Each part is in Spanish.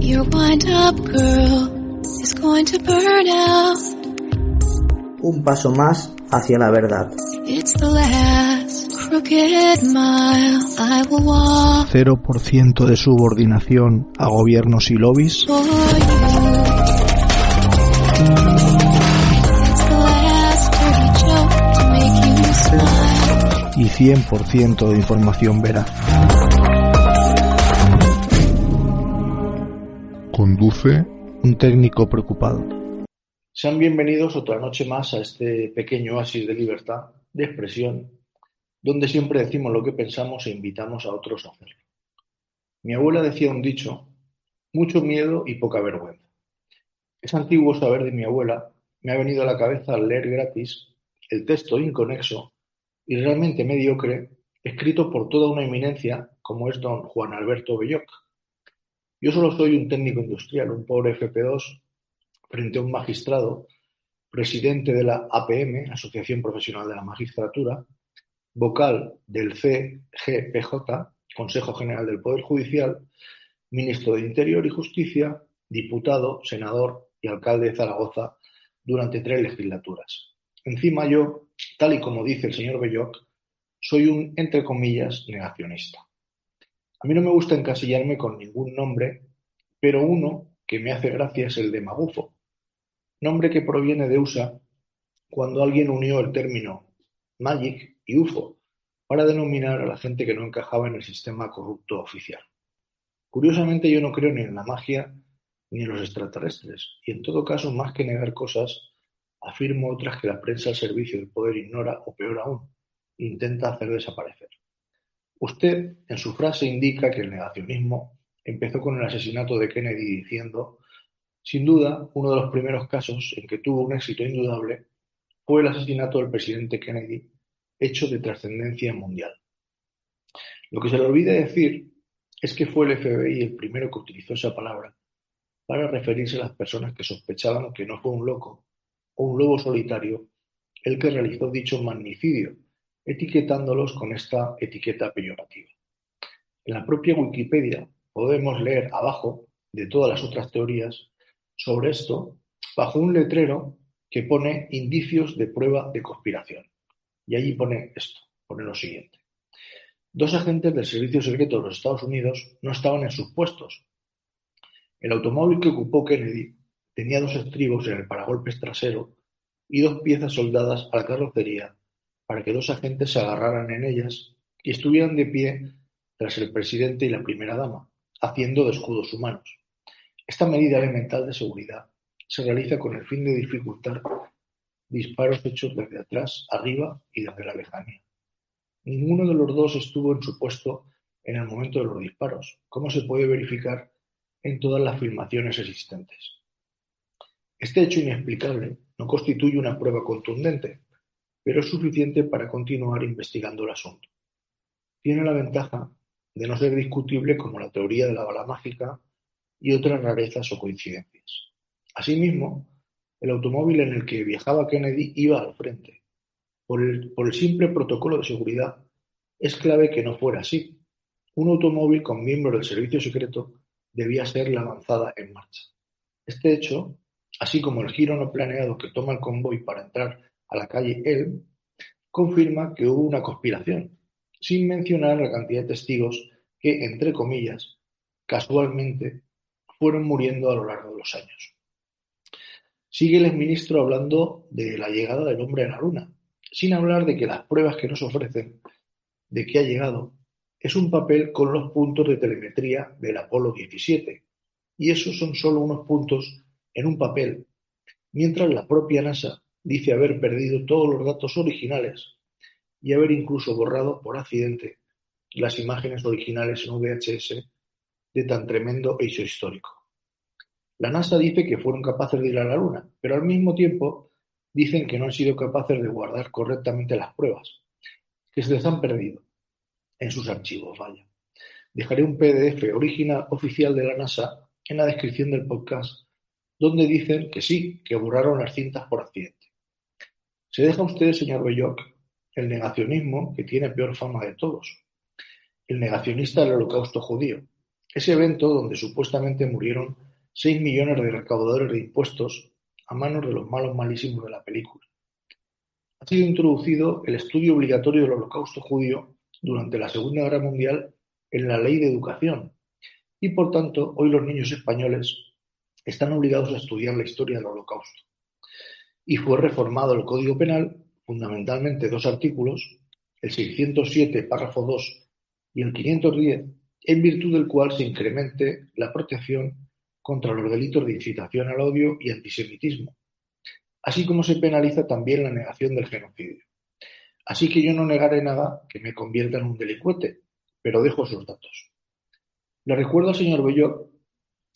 Your wind-up girl is going to burn out. Un paso más hacia la verdad. It's the last crooked mile I will walk 0% de subordinación a gobiernos y lobbies, 100% de información veraz. Conduce Un técnico preocupado. Sean bienvenidos otra noche más a este pequeño oasis de libertad, de expresión, donde siempre decimos lo que pensamos e invitamos a otros a hacerlo. Mi abuela decía un dicho, mucho miedo y poca vergüenza. Es antiguo saber de mi abuela, me ha venido a la cabeza al leer gratis el texto inconexo y realmente mediocre, escrito por toda una eminencia como es don Juan Alberto Belloc. Yo solo soy un técnico industrial, un pobre FP2 frente a un magistrado, presidente de la APM, Asociación Profesional de la Magistratura, vocal del CGPJ, Consejo General del Poder Judicial, ministro de Interior y Justicia, diputado, senador y alcalde de Zaragoza durante tres legislaturas. Encima yo, tal y como dice el señor Belloc, soy un, entre comillas, negacionista. A mí no me gusta encasillarme con ningún nombre, pero uno que me hace gracia es el de magufo, nombre que proviene de USA cuando alguien unió el término magic y UFO para denominar a la gente que no encajaba en el sistema corrupto oficial. Curiosamente yo no creo ni en la magia ni en los extraterrestres, y en todo caso, más que negar cosas, afirmo otras que la prensa al servicio del poder ignora o peor aún, intenta hacer desaparecer. Usted, en su frase, indica que el negacionismo empezó con el asesinato de Kennedy diciendo, sin duda, uno de los primeros casos en que tuvo un éxito indudable fue el asesinato del presidente Kennedy, hecho de trascendencia mundial. Lo que se le olvida decir es que fue el FBI el primero que utilizó esa palabra para referirse a las personas que sospechaban que no fue un loco o un lobo solitario el que realizó dicho magnicidio, etiquetándolos con esta etiqueta peyorativa. En la propia Wikipedia podemos leer abajo de todas las otras teorías sobre esto bajo un letrero que pone indicios de prueba de conspiración. Y allí pone esto, pone lo siguiente. Dos agentes del Servicio Secreto de los Estados Unidos no estaban en sus puestos. El automóvil que ocupó Kennedy tenía dos estribos en el paragolpes trasero y dos piezas soldadas a la carrocería para que dos agentes se agarraran en ellas y estuvieran de pie tras el presidente y la primera dama, haciendo de escudos humanos. Esta medida elemental de seguridad se realiza con el fin de dificultar disparos hechos desde atrás, arriba y desde la lejanía. Ninguno de los dos estuvo en su puesto en el momento de los disparos, como se puede verificar en todas las filmaciones existentes. Este hecho inexplicable no constituye una prueba contundente, pero es suficiente para continuar investigando el asunto. Tiene la ventaja de no ser discutible como la teoría de la bala mágica y otras rarezas o coincidencias. Asimismo, el automóvil en el que viajaba Kennedy iba al frente. Por el, simple protocolo de seguridad, es clave que no fuera así. Un automóvil con miembros del servicio secreto debía ser la avanzada en marcha. Este hecho, así como el giro no planeado que toma el convoy para entrar a la calle Elm, confirma que hubo una conspiración, sin mencionar la cantidad de testigos que, entre comillas, casualmente, fueron muriendo a lo largo de los años. Sigue el exministro hablando de la llegada del hombre a la luna, sin hablar de que las pruebas que nos ofrecen de que ha llegado es un papel con los puntos de telemetría del Apolo 17, y esos son solo unos puntos en un papel, mientras la propia NASA dice haber perdido todos los datos originales y haber incluso borrado por accidente las imágenes originales en VHS de tan tremendo hecho histórico. La NASA dice que fueron capaces de ir a la Luna, pero al mismo tiempo dicen que no han sido capaces de guardar correctamente las pruebas, que se les han perdido en sus archivos, vaya. Dejaré un PDF original oficial de la NASA en la descripción del podcast donde dicen que sí, que borraron las cintas por accidente. ¿Se deja usted, señor Belloc, el negacionismo que tiene peor fama de todos? El negacionista del holocausto judío. Ese evento donde supuestamente murieron 6 millones de recaudadores de impuestos a manos de los malos malísimos de la película. Ha sido introducido el estudio obligatorio del holocausto judío durante la Segunda Guerra Mundial en la Ley de Educación y por tanto hoy los niños españoles están obligados a estudiar la historia del holocausto. Y fue reformado el Código Penal, fundamentalmente dos artículos, el 607, párrafo 2 y el 510, en virtud del cual se incremente la protección contra los delitos de incitación al odio y antisemitismo, así como se penaliza también la negación del genocidio. Así que yo no negaré nada que me convierta en un delincuente, pero dejo esos datos. Le recuerdo al señor Bello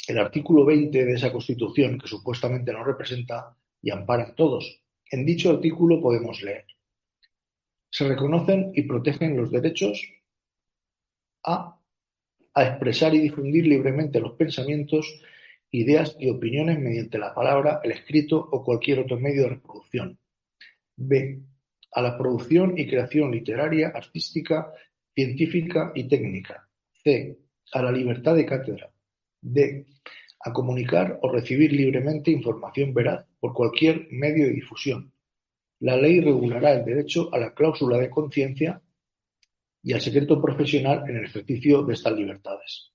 el artículo 20 de esa Constitución que supuestamente nos representa y ampara a todos. En dicho artículo podemos leer. Se reconocen y protegen los derechos a, a expresar y difundir libremente los pensamientos, ideas y opiniones mediante la palabra, el escrito o cualquier otro medio de reproducción. B. A la producción y creación literaria, artística, científica y técnica. C. A la libertad de cátedra. D. A comunicar o recibir libremente información veraz por cualquier medio de difusión. La ley regulará el derecho a la cláusula de conciencia y al secreto profesional en el ejercicio de estas libertades.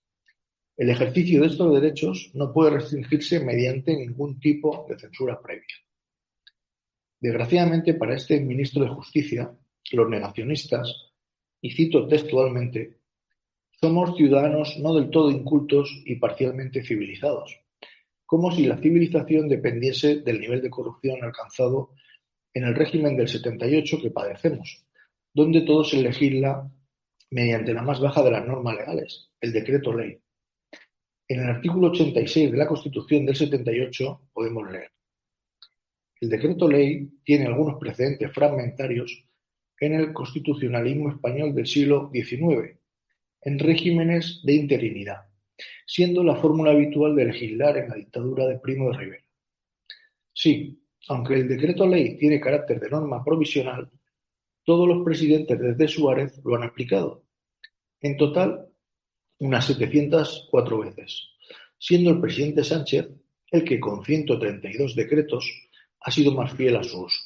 El ejercicio de estos derechos no puede restringirse mediante ningún tipo de censura previa. Desgraciadamente para este ministro de Justicia, los negacionistas, y cito textualmente, somos ciudadanos no del todo incultos y parcialmente civilizados, como si la civilización dependiese del nivel de corrupción alcanzado en el régimen del 78 que padecemos, donde todo se legisla mediante la más baja de las normas legales, el decreto ley. En el artículo 86 de la Constitución del 78 podemos leer. El decreto ley tiene algunos precedentes fragmentarios en el constitucionalismo español del siglo XIX en regímenes de interinidad, siendo la fórmula habitual de legislar en la dictadura de Primo de Rivera. Sí, aunque el decreto ley tiene carácter de norma provisional, todos los presidentes desde Suárez lo han aplicado. En total, unas 704 veces, siendo el presidente Sánchez el que con 132 decretos ha sido más fiel a su uso.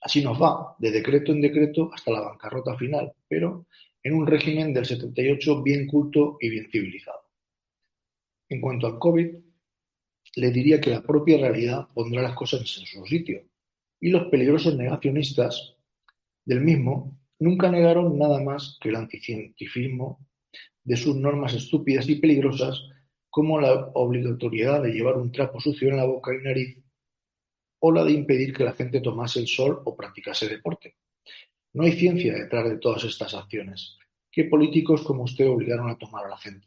Así nos va, de decreto en decreto hasta la bancarrota final, pero en un régimen del 78 bien culto y bien civilizado. En cuanto al COVID, le diría que la propia realidad pondrá las cosas en su sitio, y los peligrosos negacionistas del mismo nunca negaron nada más que el anticientifismo de sus normas estúpidas y peligrosas como la obligatoriedad de llevar un trapo sucio en la boca y nariz o la de impedir que la gente tomase el sol o practicase deporte. No hay ciencia detrás de todas estas acciones, que políticos como usted obligaron a tomar a la gente.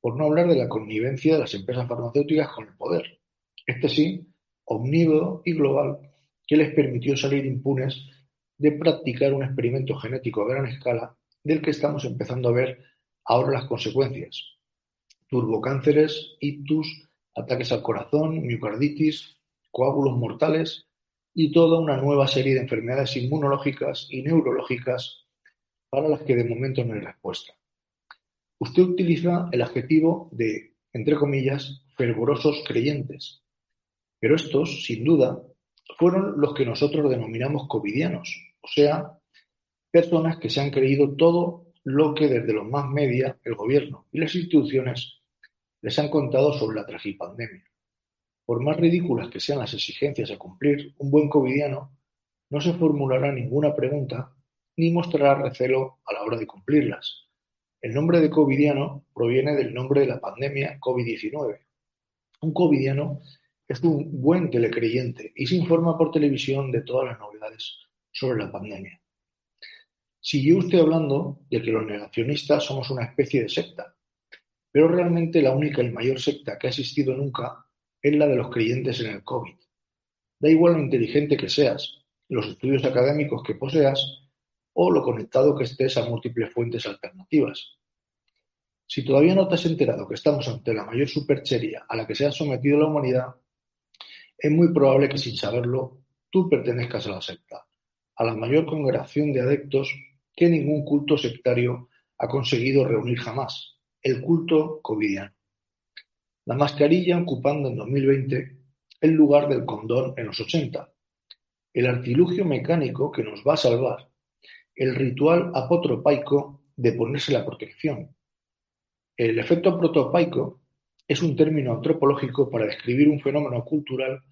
Por no hablar de la connivencia de las empresas farmacéuticas con el poder. Este sí, omnívodo y global, que les permitió salir impunes de practicar un experimento genético a gran escala del que estamos empezando a ver ahora las consecuencias. Turbocánceres, ictus, ataques al corazón, miocarditis, coágulos mortales y toda una nueva serie de enfermedades inmunológicas y neurológicas para las que de momento no hay respuesta. Usted utiliza el adjetivo de, entre comillas, fervorosos creyentes, pero estos, sin duda, fueron los que nosotros denominamos covidianos, o sea, personas que se han creído todo lo que desde los más media, el gobierno y las instituciones les han contado sobre la tragipandemia. Por más ridículas que sean las exigencias a cumplir, un buen covidiano no se formulará ninguna pregunta ni mostrará recelo a la hora de cumplirlas. El nombre de covidiano proviene del nombre de la pandemia COVID-19. Un covidiano es un buen telecreyente y se informa por televisión de todas las novedades sobre la pandemia. Siguió usted hablando de que los negacionistas somos una especie de secta, pero realmente la única y mayor secta que ha existido nunca es la de los creyentes en el COVID. Da igual lo inteligente que seas, los estudios académicos que poseas o lo conectado que estés a múltiples fuentes alternativas. Si todavía no te has enterado que estamos ante la mayor superchería a la que se ha sometido la humanidad, es muy probable que sin saberlo tú pertenezcas a la secta, a la mayor congregación de adeptos que ningún culto sectario ha conseguido reunir jamás, el culto covidiano. La mascarilla ocupando en 2020 el lugar del condón en los 80, el artilugio mecánico que nos va a salvar, el ritual apotropaico de ponerse la protección. El efecto protopaico es un término antropológico para describir un fenómeno cultural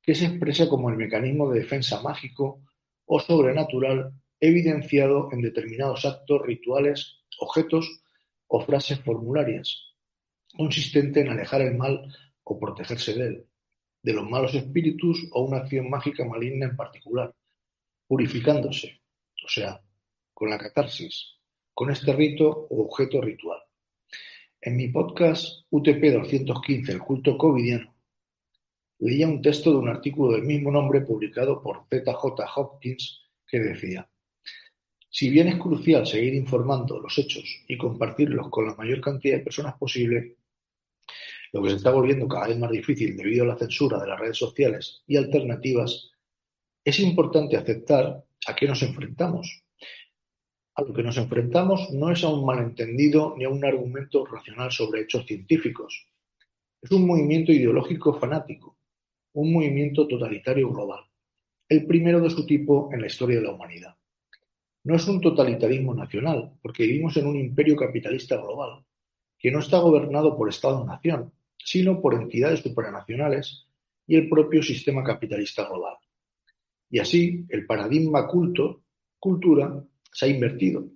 que se expresa como el mecanismo de defensa mágico o sobrenatural evidenciado en determinados actos, rituales, objetos o frases formularias, consistente en alejar el mal o protegerse de él, de los malos espíritus o una acción mágica maligna en particular, purificándose, o sea, con la catarsis, con este rito o objeto ritual. En mi podcast UTP 215, el culto covidiano, leía un texto de un artículo del mismo nombre publicado por ZJ Hopkins que decía, si bien es crucial seguir informando los hechos y compartirlos con la mayor cantidad de personas posible, lo que se está volviendo cada vez más difícil debido a la censura de las redes sociales y alternativas, es importante aceptar a qué nos enfrentamos. A lo que nos enfrentamos no es a un malentendido ni a un argumento racional sobre hechos científicos. Es un movimiento ideológico fanático, un movimiento totalitario global, el primero de su tipo en la historia de la humanidad. No es un totalitarismo nacional, porque vivimos en un imperio capitalista global, que no está gobernado por Estado-nación, sino por entidades supranacionales y el propio sistema capitalista global. Y así, el paradigma culto, cultura, se ha invertido.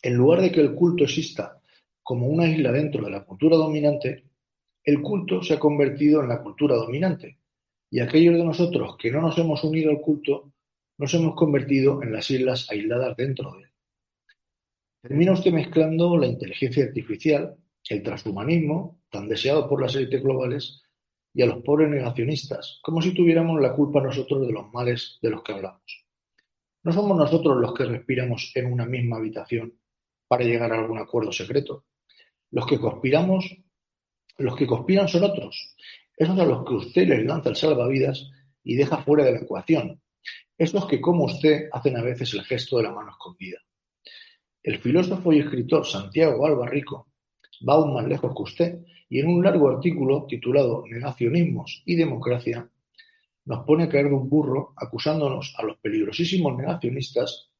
En lugar de que el culto exista como una isla dentro de la cultura dominante, el culto se ha convertido en la cultura dominante, y aquellos de nosotros que no nos hemos unido al culto nos hemos convertido en las islas aisladas dentro de él. Termina usted mezclando la inteligencia artificial, el transhumanismo, tan deseado por las élites globales, y a los pobres negacionistas, como si tuviéramos la culpa nosotros de los males de los que hablamos. No somos nosotros los que respiramos en una misma habitación para llegar a algún acuerdo secreto. Los que conspiramos, los que conspiran son otros, esos a los que usted les lanza el salvavidas y deja fuera de la ecuación, esos que como usted hacen a veces el gesto de la mano escondida. El filósofo y escritor Santiago Albarrico va aún más lejos que usted y en un largo artículo titulado Negacionismos y democracia nos pone a caer de un burro acusándonos a los peligrosísimos negacionistas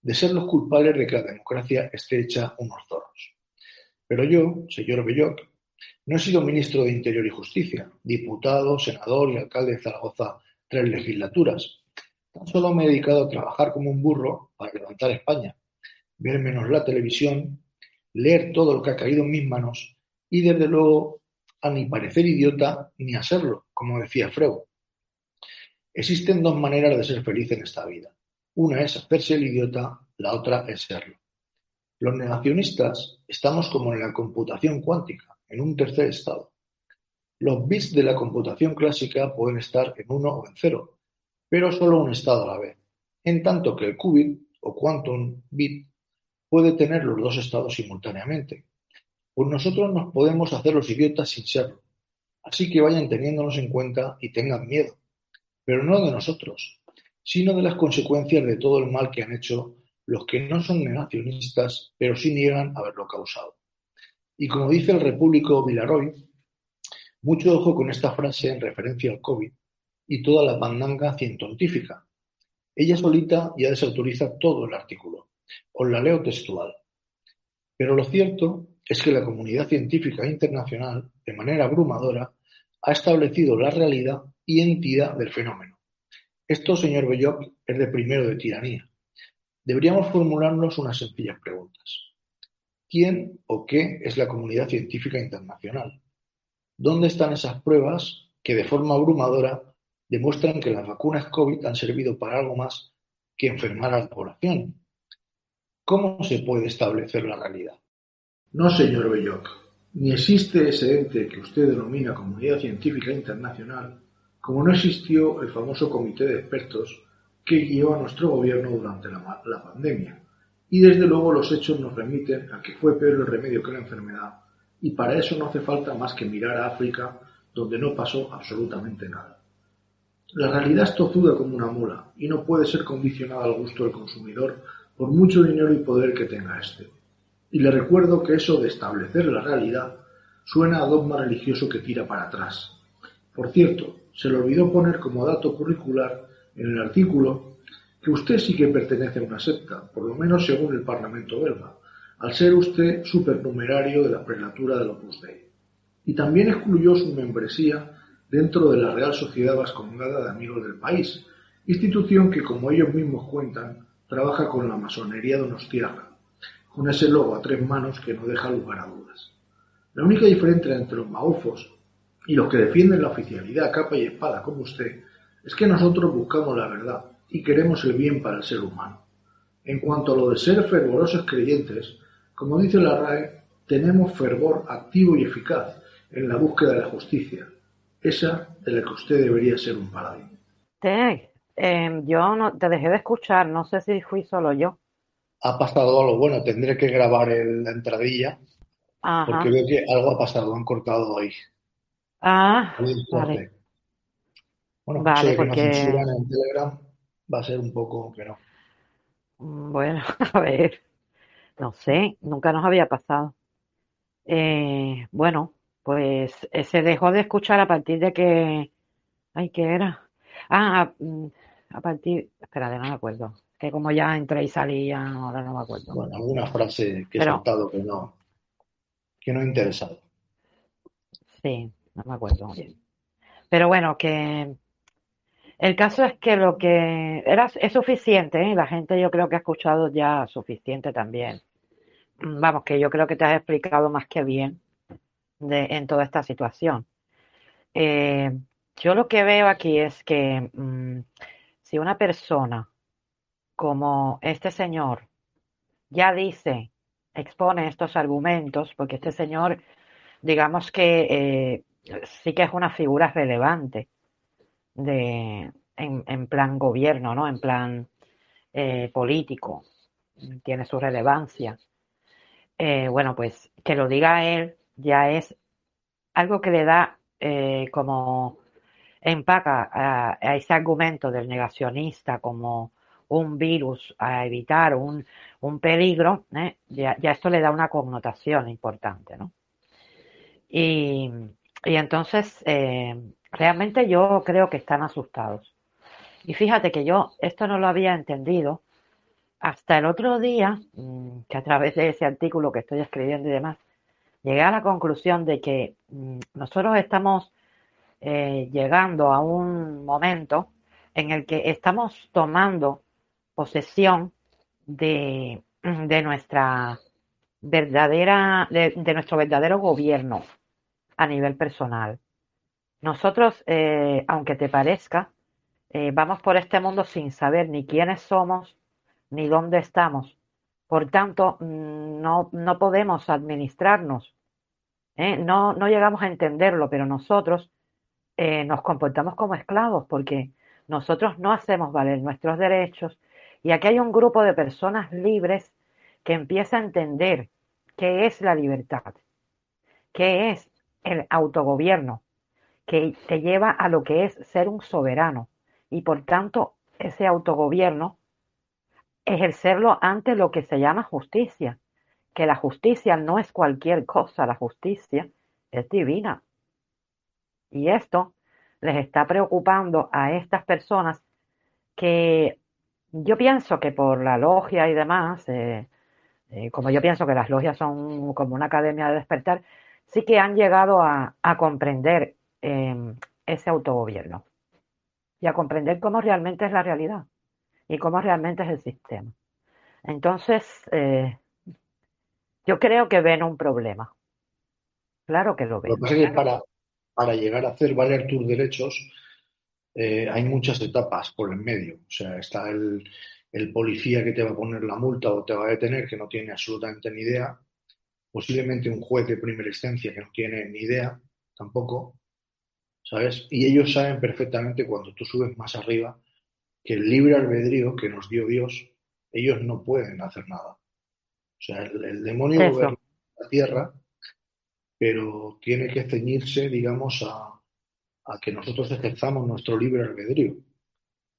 de ser los culpables de que la democracia esté hecha unos zorros. Pero yo, señor Belloc, no he sido ministro de Interior y Justicia, diputado, senador y alcalde de Zaragoza tres legislaturas, Tan solo me he dedicado a trabajar como un burro para levantar España, ver menos la televisión, leer todo lo que ha caído en mis manos y desde luego a ni parecer idiota ni a serlo, como decía Freud. Existen dos maneras de ser feliz en esta vida. Una es hacerse el idiota, la otra es serlo. Los negacionistas estamos como en la computación cuántica, en un tercer estado. Los bits de la computación clásica pueden estar en uno o en cero, pero solo un estado a la vez, en tanto que el qubit o quantum bit puede tener los dos estados simultáneamente. Pues nosotros nos podemos hacer los idiotas sin serlo, así que vayan teniéndonos en cuenta y tengan miedo, pero no de nosotros, sino de las consecuencias de todo el mal que han hecho los que no son negacionistas, pero sí niegan haberlo causado. Y como dice el repúblico Vilaroy, mucho ojo con esta frase en referencia al COVID, y toda la bandanga científica. Ella solita ya desautoriza todo el artículo. Os la leo textual. Pero lo cierto es que la comunidad científica internacional, de manera abrumadora, ha establecido la realidad y entidad del fenómeno. Esto, señor Belloc, es de primero de tiranía. Deberíamos formularnos unas sencillas preguntas. ¿Quién o qué es la comunidad científica internacional? ¿Dónde están esas pruebas que de forma abrumadora demuestran que las vacunas COVID han servido para algo más que enfermar a la población. ¿Cómo se puede establecer la realidad? No, señor Belloc, ni existe ese ente que usted denomina Comunidad Científica Internacional, como no existió el famoso comité de expertos que guió a nuestro gobierno durante la, pandemia Y desde luego los hechos nos remiten a que fue peor el remedio que la enfermedad, y para eso no hace falta más que mirar a África, donde no pasó absolutamente nada. La realidad es tozuda como una mula y no puede ser condicionada al gusto del consumidor por mucho dinero y poder que tenga éste. Y le recuerdo que eso de establecer la realidad suena a dogma religioso que tira para atrás. Por cierto, se le olvidó poner como dato curricular en el artículo que usted sí que pertenece a una secta, por lo menos según el Parlamento belga, al ser usted supernumerario de la prelatura del Opus Dei. Y también excluyó su membresía dentro de la Real Sociedad Vascongada de Amigos del País, institución que, como ellos mismos cuentan, trabaja con la masonería donostiarra, con ese logo a tres manos que no deja lugar a dudas. La única diferencia entre los maufos y los que defienden la oficialidad capa y espada como usted es que nosotros buscamos la verdad y queremos el bien para el ser humano. En cuanto a lo de ser fervorosos creyentes, como dice la RAE, tenemos fervor activo y eficaz en la búsqueda de la justicia, esa de la que usted debería ser un paladín. Te, eh, yo no te dejé de escuchar, no sé si fui solo yo. Ha pasado algo, bueno, tendré que grabar el- la entradilla Ajá. porque veo que algo ha pasado, han cortado ahí. Ah, vale. Bueno, Vale, eso de que nos porque- censuran en Telegram va a ser un poco que no. Mm, Bueno, a ver, no sé, nunca nos había pasado. Eh, bueno, pues eh, se dejó de escuchar a partir de que, ay, ¿qué era? Ah, a, mm, a partir, espérate, no me acuerdo. Que como ya entré y salía, ahora no me acuerdo. Bueno, alguna frase que he Pero- que no, que no ha interesado. Sí, no me acuerdo bien. Pero bueno, que el caso es que lo que era es suficiente, ¿eh? La gente yo creo que ha escuchado ya suficiente también. Mm, Vamos, que yo creo que te has explicado más que bien de, en toda esta situación. Eh, yo lo que veo aquí es que mm, si una persona como este señor ya dice, expone estos argumentos, porque este señor, digamos que eh, sí que es una figura relevante de, en, plan gobierno, ¿no? En plan eh, político, tiene su relevancia. Bueno, pues que lo diga él ya es algo que le da eh, como empaca a, ese argumento del negacionista como un virus a evitar, un, un peligro, ¿eh? ya, ya esto le da una connotación importante, ¿no? Y, y entonces, eh, realmente yo creo que están asustados. Y fíjate que yo esto no lo había entendido hasta el otro día, mm, que a través de ese artículo que estoy escribiendo y demás, llegué a la conclusión de que mm, nosotros estamos eh, llegando a un momento en el que estamos tomando posesión de, de nuestra verdadera, de, de nuestro verdadero gobierno a nivel personal. Nosotros, eh, aunque te parezca, eh, vamos por este mundo sin saber ni quiénes somos ni dónde estamos. Por tanto, mm, no, no podemos administrarnos. ¿eh? No, no llegamos a entenderlo, pero nosotros eh, nos comportamos como esclavos porque nosotros no hacemos valer nuestros derechos y aquí hay un grupo de personas libres que empieza a entender qué es la libertad, qué es el autogobierno, que te lleva a lo que es ser un soberano y por tanto ese autogobierno ejercerlo ante lo que se llama justicia, que la justicia no es cualquier cosa, la justicia es divina. Y esto les está preocupando a estas personas que yo pienso que por la logia y demás, eh, eh, como yo pienso que las logias son como una academia de despertar, sí que han llegado a, comprender eh, ese autogobierno y a comprender cómo realmente es la realidad y cómo realmente es el sistema. Entonces, eh, yo creo que ven un problema. Claro que lo ven. Lo que pasa es que para, para llegar a hacer valer tus derechos eh, hay muchas etapas por en medio. O sea, está el, el policía que te va a poner la multa o te va a detener, que no tiene absolutamente ni idea. Posiblemente un juez de primera instancia que no tiene ni idea tampoco. ¿Sabes? Y ellos saben perfectamente cuando tú subes más arriba que el libre albedrío que nos dio Dios, ellos no pueden hacer nada. sea, el, el demonio gobierna la tierra, pero tiene que ceñirse, digamos, a, a que nosotros ejerzamos nuestro libre albedrío.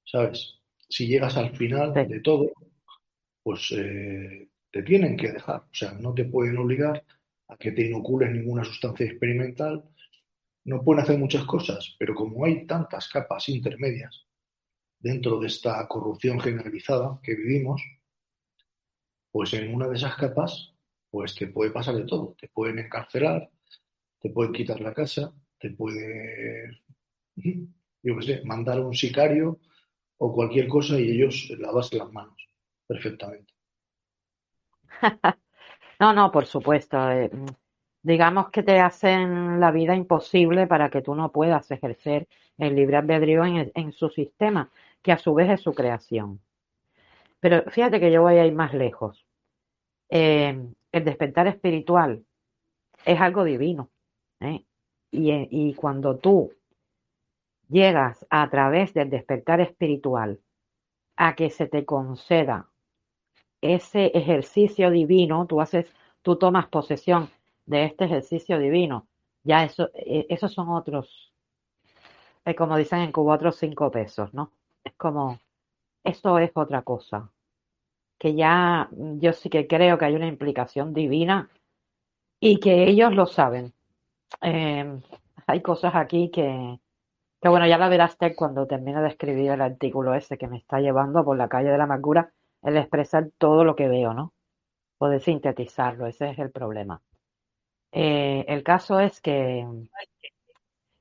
¿Sabes? Si llegas al final Sí. de todo, pues eh, te tienen que dejar. O sea, no te pueden obligar a que te inocules ninguna sustancia experimental. No pueden hacer muchas cosas, pero como hay tantas capas intermedias dentro de esta corrupción generalizada que vivimos, pues en una de esas capas, pues te puede pasar de todo. Te pueden encarcelar, te pueden quitar la casa, te puede, yo qué sé, mandar a un sicario o cualquier cosa y ellos lavarse las manos perfectamente. No, no, por supuesto. eh, digamos que te hacen la vida imposible para que tú no puedas ejercer el libre albedrío en su sistema, que a su vez es su creación. Pero fíjate que yo voy a ir más lejos. Eh, el despertar espiritual es algo divino. ¿eh? Y, y cuando tú llegas a través del despertar espiritual a que se te conceda ese ejercicio divino, tú haces, tú tomas posesión de este ejercicio divino, ya eso, eh, esos son otros, como dicen en Cuba, otros cinco pesos, ¿no? Es como, esto es otra cosa, que ya yo sí que creo que hay una implicación divina y que ellos lo saben. Eh, hay cosas aquí que, que bueno, ya la verás Ted, cuando termine de escribir el artículo ese que me está llevando por la calle de la amargura, el expresar todo lo que veo, ¿no? Poder sintetizarlo, ese es el problema. Eh, el caso es que,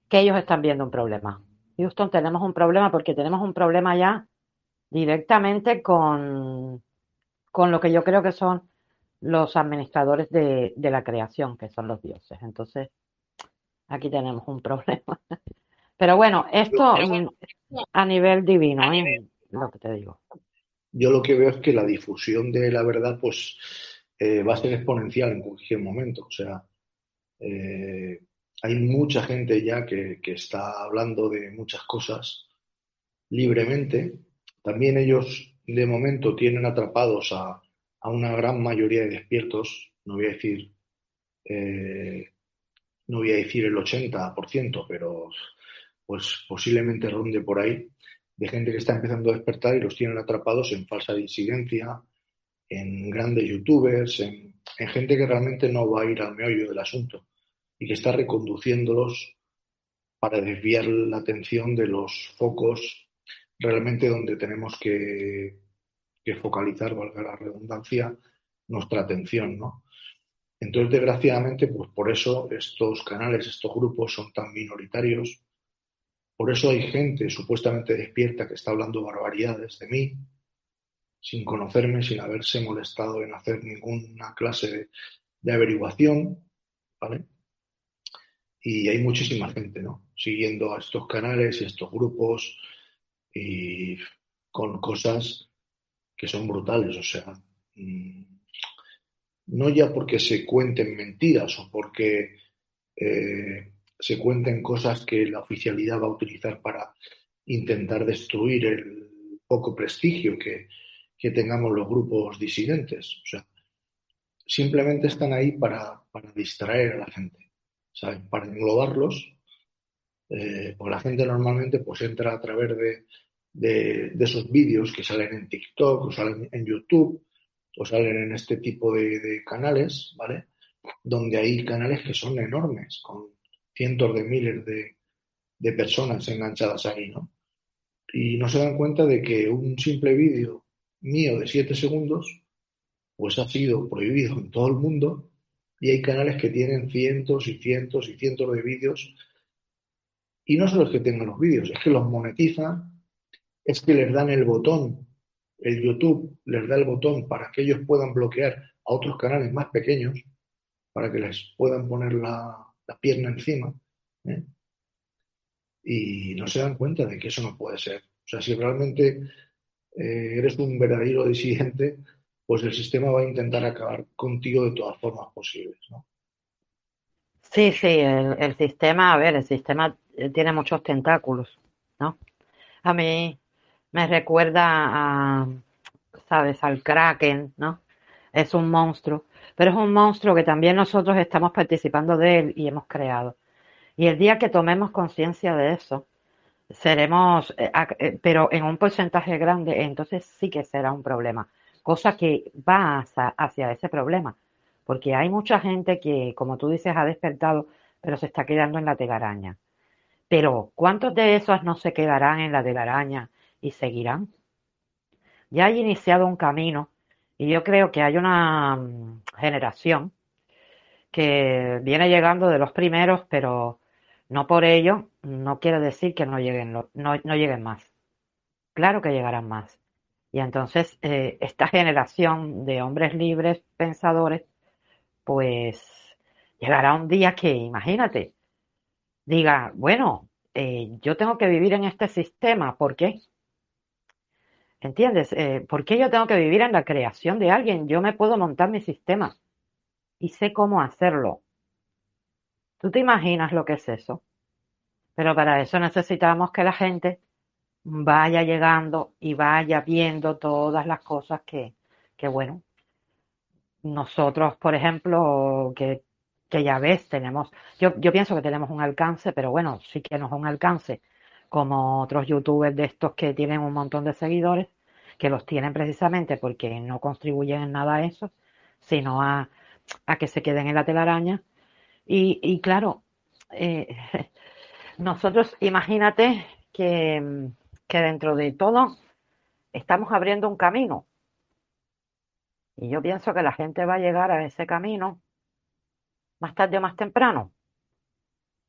que ellos están viendo un problema. Houston, tenemos un problema porque tenemos un problema ya directamente con, con lo que yo creo que son los administradores de, de la creación, que son los dioses. Entonces, aquí tenemos un problema. Pero bueno, esto a nivel divino, ¿eh? Lo que te digo. Yo lo que veo es que la difusión de la verdad, pues, eh, va a ser exponencial en cualquier momento. O sea, eh, hay mucha gente ya que, que está hablando de muchas cosas libremente. También ellos, de momento, tienen atrapados a, a una gran mayoría de despiertos. No voy a decir, eh, no voy a decir el 80%, pero pues posiblemente ronde por ahí, de gente que está empezando a despertar y los tienen atrapados en falsa disidencia, en grandes youtubers, en, en gente que realmente no va a ir al meollo del asunto y que está reconduciéndolos para desviar la atención de los focos realmente donde tenemos que, que focalizar, valga la redundancia, nuestra atención, ¿no? Entonces, desgraciadamente, pues por eso estos canales, estos grupos son tan minoritarios. Por eso hay gente supuestamente despierta que está hablando barbaridades de mí, sin conocerme, sin haberse molestado en hacer ninguna clase de, de averiguación, ¿vale? Y hay muchísima gente, ¿no? Siguiendo a estos canales y estos grupos y con cosas que son brutales, o sea, mm, no ya porque se cuenten mentiras o porque eh, se cuenten cosas que la oficialidad va a utilizar para intentar destruir el poco prestigio que, que tengamos los grupos disidentes. O sea, simplemente están ahí para, para distraer a la gente, Para englobarlos, eh, porque la gente normalmente pues entra a través de, esos vídeos que salen en TikTok o salen en YouTube o salen en este tipo de, de canales, ¿vale? Donde hay canales que son enormes, con cientos de miles de, de personas enganchadas ahí, ¿no? Y no se dan cuenta de que un simple vídeo mío de 7 segundos, pues ha sido prohibido en todo el mundo y hay canales que tienen cientos y cientos y cientos de vídeos y no solo es que tengan los vídeos, es que los monetizan, es que les dan el botón, el YouTube les da el botón para que ellos puedan bloquear a otros canales más pequeños, para que les puedan poner la, pierna encima. ¿eh? Y no se dan cuenta de que eso no puede ser. O sea, si realmente eh, eres un verdadero disidente, pues el sistema va a intentar acabar contigo de todas formas posibles, ¿no? Sí, sí, el, sistema, a ver, el sistema eh, tiene muchos tentáculos, ¿no? A mí me recuerda a, ¿sabes? Al Kraken, ¿no? es un monstruo, pero es un monstruo que también nosotros estamos participando de él y hemos creado. Y el día que tomemos conciencia de eso, seremos, eh, eh, pero en un porcentaje grande, entonces sí que será un problema, cosa que va hacia, ese problema, porque hay mucha gente que, como tú dices, ha despertado, pero se está quedando en la telaraña. Pero, ¿cuántos de esos no se quedarán en la telaraña y seguirán? Ya hay iniciado un camino y yo creo que hay una mm, generación que viene llegando de los primeros, pero no por ello no quiere decir que no lleguen, no, no lleguen más. Claro que llegarán más. Y entonces eh, esta generación de hombres libres, pensadores, pues llegará un día que, imagínate, diga, bueno, eh, yo tengo que vivir en este sistema, ¿por qué? ¿Entiendes? Eh, ¿por qué yo tengo que vivir en la creación de alguien? Yo me puedo montar mi sistema y sé cómo hacerlo. ¿Tú te imaginas lo que es eso? Pero para eso necesitamos que la gente vaya llegando y vaya viendo todas las cosas que, que bueno, nosotros, por ejemplo, que, que ya ves, tenemos, yo, yo pienso que tenemos un alcance, pero bueno, sí que no es un alcance como otros youtubers de estos que tienen un montón de seguidores, que los tienen precisamente porque no contribuyen en nada a eso, sino a, a que se queden en la telaraña. Y, y claro, eh, nosotros imagínate que, que dentro de todo estamos abriendo un camino. Y yo pienso que la gente va a llegar a ese camino más tarde o más temprano.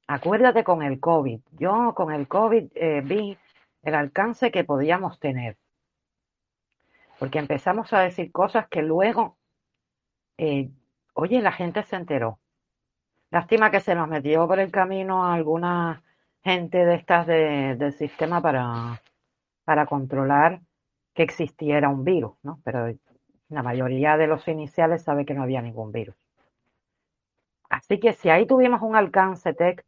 Acuérdate con el COVID. Yo con el COVID eh, vi el alcance que podíamos tener. Porque empezamos a decir cosas que luego, eh, oye, la gente se enteró. Lástima que se nos metió por el camino alguna gente de estas de- del sistema para, para controlar que existiera un virus, ¿no? Pero la mayoría de los iniciales sabe que no había ningún virus. Así que si ahí tuvimos un alcance tech,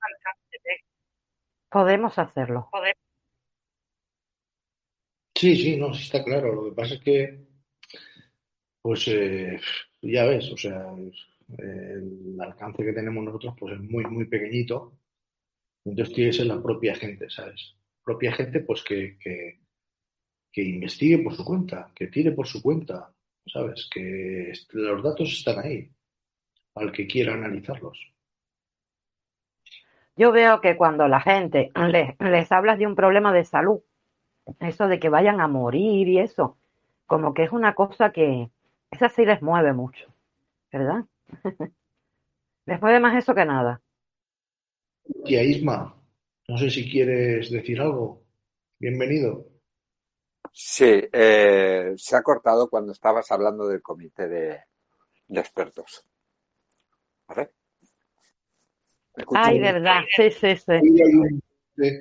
podemos hacerlo. Sí, sí, no, está claro. Lo que pasa es que, pues, eh, ya ves, o sea, el alcance que tenemos nosotros, pues es muy, muy pequeñito. Entonces tiene que ser la propia gente, ¿sabes? Propia gente, pues, que, que, que investigue por su cuenta, que tire por su cuenta, ¿sabes? Que los datos están ahí, al que quiera analizarlos. Yo veo que cuando la gente les, les hablas de un problema de salud, eso de que vayan a morir y eso, como que es una cosa que, esa sí les mueve mucho, ¿verdad? Les mueve más eso que nada. Tía Isma, no sé si quieres decir algo. Bienvenido. Sí, eh, se ha cortado cuando estabas hablando del comité de, de expertos. ¿Vale? ¿Me escuchas? Ay, verdad, sí, sí, sí. Eh,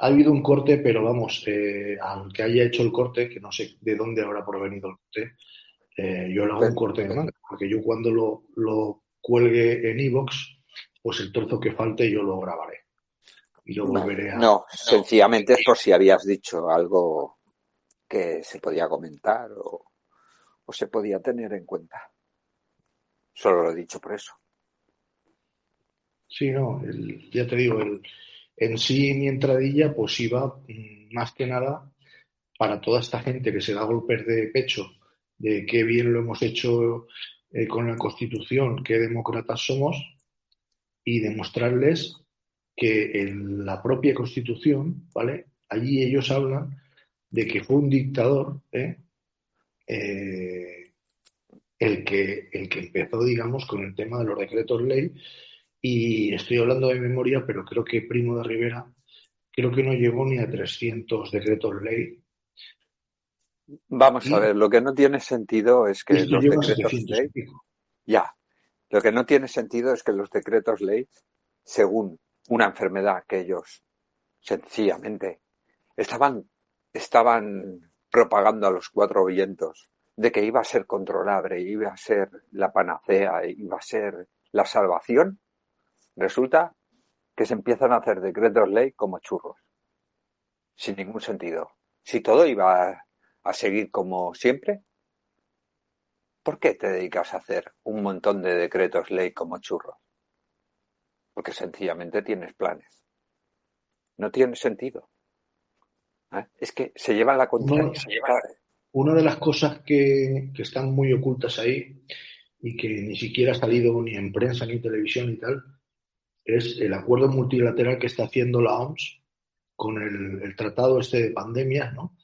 ha habido un corte, pero vamos, eh, al que haya hecho el corte, que no sé de dónde habrá provenido el corte, eh, yo le hago un corte de manga, porque yo cuando lo, lo cuelgue en iVoox, pues el trozo que falte yo lo grabaré. Y lo volveré a... No, sencillamente es por si habías dicho algo que se podía comentar o, se podía tener en cuenta. Solo lo he dicho por eso. Sí, no, el- ya te digo, el, en sí mi entradilla pues iba mm, más que nada para toda esta gente que se da golpes de pecho de qué bien lo hemos hecho eh, con la Constitución, qué demócratas somos y demostrarles que en la propia Constitución, ¿vale? Allí ellos hablan de que fue un dictador, ¿eh? Eh, el que, el que empezó, digamos, con el tema de los decretos ley y estoy hablando de memoria, pero creo que Primo de Rivera creo que no llegó ni a 300 decretos ley. Vamos a ver, lo que no tiene sentido es que esto los decretos 700 ley, ya, lo que no tiene sentido es que los decretos ley, según una enfermedad que ellos sencillamente estaban, estaban propagando a los cuatro vientos de que iba a ser controlable, iba a ser la panacea, iba a ser la salvación, resulta que se empiezan a hacer decretos ley como churros, sin ningún sentido. Si todo iba a, a seguir como siempre, ¿por qué te dedicas a hacer un montón de decretos ley como churros? Porque sencillamente tienes planes. No tiene sentido. ¿Eh? Es que se lleva la contraria. No, se lleva... Una de las cosas que, que están muy ocultas ahí y que ni siquiera ha salido ni en prensa ni en televisión y tal, es el acuerdo multilateral que está haciendo la OMS con el, el tratado este de pandemias, ¿no?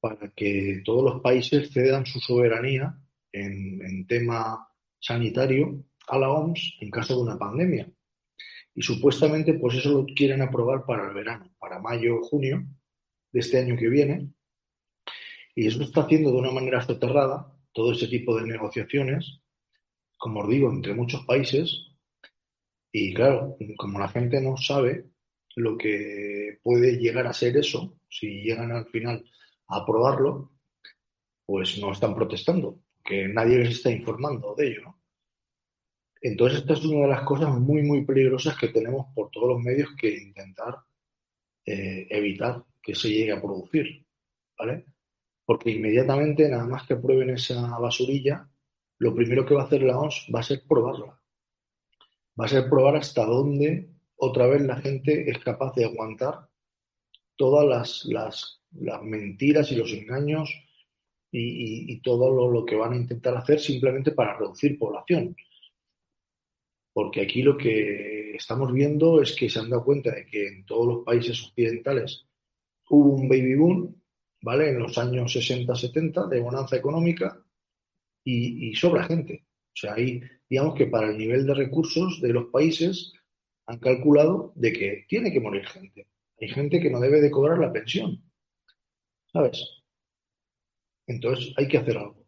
Para que todos los países cedan su soberanía en, en tema sanitario a la OMS en caso de una pandemia. Y supuestamente, pues eso lo quieren aprobar para el verano, para mayo o junio de este año que viene. Y eso está haciendo de una manera soterrada todo ese tipo de negociaciones, como os digo, entre muchos países. Y claro, como la gente no sabe lo que puede llegar a ser eso, si llegan al final a aprobarlo, pues no están protestando, que nadie les está informando de ello. Entonces, esta es una de las cosas muy, muy peligrosas que tenemos por todos los medios que intentar eh, evitar que se llegue a producir, ¿vale? Porque inmediatamente, nada más que prueben esa basurilla, lo primero que va a hacer la OMS va a ser probarla. Va a ser probar hasta dónde otra vez la gente es capaz de aguantar todas las, las, las mentiras y los engaños y, y, todo lo, lo, que van a intentar hacer simplemente para reducir población. Porque aquí lo que estamos viendo es que se han dado cuenta de que en todos los países occidentales hubo un baby boom, ¿vale? En los años 60-70 de bonanza económica y, y sobra gente. O sea, ahí, digamos que para el nivel de recursos de los países han calculado de que tiene que morir gente. Hay gente que no debe de cobrar la pensión. ¿Sabes? Entonces hay que hacer algo.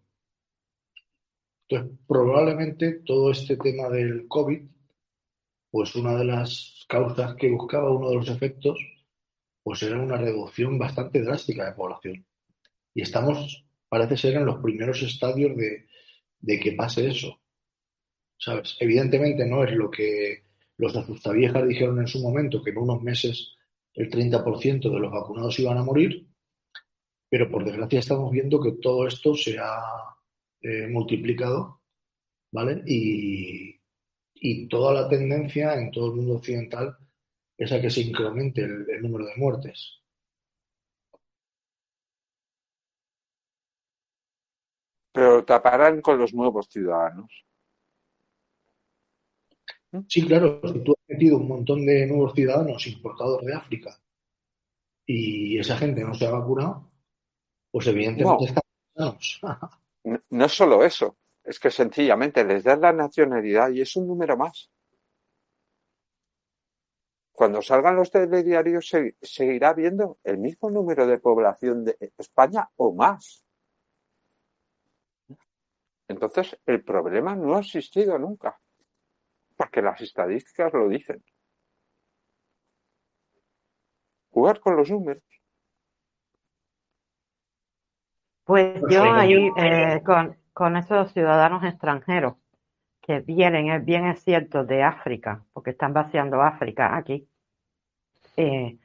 Entonces, probablemente todo este tema del COVID, pues una de las causas que buscaba, uno de los efectos, pues era una reducción bastante drástica de población. Y estamos, parece ser, en los primeros estadios de, de que pase eso. ¿Sabes? Evidentemente no es lo que los asustaviejas dijeron en su momento, que en unos meses el 30% de los vacunados iban a morir, pero por desgracia estamos viendo que todo esto se ha eh, multiplicado, ¿vale? Y, y, toda la tendencia en todo el mundo occidental es a que se incremente el, el número de muertes. Pero taparán con los nuevos ciudadanos. Sí, claro, si tú has metido un montón de nuevos ciudadanos importados de África y esa gente no se ha vacunado, pues evidentemente no. están no, no solo eso, es que sencillamente les das la nacionalidad y es un número más. Cuando salgan los telediarios se seguirá viendo el mismo número de población de España o más. Entonces, el problema no ha existido nunca, porque las estadísticas lo dicen. Jugar con los números. Pues yo ahí, eh, con, con esos ciudadanos extranjeros que vienen, bien es cierto, de África, porque están vaciando África aquí, eh,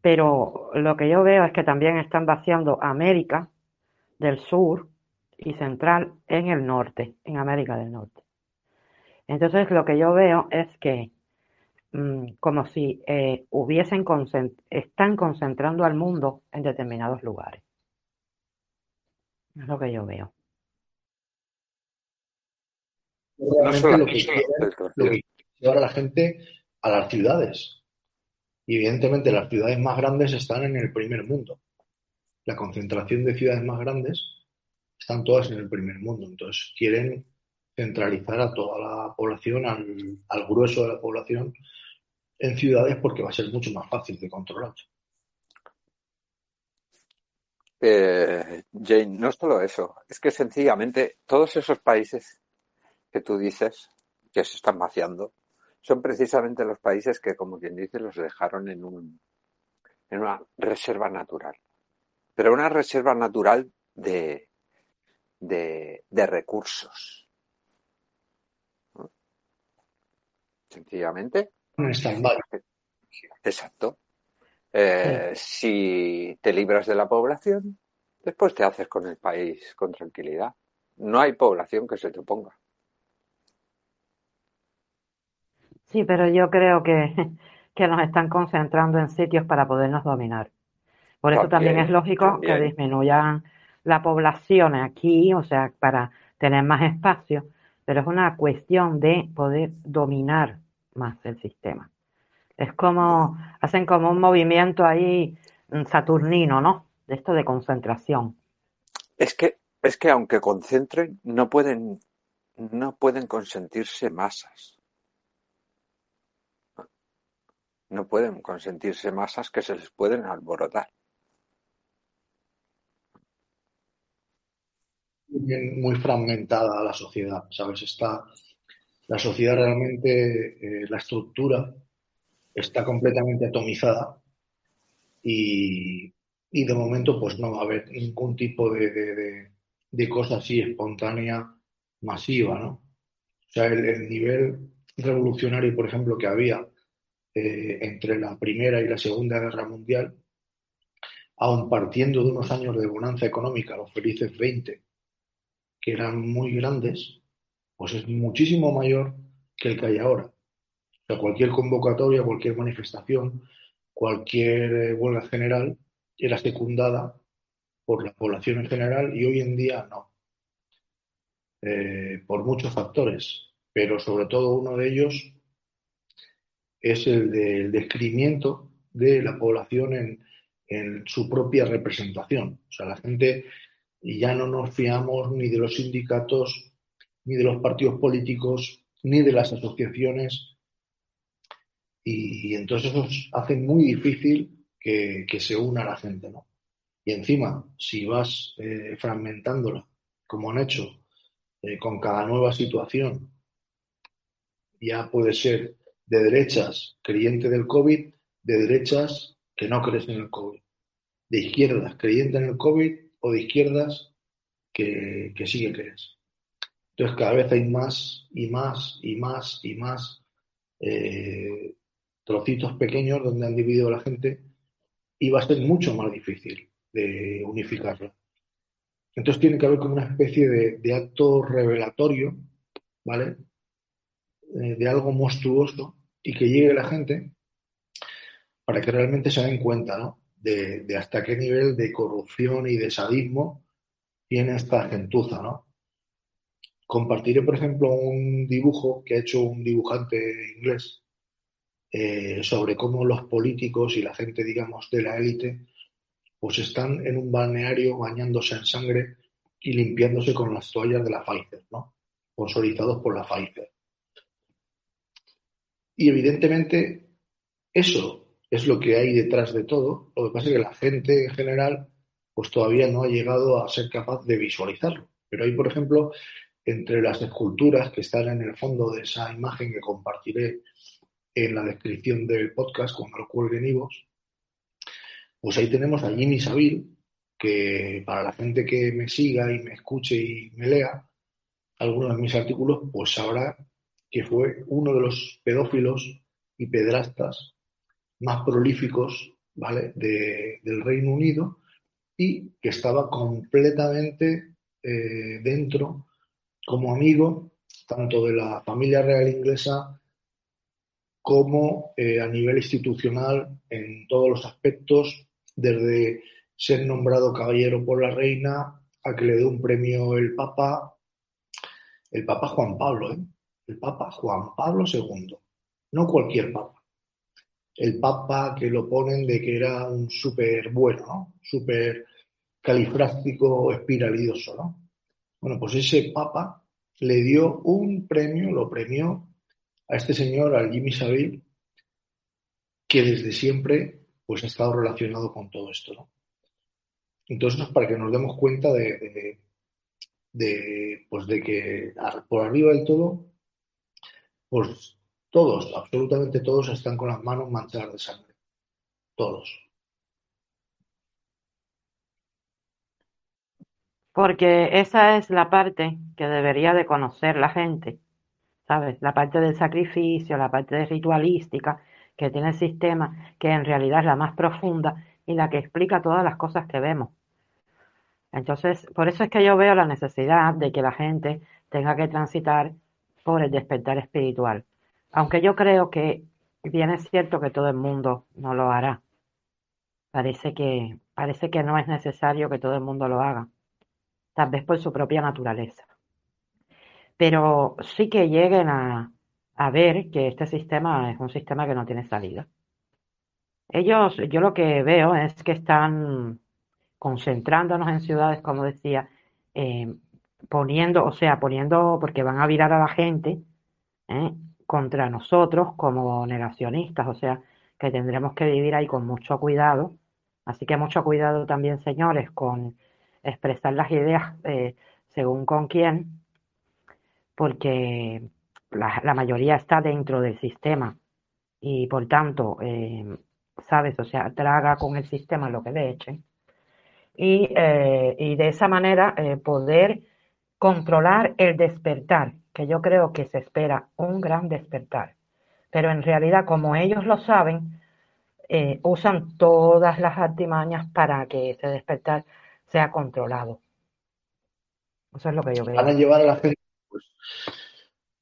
pero lo que yo veo es que también están vaciando América del Sur y Central en el norte, en América del Norte. Entonces lo que yo veo es que mmm, como si eh, hubiesen concent están concentrando al mundo en determinados lugares. Es lo que yo veo. Realmente no lo que quieren, lo que llevar a la gente a las ciudades. Y evidentemente las ciudades más grandes están en el primer mundo. La concentración de ciudades más grandes están todas en el primer mundo. Entonces quieren centralizar a toda la población, al, al grueso de la población en ciudades porque va a ser mucho más fácil de controlar. Eh, Jane, no es solo eso, es que sencillamente todos esos países que tú dices que se están vaciando son precisamente los países que, como quien dice, los dejaron en, un, en una reserva natural. Pero una reserva natural de, de, de recursos. ¿no? Sencillamente. Exacto. Eh, si te libras de la población, después te haces con el país con tranquilidad. no hay población que se te oponga. Sí, pero yo creo que, que nos están concentrando en sitios para podernos dominar. Por eso también, También, es lógico que disminuyan la población aquí, o sea, para tener más espacio, pero es una cuestión de poder dominar más el sistema. Es como, hacen como un movimiento ahí mm, saturnino, ¿no? De esto de concentración. Es que, es que aunque concentren, no pueden, no pueden consentirse masas. No pueden consentirse masas que se les pueden alborotar. muy fragmentada la sociedad, ¿sabes? Está, la sociedad realmente, eh, la estructura está completamente atomizada y, y de momento pues no va a haber ningún tipo de, de, de- cosa así espontánea, masiva, ¿no? O sea, el nivel revolucionario, por ejemplo, que había eh, entre la Primera y la Segunda Guerra Mundial, aun partiendo de unos años de bonanza económica, los felices 20, que eran muy grandes, pues es muchísimo mayor que el que hay ahora. O sea, cualquier convocatoria, cualquier manifestación, cualquier eh, huelga general era secundada por la población en general y hoy en día no. Eh, por muchos factores, pero sobre todo uno de ellos es el del descrimiento de la población en, en su propia representación. O sea, la gente ya no nos fiamos ni de los sindicatos, ni de los partidos políticos, ni de las asociaciones. Y, entonces eso hace muy difícil que, que, se una la gente, ¿no? Y encima, si vas eh, fragmentándola, como han hecho, eh, con cada nueva situación, ya puede ser de derechas creyente del COVID, de derechas que no crees en el COVID, de izquierdas creyente en el COVID o de izquierdas que, que sí que crees. Entonces cada vez hay más y más y más y más eh, trocitos pequeños donde han dividido a la gente y va a ser mucho más difícil de unificarla. Entonces tiene que haber como una especie de, de acto revelatorio, ¿vale? Eh, de algo monstruoso y que llegue la gente para que realmente se den cuenta, ¿no? De, de, hasta qué nivel de corrupción y de sadismo tiene esta gentuza, ¿no? Compartiré, por ejemplo, un dibujo que ha hecho un dibujante inglés eh, sobre cómo los políticos y la gente, digamos, de la élite, pues están en un balneario bañándose en sangre y limpiándose con las toallas de la Pfizer, ¿no? Sponsorizados por la Pfizer. Y evidentemente eso es lo que hay detrás de todo. Lo que pasa es que la gente en general pues todavía no ha llegado a ser capaz de visualizarlo. Pero hay, por ejemplo, entre las esculturas que están en el fondo de esa imagen que compartiré en la descripción del podcast cuando lo cuelgue en Ivos, pues ahí tenemos a Jimmy Savile, que para la gente que me siga y me escuche y me lea algunos de mis artículos, pues sabrá que fue uno de los pedófilos y pedrastas más prolíficos ¿vale? de, del Reino Unido y que estaba completamente eh, dentro como amigo tanto de la familia real inglesa como eh, a nivel institucional en todos los aspectos, desde ser nombrado caballero por la reina a que le dé un premio el Papa, el Papa Juan Pablo, ¿eh? El Papa Juan Pablo II, no cualquier Papa. El Papa que lo ponen de que era un súper bueno, ¿no? Súper califrástico, espiralidoso, ¿no? Bueno, pues ese Papa le dio un premio, lo premió a este señor, al Jimmy Savile, que desde siempre pues ha estado relacionado con todo esto, ¿no? Entonces, para que nos demos cuenta de, de, de, pues de que por arriba del todo, pues todos, absolutamente todos están con las manos manchadas de sangre. Todos. Porque esa es la parte que debería de conocer la gente, ¿sabes? La parte del sacrificio, la parte de ritualística que tiene el sistema, que en realidad es la más profunda y la que explica todas las cosas que vemos. Entonces, por eso es que yo veo la necesidad de que la gente tenga que transitar por el despertar espiritual. Aunque yo creo que bien es cierto que todo el mundo no lo hará. Parece que, parece que no es necesario que todo el mundo lo haga. Tal vez por su propia naturaleza. Pero sí que lleguen a, a ver que este sistema es un sistema que no tiene salida. Ellos, yo lo que veo es que están concentrándonos en ciudades, como decía, eh, poniendo, o sea, poniendo, porque van a virar a la gente ¿eh? contra nosotros como negacionistas, o sea, que tendremos que vivir ahí con mucho cuidado. Así que mucho cuidado también, señores, con expresar las ideas eh, según con quién, porque la, mayoría está dentro del sistema y por tanto, eh, ¿sabes? O sea, traga con el sistema lo que le echen. Y, y de esa manera poder controlar el despertar, que yo creo que se espera un gran despertar. Pero en realidad, como ellos lo saben, eh, usan todas las artimañas para que ese despertar sea controlado. Eso es lo que yo creo. Van a llevar a la gente pues,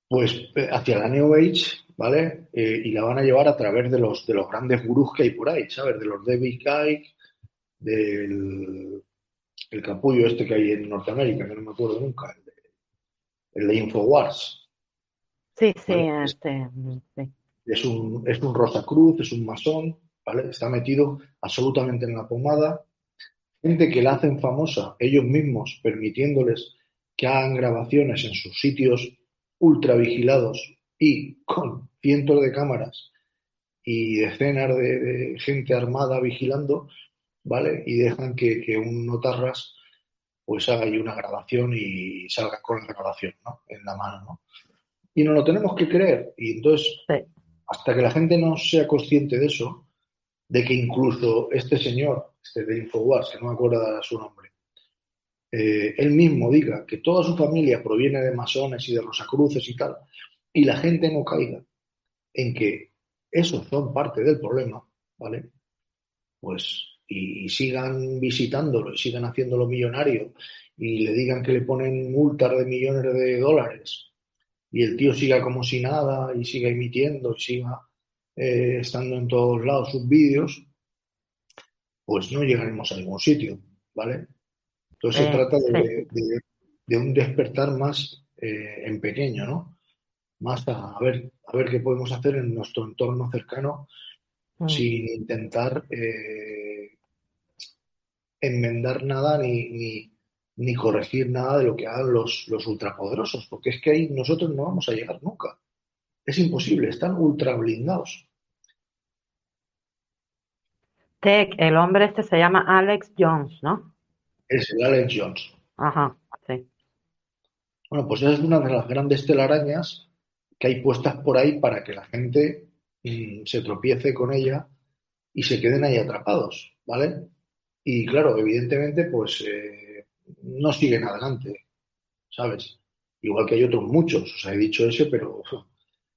pues hacia la New Age, ¿vale? Eh, y la van a llevar a través de los, de los grandes gurús que hay por ahí, ¿sabes? De los David Icke, del el capullo este que hay en Norteamérica, que no me acuerdo nunca, el de, el de Infowars. Sí, sí, este, sí. Es un, es un Rosacruz, es un masón, ¿vale? Está metido absolutamente en la pomada. Gente que la hacen famosa ellos mismos, permitiéndoles que hagan grabaciones en sus sitios ultra vigilados y con cientos de cámaras y decenas de, de gente armada vigilando, ¿vale? Y dejan que, que, un notarras pues haga ahí una grabación y salga con la grabación, ¿no? En la mano, ¿no? Y no lo tenemos que creer. Y entonces, Sí. hasta que la gente no sea consciente de eso, de que incluso este señor, este de Infowars, que no me acuerdo su nombre, eh, él mismo diga que toda su familia proviene de masones y de rosacruces y tal, y la gente no caiga en que esos son parte del problema, ¿vale? Pues, y, y sigan visitándolo y sigan haciéndolo millonario y le digan que le ponen multas de millones de dólares y el tío siga como si nada y siga emitiendo y siga eh, estando en todos lados sus vídeos, pues no llegaremos a ningún sitio, ¿vale? Entonces se Eh, trata de, sí. de- de un despertar más eh, en pequeño, ¿no? Más a, a ver, a ver qué podemos hacer en nuestro entorno cercano Mm. sin intentar eh, enmendar nada ni, ni, ni corregir nada de lo que hagan los, los ultrapoderosos, porque es que ahí nosotros no vamos a llegar nunca. Es imposible, están ultra blindados. Tech, el hombre este se llama Alex Jones, ¿no? Es el Alex Jones. Ajá, sí. Bueno, pues esa es una de las grandes telarañas que hay puestas por ahí para que la gente mm, se tropiece con ella y se queden ahí atrapados, ¿vale? Y claro, evidentemente, pues eh, no siguen adelante, ¿sabes? Igual que hay otros muchos, os he dicho ese, pero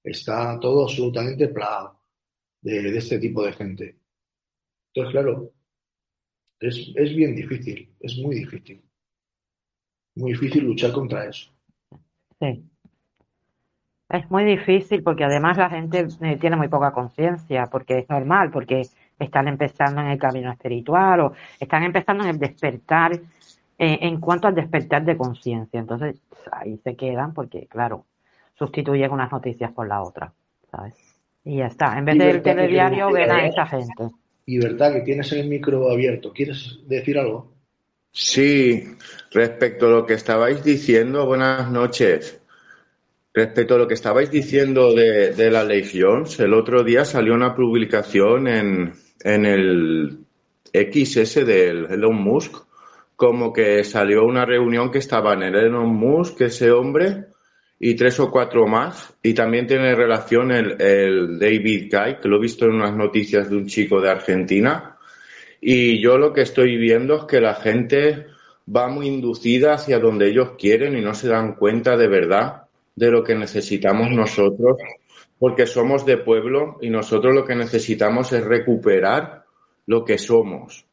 está todo absolutamente plagado de, de este tipo de gente. Entonces, claro, es, es bien difícil, es muy difícil. Muy difícil luchar contra eso. Sí. Es muy difícil porque además la gente eh, tiene muy poca conciencia, porque es normal, porque están empezando en el camino espiritual o están empezando en el despertar, eh, en cuanto al despertar de conciencia. Entonces ahí se quedan porque, claro, sustituyen unas noticias por la otra, ¿sabes? Y ya está. En vez que telediario tiene- ven a esa gente. Y verdad que tienes el micro abierto. ¿Quieres decir algo? Sí, respecto a lo que estabais diciendo, buenas noches. Respecto a lo que estabais diciendo de, de la Legions, el otro día salió una publicación en, en el XS del Elon Musk, como que salió una reunión que estaban el Elon Musk, ese hombre, y tres o cuatro más, y también tiene relación el, David Guy, que lo he visto en unas noticias de un chico de Argentina. Y yo lo que estoy viendo es que la gente va muy inducida hacia donde ellos quieren y no se dan cuenta de verdad de lo que necesitamos nosotros, porque somos de pueblo y nosotros lo que necesitamos es recuperar lo que somos.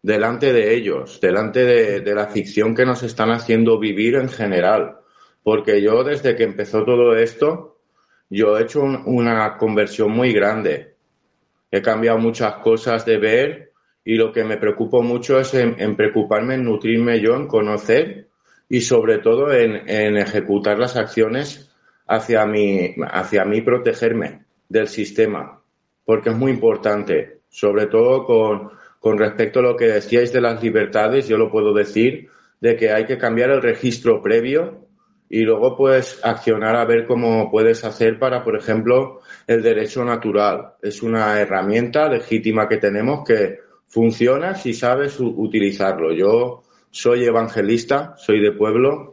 delante de ellos, delante de, la ficción que nos están haciendo vivir en general. Porque yo desde que empezó todo esto, yo he hecho un- una conversión muy grande. He cambiado muchas cosas de ver y lo que me preocupa mucho es en, preocuparme en nutrirme yo, en conocer y sobre todo en ejecutar las acciones hacia mí, hacia mí protegerme del sistema, porque es muy importante, sobre todo con, con respecto a lo que decíais de las libertades, yo lo puedo decir, de que hay que cambiar el registro previo y luego puedes accionar a ver cómo puedes hacer para, por ejemplo, el derecho natural. Es una herramienta legítima que tenemos que funciona si sabes utilizarlo. Yo soy evangelista, soy de pueblo,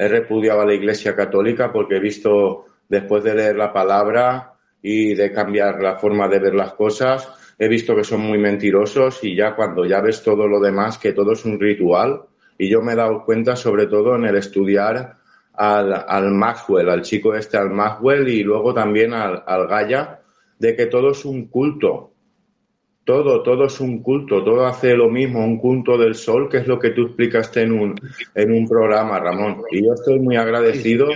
he repudiado a la Iglesia Católica porque he visto, después de leer la palabra y de cambiar la forma de ver las cosas, he visto que son muy mentirosos y ya cuando ya ves todo lo demás, que todo es un ritual, y yo me he dado cuenta sobre todo en el estudiar al, al Maxwell, al chico este, al Maxwell y luego también al, al de que todo es un culto. Todo, todo es un culto, todo hace lo mismo, un culto del sol, que es lo que tú explicaste en un, en un programa, Ramón. Y yo estoy muy agradecido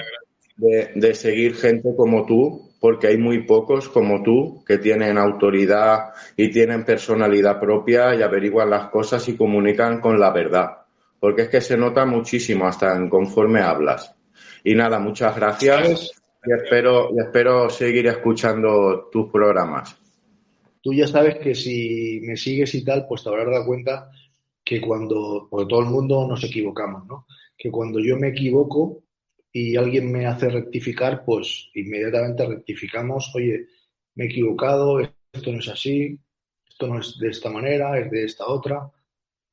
de, de seguir gente como tú, porque hay muy pocos como tú que tienen autoridad y tienen personalidad propia y averiguan las cosas y comunican con la verdad. Porque es que se nota muchísimo hasta en conforme hablas. Y nada, muchas gracias y espero, y espero seguir escuchando tus programas. Tú ya sabes que si me sigues y tal, pues te habrás dado cuenta que cuando, porque todo el mundo nos equivocamos, ¿no? Que cuando yo me equivoco y alguien me hace rectificar, pues inmediatamente rectificamos, oye, me he equivocado, esto no es así, esto no es de esta manera, es de esta otra,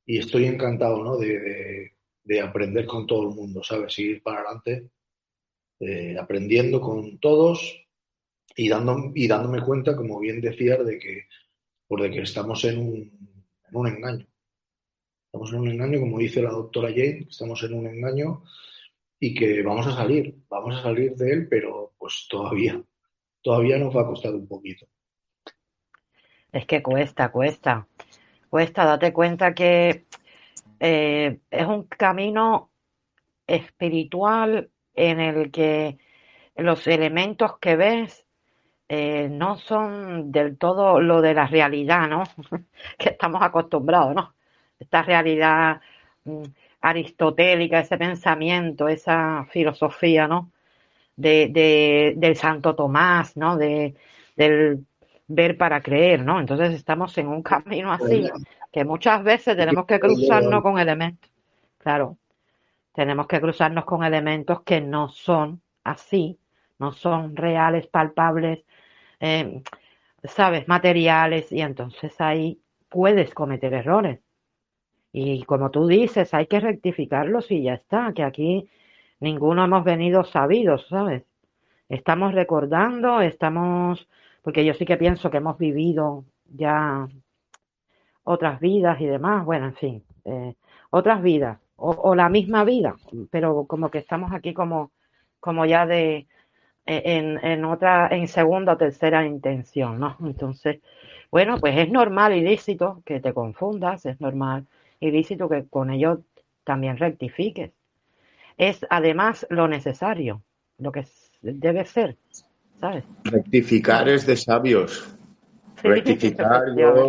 y estoy encantado, ¿no? De, de- de aprender con todo el mundo, ¿sabes? Seguir para adelante, eh, aprendiendo con todos y, dando, y dándome cuenta, como bien decías, de que, pues de que estamos en un, en un engaño. Estamos en un engaño, como dice la doctora Jane, estamos en un engaño y que vamos a salir, vamos a salir de él, pero pues todavía, todavía nos va a costar un poquito. Es que cuesta, cuesta. Cuesta, date cuenta que eh, es un camino espiritual en el que los elementos que ves eh, no son del todo lo de la realidad, ¿no? que estamos acostumbrados, ¿no? Esta realidad mm, aristotélica, ese pensamiento, esa filosofía, ¿no? De, de- del Santo Tomás, ¿no? De, del ver para creer, ¿no? Entonces estamos en un camino así que muchas veces tenemos que cruzarnos con elementos, claro, tenemos que cruzarnos con elementos que no son así, no son reales, palpables, eh, sabes, materiales, y entonces ahí puedes cometer errores. Y como tú dices, hay que rectificarlos y ya está, que aquí ninguno hemos venido sabidos, ¿sabes? Estamos recordando, estamos, porque yo sí que pienso que hemos vivido ya otras vidas y demás, bueno, en fin, eh, otras vidas, o, o la misma vida, pero como que estamos aquí como, como ya de, en, en otra, en segunda o tercera intención, ¿no? Entonces, bueno, pues es normal y lícito que te confundas, es normal y lícito que con ello también rectifiques. Es además lo necesario, lo que debe ser, ¿sabes? Rectificar es de sabios. Rectificar, yo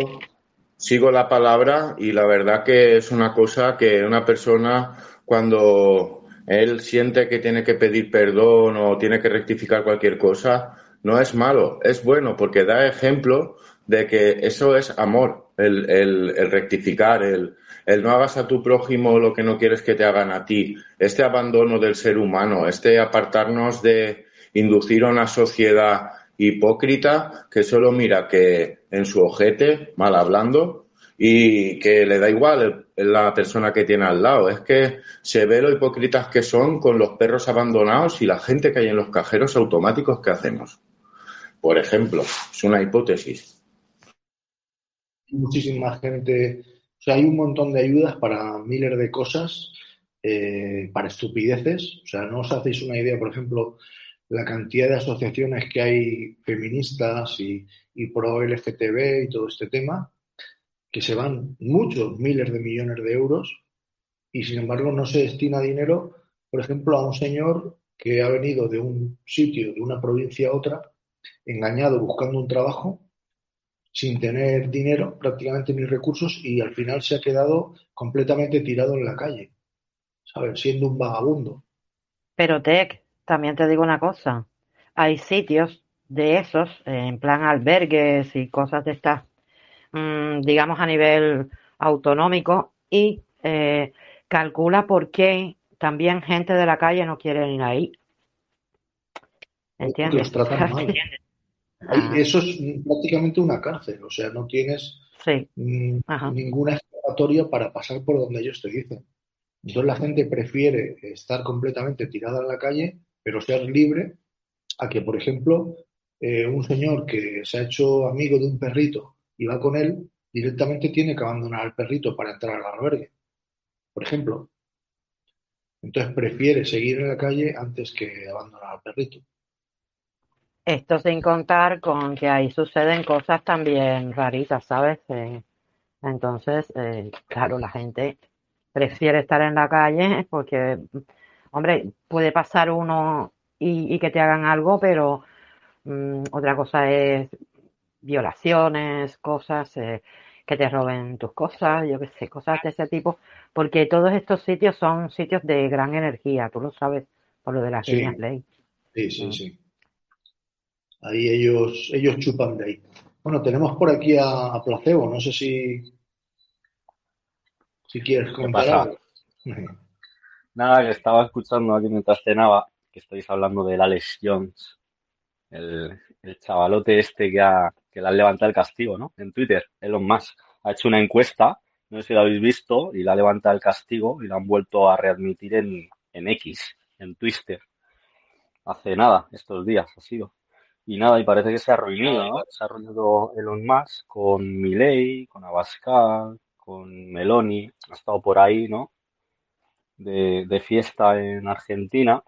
sigo la palabra y la verdad que es una cosa que una persona cuando él siente que tiene que pedir perdón o tiene que rectificar cualquier cosa, no es malo, es bueno porque da ejemplo de que eso es amor, el, el- el rectificar, el, el no hagas a tu prójimo lo que no quieres que te hagan a ti, este abandono del ser humano, este apartarnos de inducir a una sociedad hipócrita que solo mira que en su ojete, mal hablando, y que le da igual la persona que tiene al lado. Es que se ve lo hipócritas que son con los perros abandonados y la gente que hay en los cajeros automáticos que hacemos. Por ejemplo, es una hipótesis. muchísima gente, o sea, hay un montón de ayudas para miles de cosas, eh, para estupideces, o sea, no os hacéis una idea, por ejemplo, la cantidad de asociaciones que hay feministas y, y pro LGTB y todo este tema, que se van muchos miles de millones de euros y sin embargo no se destina dinero, por ejemplo, a un señor que ha venido de un sitio, de una provincia a otra, engañado buscando un trabajo, sin tener dinero, prácticamente ni recursos, y al final se ha quedado completamente tirado en la calle, ¿sabes? Siendo un vagabundo. Pero Tec, también te digo una cosa, hay sitios de esos, en plan albergues y cosas de estas, mm, digamos a nivel autonómico, y eh, calcula por qué también gente de la calle no quiere ir ahí. ¿Entiendes? Los tratan mal. Ah, Eso es prácticamente una cárcel, o sea, no tienes sí, mm, ninguna escapatoria para pasar por donde ellos te dicen. Entonces la gente prefiere estar completamente tirada en la calle, pero ser libre, a que, por ejemplo, eh, un señor que se ha hecho amigo de un perrito y va con él, directamente tiene que abandonar al perrito para entrar al albergue, por ejemplo. Entonces prefiere seguir en la calle antes que abandonar al perrito. Esto sin contar con que ahí suceden cosas también raritas, ¿sabes? Eh, entonces, eh, claro, la gente prefiere estar en la calle porque, hombre, puede pasar uno y, y que te hagan algo, pero mm, otra cosa es violaciones, cosas, eh, que te roben tus cosas, yo qué sé, cosas de ese tipo, porque todos estos sitios son sitios de gran energía, tú lo sabes, por lo de las Sí. líneas ley. Sí, sí, Mm. sí. Ahí ellos, ellos chupan de ahí. Bueno, tenemos por aquí a, a Placebo, no sé si, si quieres ¿Qué comentar pasa? algo. Nada, que estaba escuchando aquí mientras cenaba que estáis hablando del Alex Jones, el, el chavalote este que, ha, que le han levantado el castigo, ¿no? En Twitter, Elon Musk ha hecho una encuesta, no sé si lo habéis visto, y le ha levantado el castigo y lo han vuelto a readmitir en, en X, en Twitter. Hace nada, estos días ha sido. Y nada, y parece que se ha reunido, ¿no? Se ha reunido Elon Musk con Milei, con Abascal, con Meloni, ha estado por ahí, ¿no? de, de fiesta en Argentina,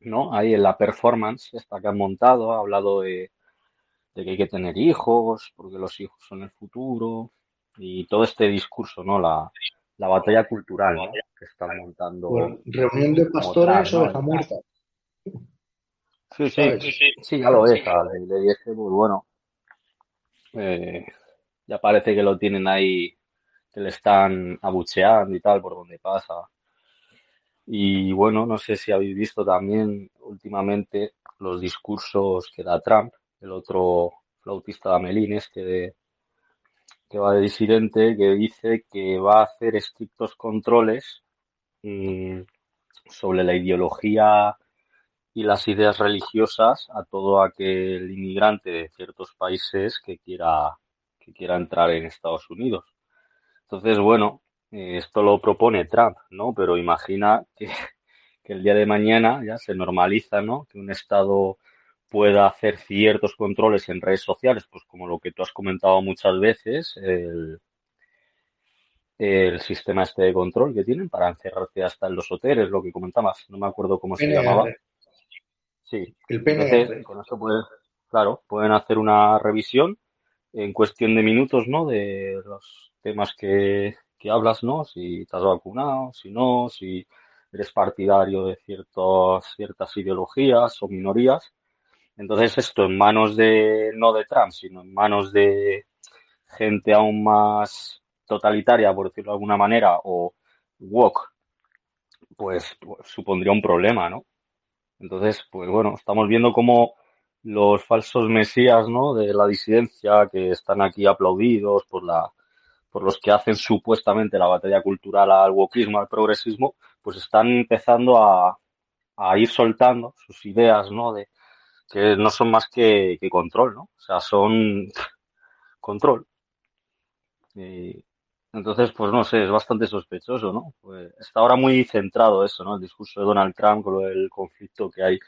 ¿no? Ahí en la performance esta que han montado, ha hablado de, de que hay que tener hijos, porque los hijos son el futuro, y todo este discurso, ¿no? La, la batalla cultural, ¿no? Que están montando Bueno, reunión de pastores, ¿no? oveja muerta, Sí, sí, ¿sabes? sí, ya lo es, Le, le dije, pues bueno, eh, ya parece que lo tienen ahí, que le están abucheando y tal por donde pasa. Y bueno, no sé si habéis visto también últimamente los discursos que da Trump, el otro flautista de Amelín, este de, que va de disidente, que dice que va a hacer estrictos controles mm, sobre la ideología y las ideas religiosas a todo aquel inmigrante de ciertos países que quiera, que quiera entrar en Estados Unidos. Entonces, bueno, eh, esto lo propone Trump, ¿no? Pero imagina que, que el día de mañana ya se normaliza, ¿no? Que un Estado pueda hacer ciertos controles en redes sociales, pues como lo que tú has comentado muchas veces, el, el sistema este de control que tienen para encerrarte hasta en los hoteles, lo que comentabas, no me acuerdo cómo se llamaba. Sí, el entonces PNR. con eso pueden, claro, pueden hacer una revisión en cuestión de minutos, ¿no? De los temas que, que hablas, ¿no? Si te has vacunado, si no, si eres partidario de ciertos, ciertas ideologías o minorías. Entonces esto en manos de, no de Trump, sino en manos de gente aún más totalitaria, por decirlo de alguna manera, o woke, pues, pues supondría un problema, ¿no? Entonces, pues bueno, estamos viendo cómo los falsos mesías, ¿no? De la disidencia que están aquí aplaudidos por la, por los que hacen supuestamente la batalla cultural al wokismo, al progresismo, pues están empezando a, a ir soltando sus ideas, ¿no? De que no son más que, que control, ¿no? O sea, son control. Y entonces, pues no sé, es bastante sospechoso, ¿no? Pues está ahora muy centrado eso, ¿no? El discurso de Donald Trump con del conflicto que hay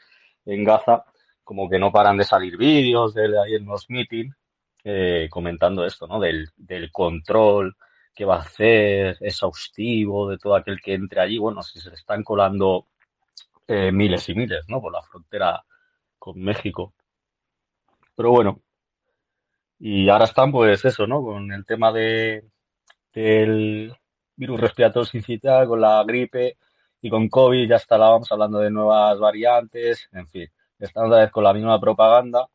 en Gaza, como que no paran de salir vídeos de ahí en los meetings eh, comentando esto, ¿no? Del, del control que va a hacer exhaustivo de todo aquel que entre allí. Bueno, si se le están colando eh, miles y miles, ¿no? Por la frontera con México. Pero bueno, y ahora están pues eso, ¿no? Con el tema de, el virus respiratorio sincitial, con la gripe y con COVID ya estábamos hablando de nuevas variantes, en fin, estamos otra vez con la misma propaganda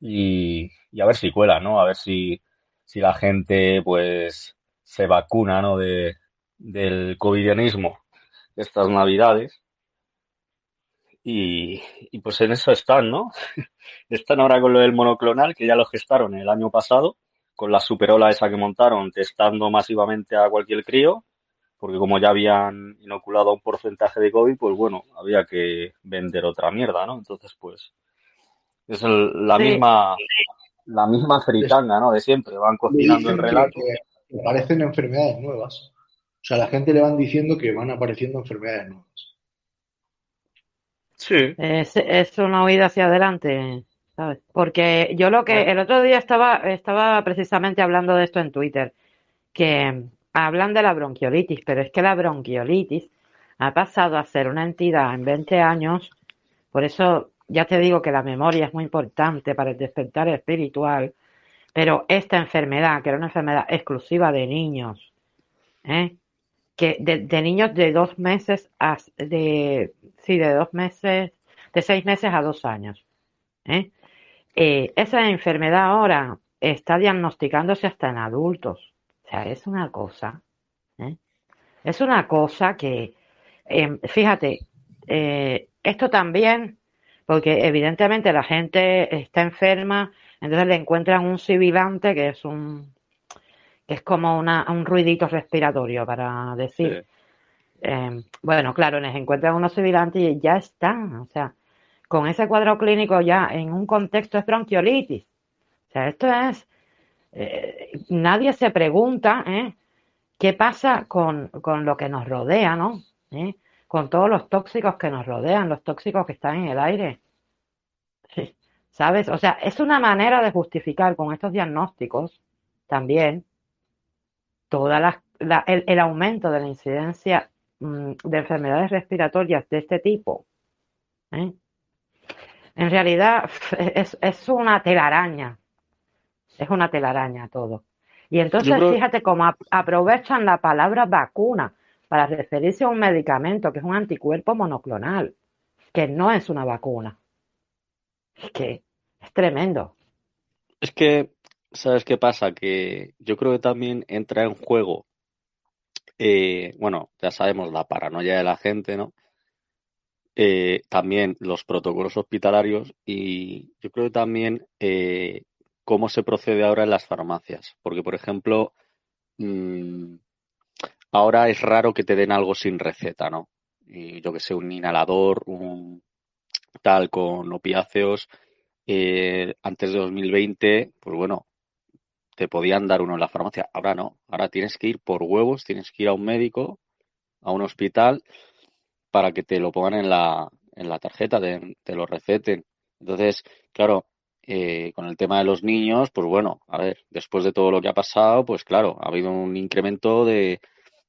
y, y a ver si cuela, ¿no? A ver si, si la gente pues se vacuna, ¿no? De, del covidianismo estas navidades. Y, y pues en eso están, ¿no? Están ahora con lo del monoclonal, que ya lo gestaron el año pasado, con la superola esa que montaron, testando masivamente a cualquier crío, porque como ya habían inoculado un porcentaje de COVID, pues bueno, había que vender otra mierda, ¿no? Entonces, pues, es el- la Sí. misma, la misma fritanga, ¿no? De siempre, van cocinando el que, relato. que aparecen enfermedades nuevas. O sea, a la gente le van diciendo que van apareciendo enfermedades nuevas. Sí. Es, es una huida hacia adelante, ¿sabes? Porque yo lo que el otro día estaba, estaba precisamente hablando de esto en Twitter, que hablan de la bronquiolitis, pero es que la bronquiolitis ha pasado a ser una entidad en 20 años, por eso ya te digo que la memoria es muy importante para el despertar espiritual, pero esta enfermedad, que era una enfermedad exclusiva de niños, ¿eh? Que de, niños de dos meses a, de, sí, de dos meses, de seis meses a dos años. ¿eh? Eh, esa enfermedad ahora está diagnosticándose hasta en adultos. O sea, es una cosa, ¿eh? es una cosa que, eh, fíjate, eh, esto también, porque evidentemente la gente está enferma, entonces le encuentran un sibilante que es un, es como una, un ruidito respiratorio, para decir. Eh, bueno, claro, les encuentran unos sibilantes y ya están. O sea, con ese cuadro clínico ya en un contexto es bronquiolitis. O sea, esto es. eh, nadie se pregunta ¿eh? qué pasa con, con lo que nos rodea, ¿no? ¿Eh? Con todos los tóxicos que nos rodean, los tóxicos que están en el aire. ¿Sabes? O sea, es una manera de justificar con estos diagnósticos también toda la- la- el, el aumento de la incidencia mm, de enfermedades respiratorias de este tipo. ¿eh? En realidad es, es una telaraña, es una telaraña todo. Y entonces creo- fíjate cómo ap- aprovechan la palabra vacuna para referirse a un medicamento que es un anticuerpo monoclonal, que no es una vacuna. Es que es tremendo. Es que, ¿sabes qué pasa? Que yo creo que también entra en juego, eh, bueno, ya sabemos la paranoia de la gente, ¿no? Eh, también los protocolos hospitalarios y yo creo que también eh, cómo se procede ahora en las farmacias. Porque, por ejemplo, mm, ahora es raro que te den algo sin receta, ¿no? Y yo que sé, un inhalador, un tal con opiáceos. antes de 2020, pues bueno, te podían dar uno en la farmacia. Ahora no. Ahora tienes que ir por huevos, tienes que ir a un médico, a un hospital, para que te lo pongan en la, en la tarjeta, te, lo receten. Entonces, claro, eh, con el tema de los niños, pues bueno, a ver, después de todo lo que ha pasado, pues claro, ha habido un incremento de,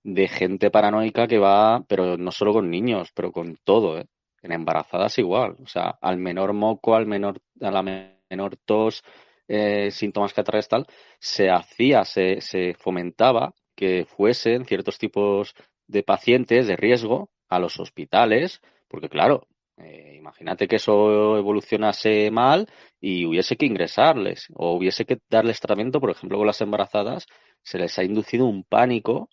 de gente paranoica que va, pero no solo con niños, pero con todo, ¿eh? En embarazadas igual. O sea, al menor moco, al menor, a la menor tos, eh, síntomas catarrales tal, se hacía, se, se fomentaba que fuesen ciertos tipos de pacientes de riesgo a los hospitales, porque claro, eh, imagínate que eso evolucionase mal y hubiese que ingresarles o hubiese que darles tratamiento, por ejemplo, con las embarazadas, se les ha inducido un pánico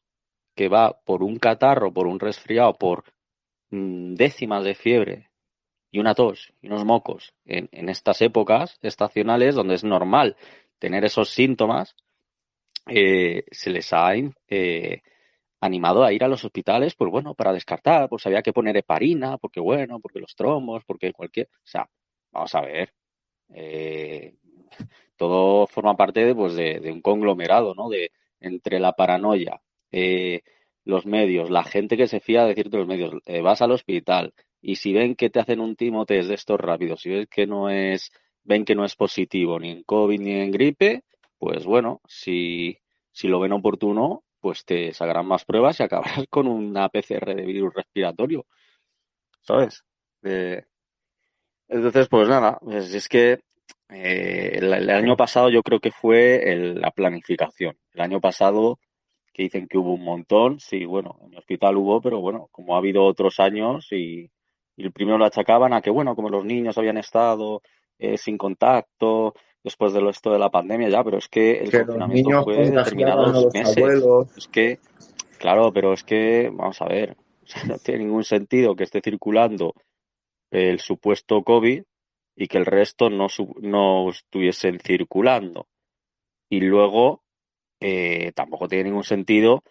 que va por un catarro, por un resfriado, por mm, décimas de fiebre y una tos y unos mocos en, en estas épocas estacionales donde es normal tener esos síntomas, eh, se les ha eh, animado a ir a los hospitales, pues bueno, para descartar, pues había que poner heparina, porque bueno, porque los trombos, porque cualquier, o sea, vamos a ver, eh, todo forma parte de, pues, de, un conglomerado, ¿no? De entre la paranoia, los medios, la gente que se fía de decirte los medios, vas al hospital y si ven que te hacen un timo test de estos rápidos, si ven que no es, ven que no es positivo ni en COVID ni en gripe, pues bueno, si, si lo ven oportuno, pues te sacarán más pruebas y acabarás con una PCR de virus respiratorio, ¿sabes? Entonces, pues nada, pues es que eh, el, año pasado yo creo que fue la planificación. El año pasado que dicen que hubo un montón. Sí, bueno, en el hospital hubo, pero bueno, como ha habido otros años y, y el primero lo achacaban a que, bueno, como los niños habían estado eh, sin contacto después de lo, esto de la pandemia, ya, pero es que el Que confinamiento fue determinados meses. abuelos. Es que, claro, pero es que, vamos a ver, o sea, no tiene ningún sentido que esté circulando el supuesto COVID y que el resto no, su- no estuviesen circulando. Y luego, eh, tampoco tiene ningún sentido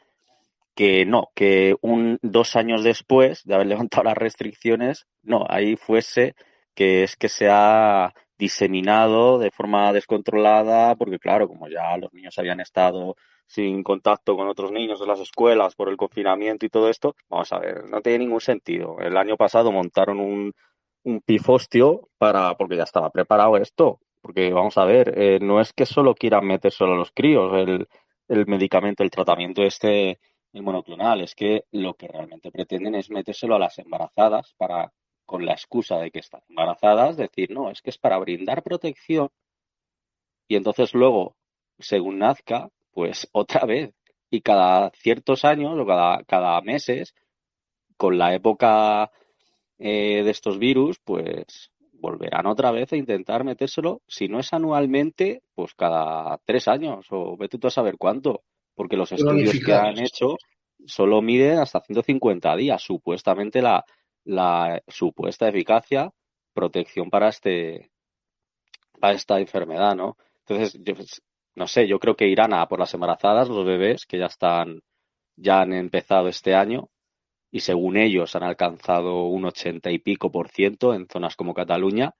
que no, que un dos años después de haber levantado las restricciones, no, ahí fuese que es que se ha diseminado de forma descontrolada, porque claro, como ya los niños habían estado sin contacto con otros niños en las escuelas por el confinamiento y todo esto, vamos a ver, no tiene ningún sentido. El año pasado montaron un, un pifostio para, porque ya estaba preparado esto, porque vamos a ver, eh, no es que solo quieran meter solo los críos el, el medicamento, el tratamiento este el monoclonal, es que lo que realmente pretenden es metérselo a las embarazadas para, con la excusa de que están embarazadas, decir, no, es que es para brindar protección y entonces luego, según nazca, pues otra vez, y cada ciertos años o cada, cada meses, con la época eh, de estos virus, pues volverán otra vez a intentar metérselo, si no es anualmente, pues cada tres años o vete tú a saber cuánto, porque los estudios que han hecho solo miden hasta 150 días, supuestamente la, la supuesta eficacia, protección para este, para esta enfermedad, ¿no? Entonces, yo, pues, no sé, yo creo que irán a por las embarazadas, los bebés que ya están, ya han empezado este año y según ellos han alcanzado un ochenta y pico por ciento en zonas como Cataluña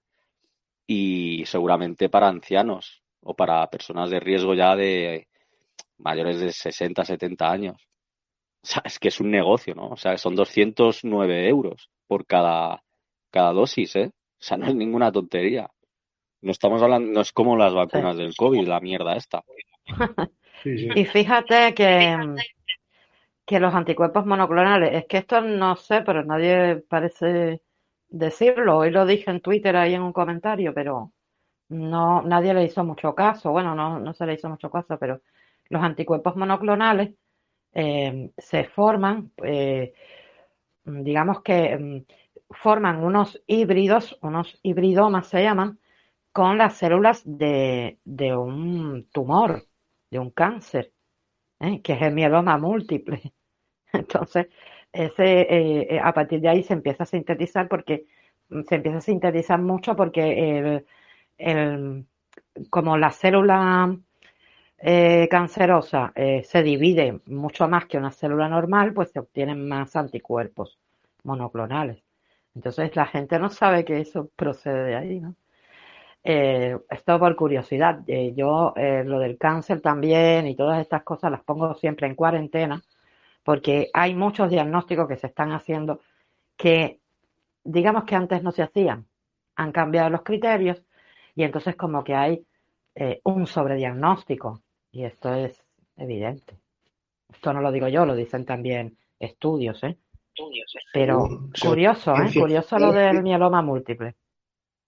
y seguramente para ancianos o para personas de riesgo ya de mayores de 60, 70 años. O sea, es que es un negocio, ¿no? O sea, son 209 euros por cada, cada dosis, ¿eh? O sea, no es ninguna tontería. No estamos hablando, no es como las vacunas del COVID, la mierda esta. Sí, sí. Y fíjate que, que los anticuerpos monoclonales, es que esto no sé, pero nadie parece decirlo. Hoy lo dije en Twitter ahí en un comentario, pero no, nadie le hizo mucho caso. Bueno, no, no se le hizo mucho caso, pero los anticuerpos monoclonales eh, se forman, eh, digamos que mm, forman unos híbridos, unos hibridomas se llaman, con las células de, de un tumor, de un cáncer, ¿eh? que es el mieloma múltiple. Entonces, ese, eh, a partir de ahí se empieza a sintetizar porque se empieza a sintetizar mucho porque el, el- como la célula eh, cancerosa eh, se divide mucho más que una célula normal, pues se obtienen más anticuerpos monoclonales. Entonces la gente no sabe que eso procede de ahí, ¿no? Eh, esto por curiosidad. Eh, yo lo del cáncer también y todas estas cosas las pongo siempre en cuarentena porque hay muchos diagnósticos que se están haciendo que digamos que antes no se hacían. Han cambiado los criterios y entonces como que hay un sobrediagnóstico y esto es evidente. Esto no lo digo yo, lo dicen también estudios, ¿eh? Pero Según- según curioso, ¿eh? Curioso lo del mieloma múltiple.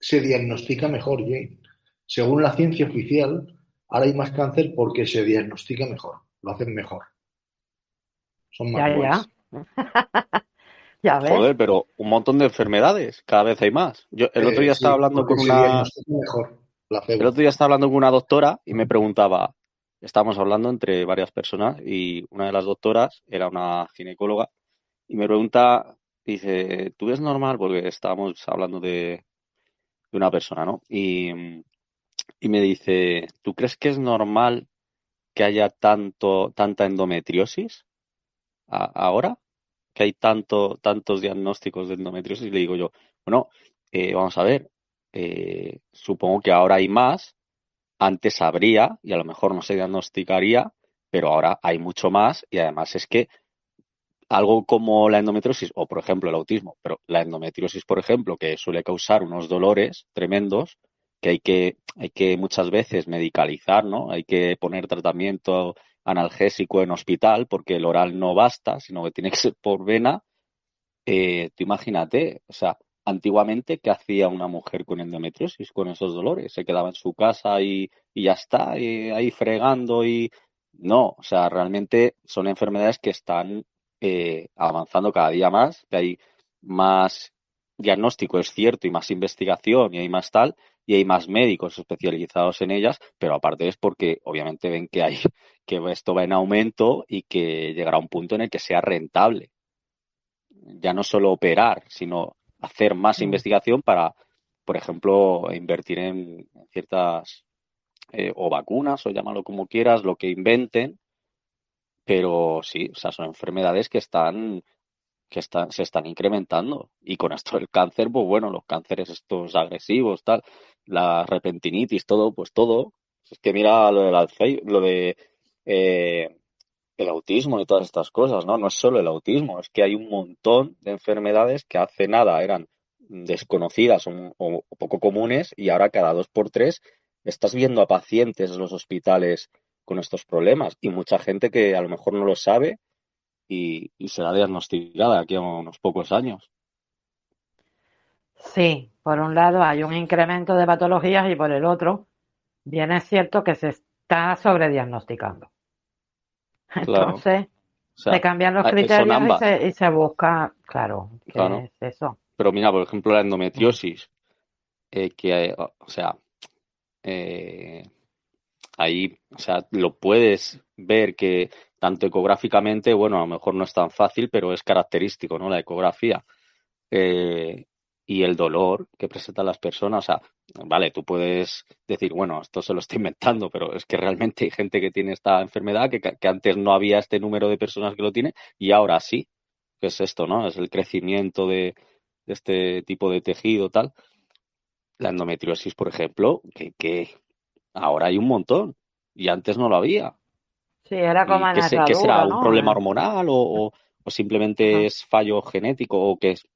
se diagnostica mejor, Jane. Según la ciencia oficial, ahora hay más cáncer porque se diagnostica mejor, lo hacen mejor. Son más Ya, ya. buenos. Ya ves. Joder, pero un montón de enfermedades, cada vez hay más. Yo el otro Eh, día sí, estaba hablando con una, mejor, la el otro día estaba hablando con una doctora y me preguntaba, estábamos hablando entre varias personas y una de las doctoras era una ginecóloga y me pregunta, dice, ¿tú ves normal? Porque estábamos hablando de, de una persona, ¿no? Y, y me dice, ¿tú crees que es normal que haya tanto, tanta endometriosis ahora? Que hay tanto, tantos diagnósticos de endometriosis. Y le digo yo, bueno, eh, vamos a ver, eh, supongo que ahora hay más, antes habría y a lo mejor no se diagnosticaría, pero ahora hay mucho más y además es que algo como la endometriosis o por ejemplo el autismo, pero la endometriosis, por ejemplo, que suele causar unos dolores tremendos que hay que hay que muchas veces medicalizar, ¿no? Hay que poner tratamiento analgésico en hospital porque el oral no basta, sino que tiene que ser por vena. Eh, tú imagínate, o sea, antiguamente, ¿qué hacía una mujer con endometriosis, con esos dolores? Se quedaba en su casa y, y ya está, ahí fregando y no, o sea, realmente son enfermedades que están eh, avanzando cada día más, que hay más diagnóstico, es cierto, y más investigación, y hay más tal, y hay más médicos especializados en ellas, pero aparte es porque obviamente ven que hay, que esto va en aumento y que llegará un punto en el que sea rentable. Ya no solo operar, sino hacer más investigación para, por ejemplo, invertir en ciertas eh, o vacunas o llámalo como quieras, lo que inventen, pero sí, o sea, son enfermedades que están que están, se están incrementando. Y con esto del cáncer, pues bueno, los cánceres estos agresivos, tal, la repentinitis, todo, pues todo. Es que mira lo del Alzheimer, lo de eh, el autismo y todas estas cosas, ¿no? No es solo el autismo, es que hay un montón de enfermedades que hace nada eran desconocidas o, poco comunes y ahora cada dos por tres estás viendo a pacientes en los hospitales con estos problemas y mucha gente que a lo mejor no lo sabe y, y será diagnosticada aquí a unos pocos años. Sí, por un lado hay un incremento de patologías y por el otro, bien es cierto que se está sobrediagnosticando. Claro. Entonces, O sea, se cambian los criterios y se, y se busca, claro, ¿qué Claro. es eso? Pero mira, por ejemplo, la endometriosis, eh, que, eh, o sea, eh, ahí, o sea, lo puedes ver que tanto ecográficamente, bueno, a lo mejor no es tan fácil, pero es característico, ¿no? La ecografía. Eh, y el dolor que presentan las personas, o sea, vale, tú puedes decir, bueno, esto se lo estoy inventando, pero es que realmente hay gente que tiene esta enfermedad, que, que antes no había este número de personas que lo tiene, y ahora sí, que es esto, ¿no? Es el crecimiento de, de este tipo de tejido, tal. La endometriosis, por ejemplo, que, que ahora hay un montón, y antes no lo había. Sí, era como ¿Y en qué, se- qué será? ¿Un ¿no? problema hormonal o, o- o simplemente es fallo genético o que es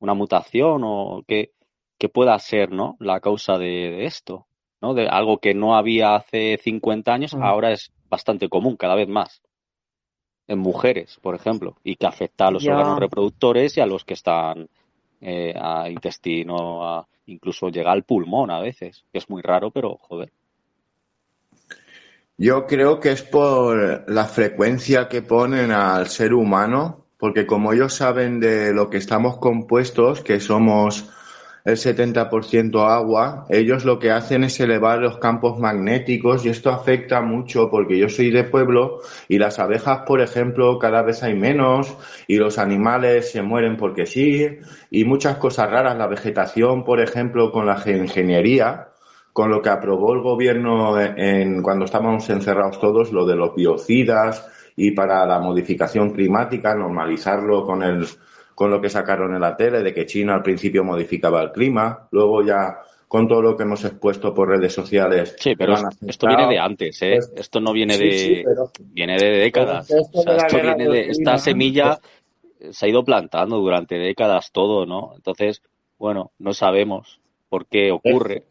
una mutación o que, que pueda ser, ¿no? La causa de, de esto, ¿no? De algo que no había hace 50 años, Mm. ahora es bastante común, cada vez más. En mujeres, por ejemplo, y que afecta a los órganos reproductores y a los que están eh, a intestino, a- incluso llega al pulmón a veces, que es muy raro, pero joder. Yo creo que es por la frecuencia que ponen al ser humano, porque como ellos saben de lo que estamos compuestos, que somos el 70% agua, ellos lo que hacen es elevar los campos magnéticos y esto afecta mucho porque yo soy de pueblo y las abejas, por ejemplo, cada vez hay menos y los animales se mueren porque sí y muchas cosas raras, la vegetación, por ejemplo, con la ingeniería con lo que aprobó el gobierno en, cuando estábamos encerrados todos, lo de los biocidas y para la modificación climática, normalizarlo con el, con lo que sacaron en la tele, de que China al principio modificaba el clima, luego ya con todo lo que hemos expuesto por redes sociales Sí, pero esto viene de aceptado. antes, ¿eh? Pues, Esto no viene sí, sí, de, pero, viene de décadas. esto O sea, de la esto guerra viene de, esta semilla eh, se ha ido plantando durante décadas todo, ¿no? Entonces, bueno, no sabemos por qué ocurre,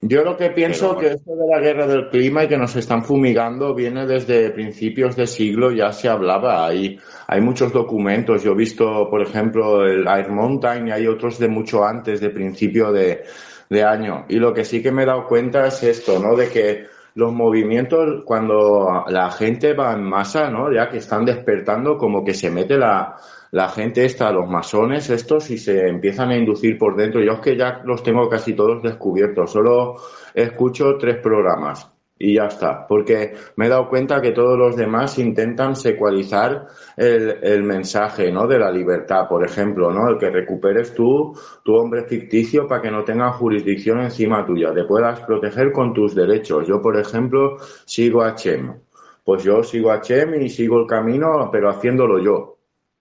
Yo lo que pienso que esto de la guerra del clima y que nos están fumigando viene desde principios de siglo, ya se hablaba. Hay, hay muchos documentos. Yo he visto, por ejemplo, el Air Mountain y hay otros de mucho antes, de principio de, de año. Y lo que sí que me he dado cuenta es esto, ¿no? De que los movimientos, cuando la gente va en masa, ¿no? Ya que están despertando, como que se mete la, la gente esta, los masones estos, y se empiezan a inducir por dentro. Yo es que ya los tengo casi todos descubiertos. Solo escucho tres programas y ya está. Porque me he dado cuenta que todos los demás intentan secualizar el, el mensaje, ¿no? De la libertad, por ejemplo, ¿no? El que recuperes tú tu hombre ficticio para que no tenga jurisdicción encima tuya, te puedas proteger con tus derechos. Yo, por ejemplo, sigo a Chem. Pues yo sigo a Chem y sigo el camino, pero haciéndolo yo.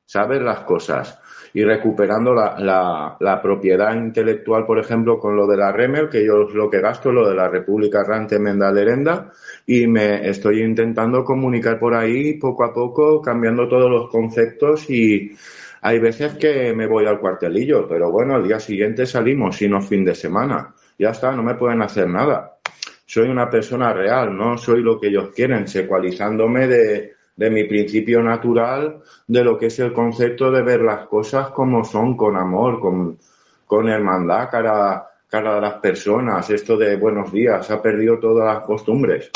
¿Sabes las cosas? Y recuperando la, la, la propiedad intelectual, por ejemplo, con lo de la Remel, que yo es lo que gasto, lo de la República Errante Mendalerenda, y me estoy intentando comunicar por ahí poco a poco, cambiando todos los conceptos y hay veces que me voy al cuartelillo, pero bueno, al día siguiente salimos y no fin de semana. Ya está, no me pueden hacer nada. Soy una persona real, no soy lo que ellos quieren, secualizándome de, de mi principio natural, de lo que es el concepto de ver las cosas como son, con amor, con, con hermandad cara, cara a las personas. Esto de buenos días, se ha perdido todas las costumbres.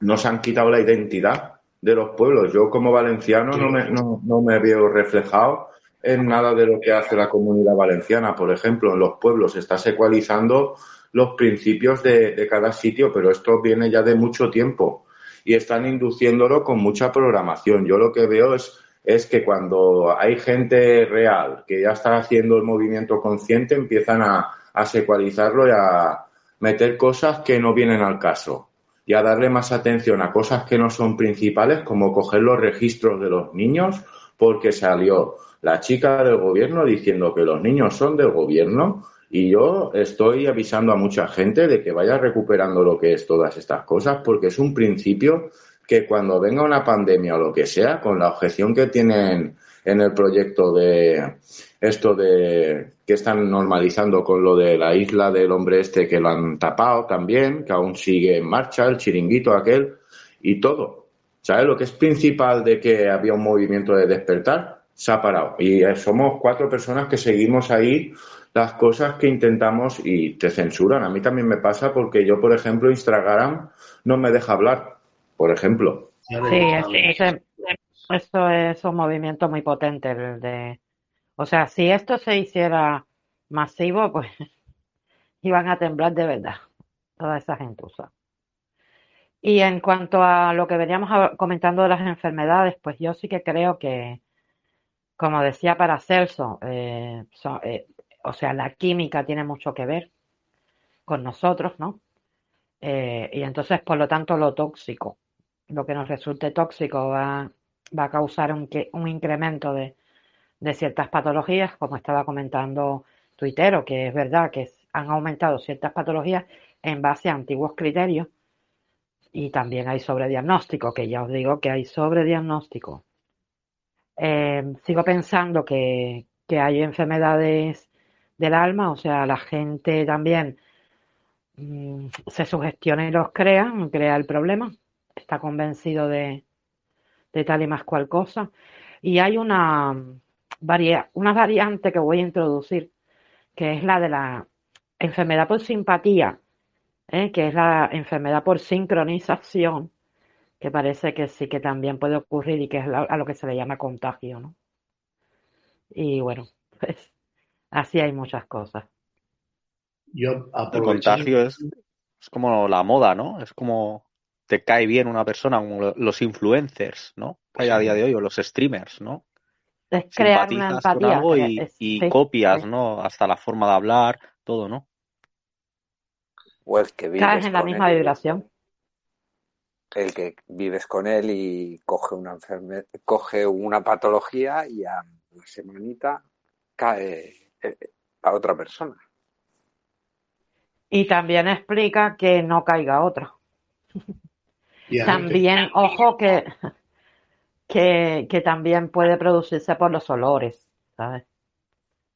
nos han quitado la identidad de los pueblos. Yo como valenciano no me, no, no me veo reflejado en nada de lo que hace la comunidad valenciana. Por ejemplo, en los pueblos se está secualizando los principios de, de cada sitio, pero esto viene ya de mucho tiempo y están induciéndolo con mucha programación. Yo lo que veo es, es que cuando hay gente real que ya está haciendo el movimiento consciente, empiezan a, a secualizarlo y a meter cosas que no vienen al caso y a darle más atención a cosas que no son principales, como coger los registros de los niños, porque salió la chica del gobierno diciendo que los niños son del gobierno y yo estoy avisando a mucha gente de que vaya recuperando lo que es todas estas cosas, porque es un principio que cuando venga una pandemia o lo que sea, con la objeción que tienen en el proyecto de esto de que están normalizando con lo de la isla del hombre este que lo han tapado también, que aún sigue en marcha, el chiringuito aquel y todo. ¿Sabes? Lo que es principal de que había un movimiento de despertar se ha parado. Y somos cuatro personas que seguimos ahí las cosas que intentamos y te censuran. A mí también me pasa porque yo, por ejemplo, Instagram no me deja hablar, por ejemplo. Sí, es- ese- esto es un movimiento muy potente. el de, o sea, si esto se hiciera masivo, pues iban a temblar de verdad toda esa gentuza. Y en cuanto a lo que veníamos comentando de las enfermedades, pues yo sí que creo que, como decía Paracelso, eh, so- eh, o sea, la química tiene mucho que ver con nosotros, ¿no? Eh, y entonces, por lo tanto, lo tóxico, lo que nos resulte tóxico va, va a causar un, un incremento de, de ciertas patologías, como estaba comentando Tuitero, que es verdad que han aumentado ciertas patologías en base a antiguos criterios y también hay sobrediagnóstico, que ya os digo que hay sobrediagnóstico. Eh, sigo pensando que, que hay enfermedades del alma, o sea, la gente también mm, se sugestiona y los crea, crea el problema, está convencido de, de tal y más cual cosa. Y hay una, varia- una variante que voy a introducir, que es la de la enfermedad por simpatía, ¿eh? que es la enfermedad por sincronización, que parece que sí que también puede ocurrir y que es a lo que se le llama contagio, ¿no? Y bueno, pues así hay muchas cosas. Yo El contagio es, es como la moda, ¿no? Es como te cae bien una persona, como lo- los influencers, ¿no? Que hay a día de hoy, o los streamers, ¿no? Es crear una Simpatizas con algo y, es- y sí, copias, sí. ¿no? Hasta la forma de hablar, todo, ¿no? El que Caes vives en la con misma él, vibración. el que vives con él y coge una enfermedad, coge una patología y a la semanita cae eh, a otra persona. Y también explica que no caiga otro. y a ver, También, ojo, que, que, que también puede producirse por los olores, ¿sabes?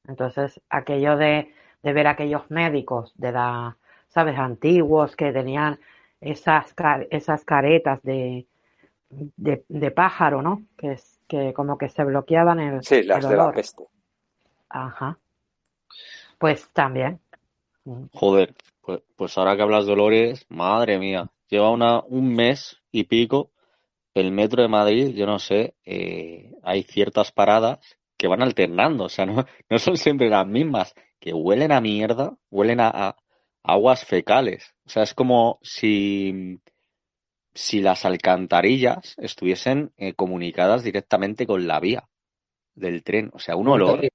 Entonces, aquello de, de ver aquellos médicos de la, ¿sabes? Antiguos que tenían esas, esas caretas de, de, de pájaro, ¿no? Que, es, que como que se bloqueaban el, Sí, las el de la olor. peste. Ajá. Pues también. Joder, pues, pues ahora que hablas de olores, madre mía, lleva una, un mes y pico el metro de Madrid, yo no sé, eh, hay ciertas paradas que van alternando, o sea, no, no son siempre las mismas, que huelen a mierda, huelen a, aguas fecales, o sea, es como si, si las alcantarillas estuviesen eh, comunicadas directamente con la vía del tren, o sea, un olor,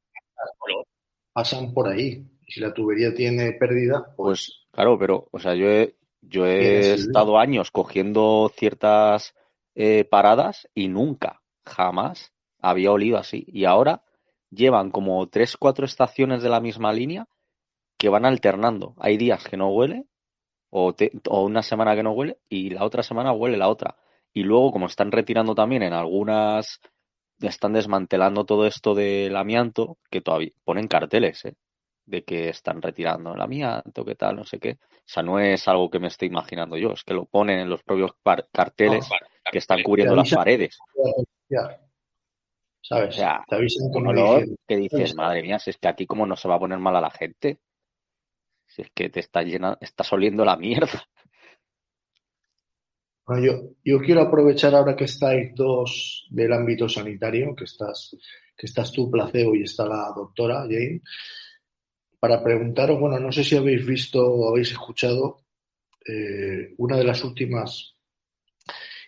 pasan por ahí. Y si la tubería tiene pérdida, pues Pues claro, pero, o sea, yo he, yo he estado años cogiendo ciertas eh, paradas y nunca, jamás había olido así. Y ahora llevan como tres, cuatro estaciones de la misma línea que van alternando. Hay días que no huele, o, te- o una semana que no huele, y la otra semana huele la otra. Y luego, como están retirando también en algunas, están desmantelando todo esto del amianto, que todavía ponen carteles, ¿eh? de que están retirando el amianto, que tal, no sé qué. O sea, no es algo que me esté imaginando yo, es que lo ponen en los propios par- carteles que están cubriendo las paredes. ya, O ¿sabes? sea, Te avisan como olor que dices, madre mía, si es que aquí cómo no se va a poner mal a la gente, si es que te está llena, estás oliendo la mierda. Bueno, yo, yo quiero aprovechar ahora que estáis dos del ámbito sanitario, que estás, que estás tú, Placebo, y está la doctora Jane, para preguntaros, bueno, no sé si habéis visto o habéis escuchado eh, una de las últimas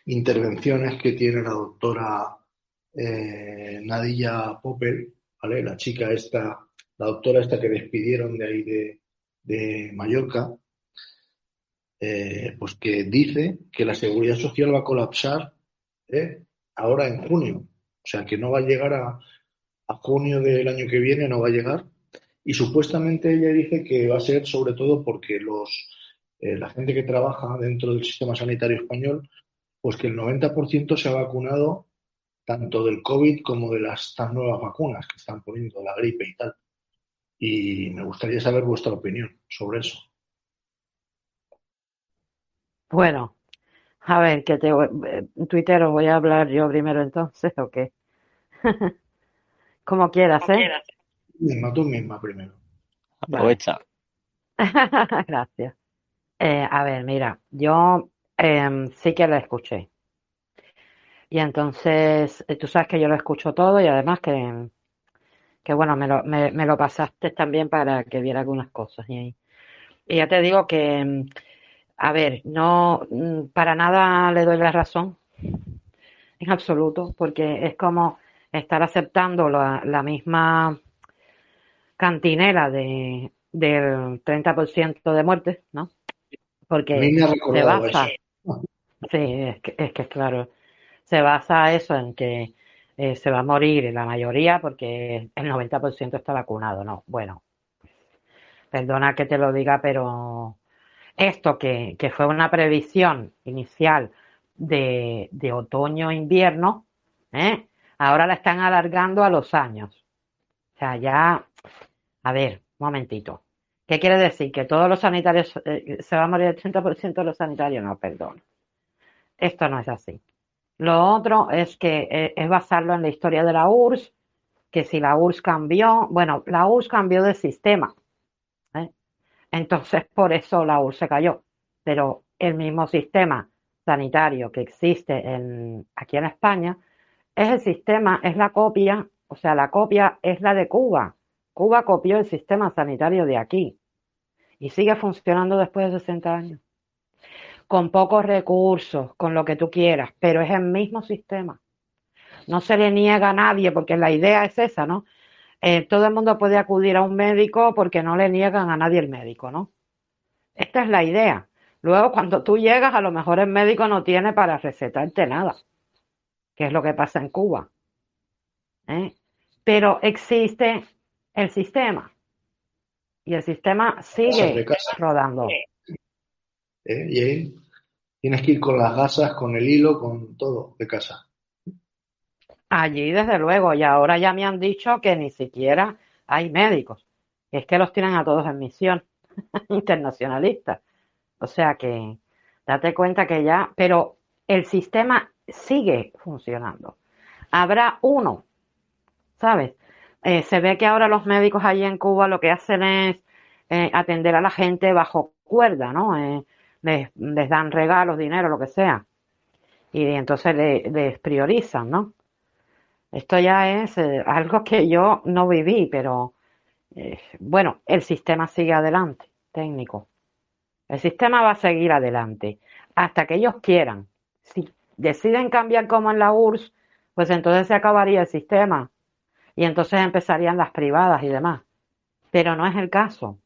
intervenciones que tiene la doctora eh, Nadia Popel, ¿vale? La chica esta, la doctora esta que despidieron de ahí de, de Mallorca, eh, pues que dice que la seguridad social va a colapsar ¿eh? ahora en junio. O sea, que no va a llegar a, a junio del año que viene, no va a llegar. Y supuestamente ella dice que va a ser sobre todo porque los, eh, la gente que trabaja dentro del sistema sanitario español, pues que el 90% se ha vacunado tanto del COVID como de las estas nuevas vacunas que están poniendo, la gripe y tal. Y me gustaría saber vuestra opinión sobre eso. Bueno, a ver, que te eh, Twitter os voy a hablar yo primero entonces, ¿o qué? Como quieras, ¿eh? Misma, tú misma primero. Aprovecha. Gracias. Eh, a ver, mira, yo em, sí que lo escuché. Y entonces, eh, tú sabes que yo lo escucho todo y además que, que bueno, me lo, me, me lo pasaste también para que viera algunas cosas. Y, y ya te digo que, em, a ver, no, mm, para nada le doy la razón, en absoluto, porque es como estar aceptando la, la misma cantinela de, del 30% de muertes, ¿no? Porque se basa, eso. sí, es que, es que claro, se basa eso en que eh, se va a morir la mayoría porque el 90% está vacunado, ¿no? Bueno, perdona que te lo diga, pero esto que, que fue una previsión inicial de, de otoño-invierno, ¿eh? ahora la están alargando a los años. O sea, ya, a ver, un momentito. ¿Qué quiere decir? ¿Que todos los sanitarios, eh, se va a morir el 30% de los sanitarios? No, perdón. Esto no es así. Lo otro es que eh, es basarlo en la historia de la URSS, que si la URSS cambió, bueno, la URSS cambió de sistema. Entonces, por eso la URSS se cayó. Pero el mismo sistema sanitario que existe aquí en España es el sistema, es la copia, o sea, la copia es la de Cuba. Cuba copió el sistema sanitario de aquí y sigue funcionando después de 60 años. Con pocos recursos, con lo que tú quieras, pero es el mismo sistema. No se le niega a nadie, porque la idea es esa, ¿no? Eh, todo el mundo puede acudir a un médico porque no le niegan a nadie el médico, ¿no? Esta es la idea. Luego, cuando tú llegas, a lo mejor el médico no tiene para recetarte nada, que es lo que pasa en Cuba. ¿eh? Pero existe el sistema y el sistema sigue rodando. ¿eh? Jane, tienes que ir con las gasas, con el hilo, con todo de casa. Allí, desde luego, y ahora ya me han dicho que ni siquiera hay médicos, es que los tienen a todos en misión internacionalista. O sea que date cuenta que ya, pero el sistema sigue funcionando. Habrá uno, ¿sabes? Eh, se ve que ahora los médicos allí en Cuba lo que hacen es eh, atender a la gente bajo cuerda, ¿no? Eh, les, dan regalos, dinero, lo que sea. Y entonces le- les priorizan, ¿no? Esto ya es eh, algo que yo no viví, pero eh, bueno, el sistema sigue adelante, técnico. El sistema va a seguir adelante hasta que ellos quieran. Si deciden cambiar como en la URSS, pues entonces se acabaría el sistema y entonces empezarían las privadas y demás. Pero no es el caso.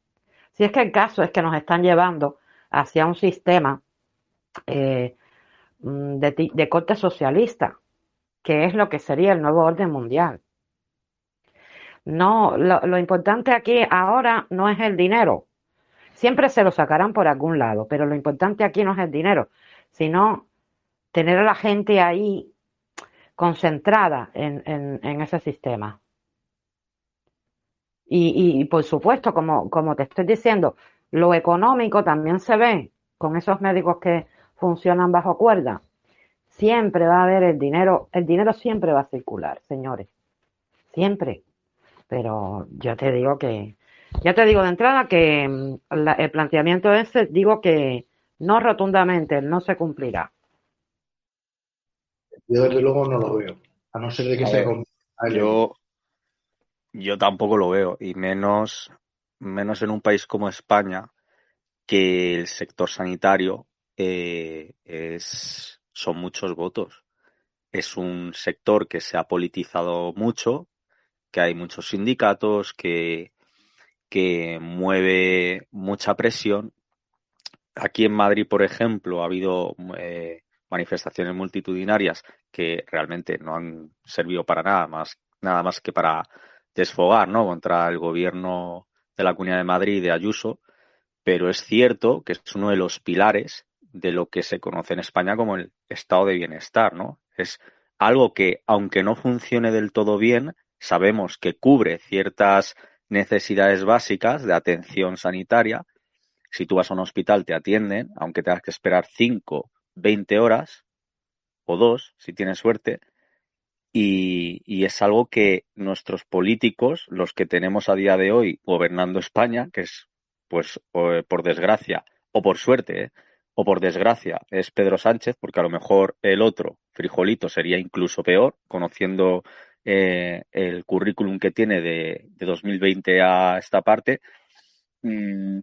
Si es que el caso es que nos están llevando hacia un sistema eh, mm, de, de corte socialista, que es lo que sería el nuevo orden mundial. No, lo, importante aquí ahora no es el dinero. Siempre se lo sacarán por algún lado, pero lo importante aquí no es el dinero, sino tener a la gente ahí concentrada en, en, ese sistema. Y, y, y, por supuesto, como, como te estoy diciendo, lo económico también se ve con esos médicos que funcionan bajo cuerda. Siempre va a haber el dinero, el dinero siempre va a circular, señores. Siempre. Pero yo te digo que, ya te digo de entrada que mm, la- el planteamiento ese, digo que no rotundamente, no se cumplirá. Yo desde luego no lo veo, a no ser de que sea yo, yo tampoco lo veo, y menos, menos en un país como España, que el sector sanitario eh, es, son muchos votos. Es un sector que se ha politizado mucho, que hay muchos sindicatos, que, que mueve mucha presión. Aquí en Madrid, por ejemplo, ha habido eh, manifestaciones multitudinarias que realmente no han servido para nada más, nada más que para desfogar, ¿no? Contra el gobierno de la Comunidad de Madrid de Ayuso, pero es cierto que es uno de los pilares de lo que se conoce en España como el estado de bienestar, ¿no? Es algo que, aunque no funcione del todo bien, sabemos que cubre ciertas necesidades básicas de atención sanitaria. Si tú vas a un hospital te atienden, aunque tengas que esperar 5, 20 horas o dos, si tienes suerte, y, es algo que nuestros políticos, los que tenemos a día de hoy gobernando España, que es, pues, por desgracia, o por suerte, ¿eh? O por desgracia, es Pedro Sánchez, porque a lo mejor el otro, Frijolito, sería incluso peor, conociendo eh, el currículum que tiene de, de 2020 a esta parte, mm,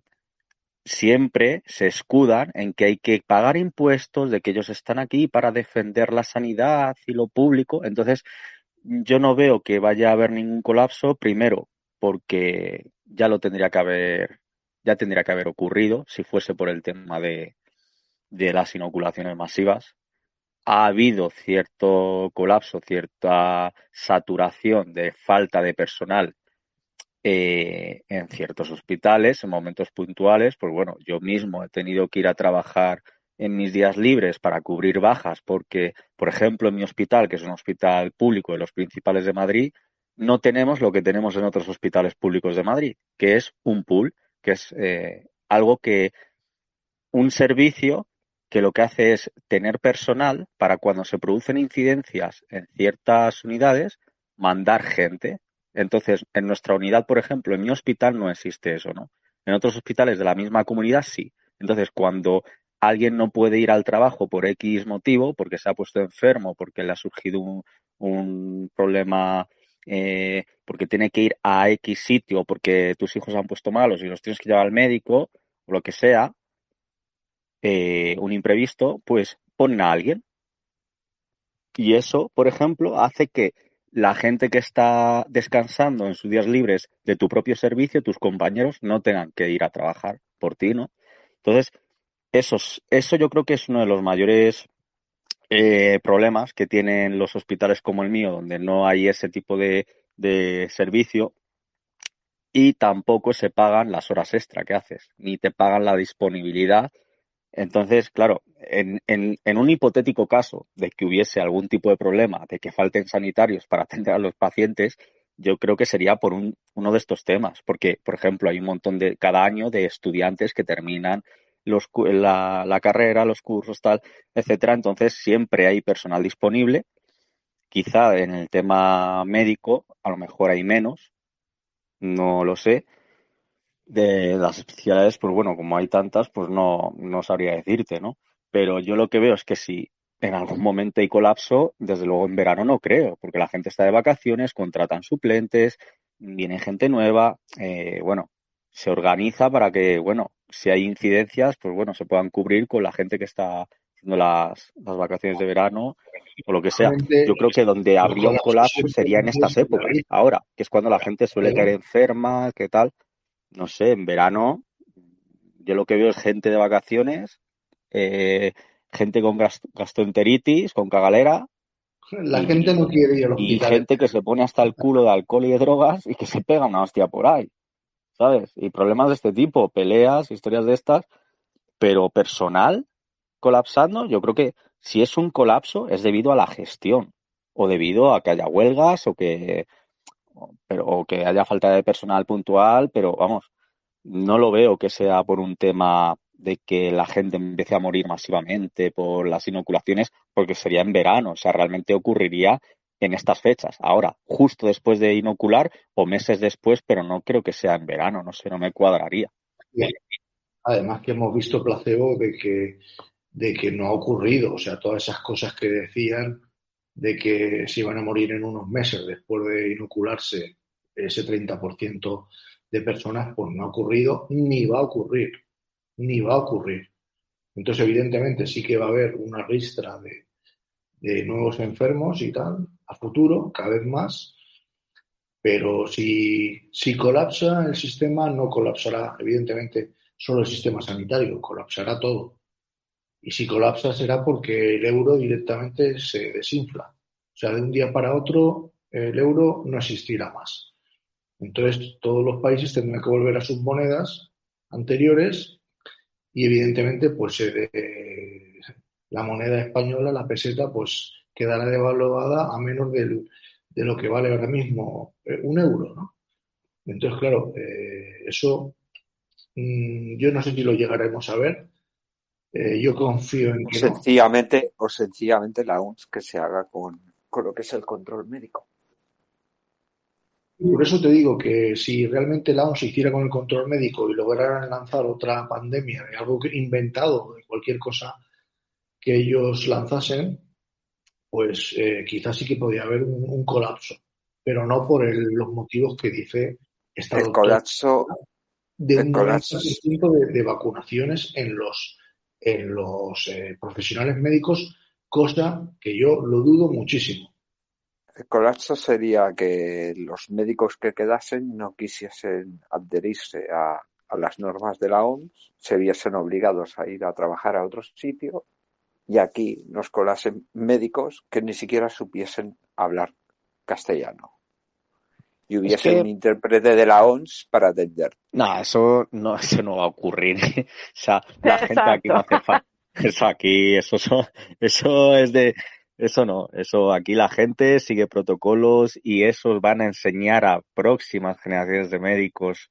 siempre se escudan en que hay que pagar impuestos, de que ellos están aquí para defender la sanidad y lo público. Entonces, yo no veo que vaya a haber ningún colapso, primero, porque ya lo tendría que haber, ya tendría que haber ocurrido si fuese por el tema de, de las inoculaciones masivas. Ha habido cierto colapso, cierta saturación de falta de personal eh, en ciertos hospitales, en momentos puntuales, pues bueno, yo mismo he tenido que ir a trabajar en mis días libres para cubrir bajas, porque, por ejemplo, en mi hospital, que es un hospital público de los principales de Madrid, no tenemos lo que tenemos en otros hospitales públicos de Madrid, que es un pool, que es eh, algo que, un servicio que lo que hace es tener personal para cuando se producen incidencias en ciertas unidades, mandar gente. Entonces, en nuestra unidad, por ejemplo, en mi hospital no existe eso, ¿no? En otros hospitales de la misma comunidad sí. Entonces, cuando alguien no puede ir al trabajo por X motivo, porque se ha puesto enfermo, porque le ha surgido un, un problema, eh, porque tiene que ir a X sitio, porque tus hijos se han puesto malos y los tienes que llevar al médico, o lo que sea, eh, un imprevisto, pues ponen a alguien. Y eso, por ejemplo, hace que la gente que está descansando en sus días libres de tu propio servicio, tus compañeros, no tengan que ir a trabajar por ti, ¿no? Entonces, eso, es- eso yo creo que es uno de los mayores eh, problemas que tienen los hospitales como el mío, donde no hay ese tipo de, de servicio y tampoco se pagan las horas extra que haces, ni te pagan la disponibilidad entonces, claro, en, en, en un hipotético caso de que hubiese algún tipo de problema, de que falten sanitarios para atender a los pacientes, yo creo que sería por un, uno de estos temas, porque, por ejemplo, hay un montón de, cada año de estudiantes que terminan los, la, la carrera, los cursos, tal, etcétera. Entonces, siempre hay personal disponible. Quizá en el tema médico, a lo mejor hay menos, no lo sé. De las especialidades, pues bueno, como hay tantas, pues no, no sabría decirte, ¿no? Pero yo lo que veo es que si en algún momento hay colapso, desde luego en verano no creo, porque la gente está de vacaciones, contratan suplentes, viene gente nueva, eh, bueno, se organiza para que, bueno, si hay incidencias, pues bueno, se puedan cubrir con la gente que está haciendo las, las vacaciones de verano o lo que sea. Yo creo que donde habría un colapso sería en estas épocas, ahora, que es cuando la gente suele caer enferma, ¿qué tal? No sé, en verano yo lo que veo es gente de vacaciones, eh, gente con gas- gastroenteritis, con cagalera La y, gente no quiere ir al y gente que se pone hasta el culo de alcohol y de drogas y que se pega una hostia por ahí, ¿sabes? Y problemas de este tipo, peleas, historias de estas, pero personal colapsando, yo creo que si es un colapso es debido a la gestión o debido a que haya huelgas o que, pero, o que haya falta de personal puntual, pero vamos, no lo veo que sea por un tema de que la gente empiece a morir masivamente por las inoculaciones, porque sería en verano, o sea, realmente ocurriría en estas fechas. Ahora, justo después de inocular o meses después, pero no creo que sea en verano, no sé, no me cuadraría. Además que hemos visto placebo de que, de que no ha ocurrido, o sea, todas esas cosas que decían de que se iban a morir en unos meses después de inocularse ese 30% de personas, pues no ha ocurrido ni va a ocurrir, ni va a ocurrir. Entonces, evidentemente, sí que va a haber una ristra de, de nuevos enfermos y tal a futuro, cada vez más, pero si, si colapsa el sistema, no colapsará, evidentemente, solo el sistema sanitario, colapsará todo. Y si colapsa será porque el euro directamente se desinfla. O sea, de un día para otro el euro no existirá más. Entonces todos los países tendrán que volver a sus monedas anteriores y evidentemente pues la moneda española, la peseta, pues quedará devaluada a menos del, de lo que vale ahora mismo eh, un euro, ¿no? Entonces, claro, eh, eso mm, yo no sé si lo llegaremos a ver. Eh, yo confío en O que no. sencillamente, o sencillamente la OMS que se haga con, con lo que es el control médico. Por eso te digo que si realmente la OMS hiciera con el control médico y lograran lanzar otra pandemia de algo inventado, de cualquier cosa que ellos lanzasen, pues eh, quizás sí que podría haber un, un colapso, pero no por el- los motivos que dice esta El doctora colapso, de el un colapso, 90% de, de vacunaciones en los, en los eh, profesionales médicos, cosa que yo lo dudo muchísimo. el colapso sería que los médicos que quedasen no quisiesen adherirse a, a las normas de la OMS, se viesen obligados a ir a trabajar a otro sitio y aquí nos colasen médicos que ni siquiera supiesen hablar castellano y hubiese que- un intérprete de la OMS para atender. No, eso no, eso no va a ocurrir. o sea, la gente aquí no hace falta. Eso aquí, eso, eso, eso es de, eso no, eso aquí la gente sigue protocolos y esos van a enseñar a próximas generaciones de médicos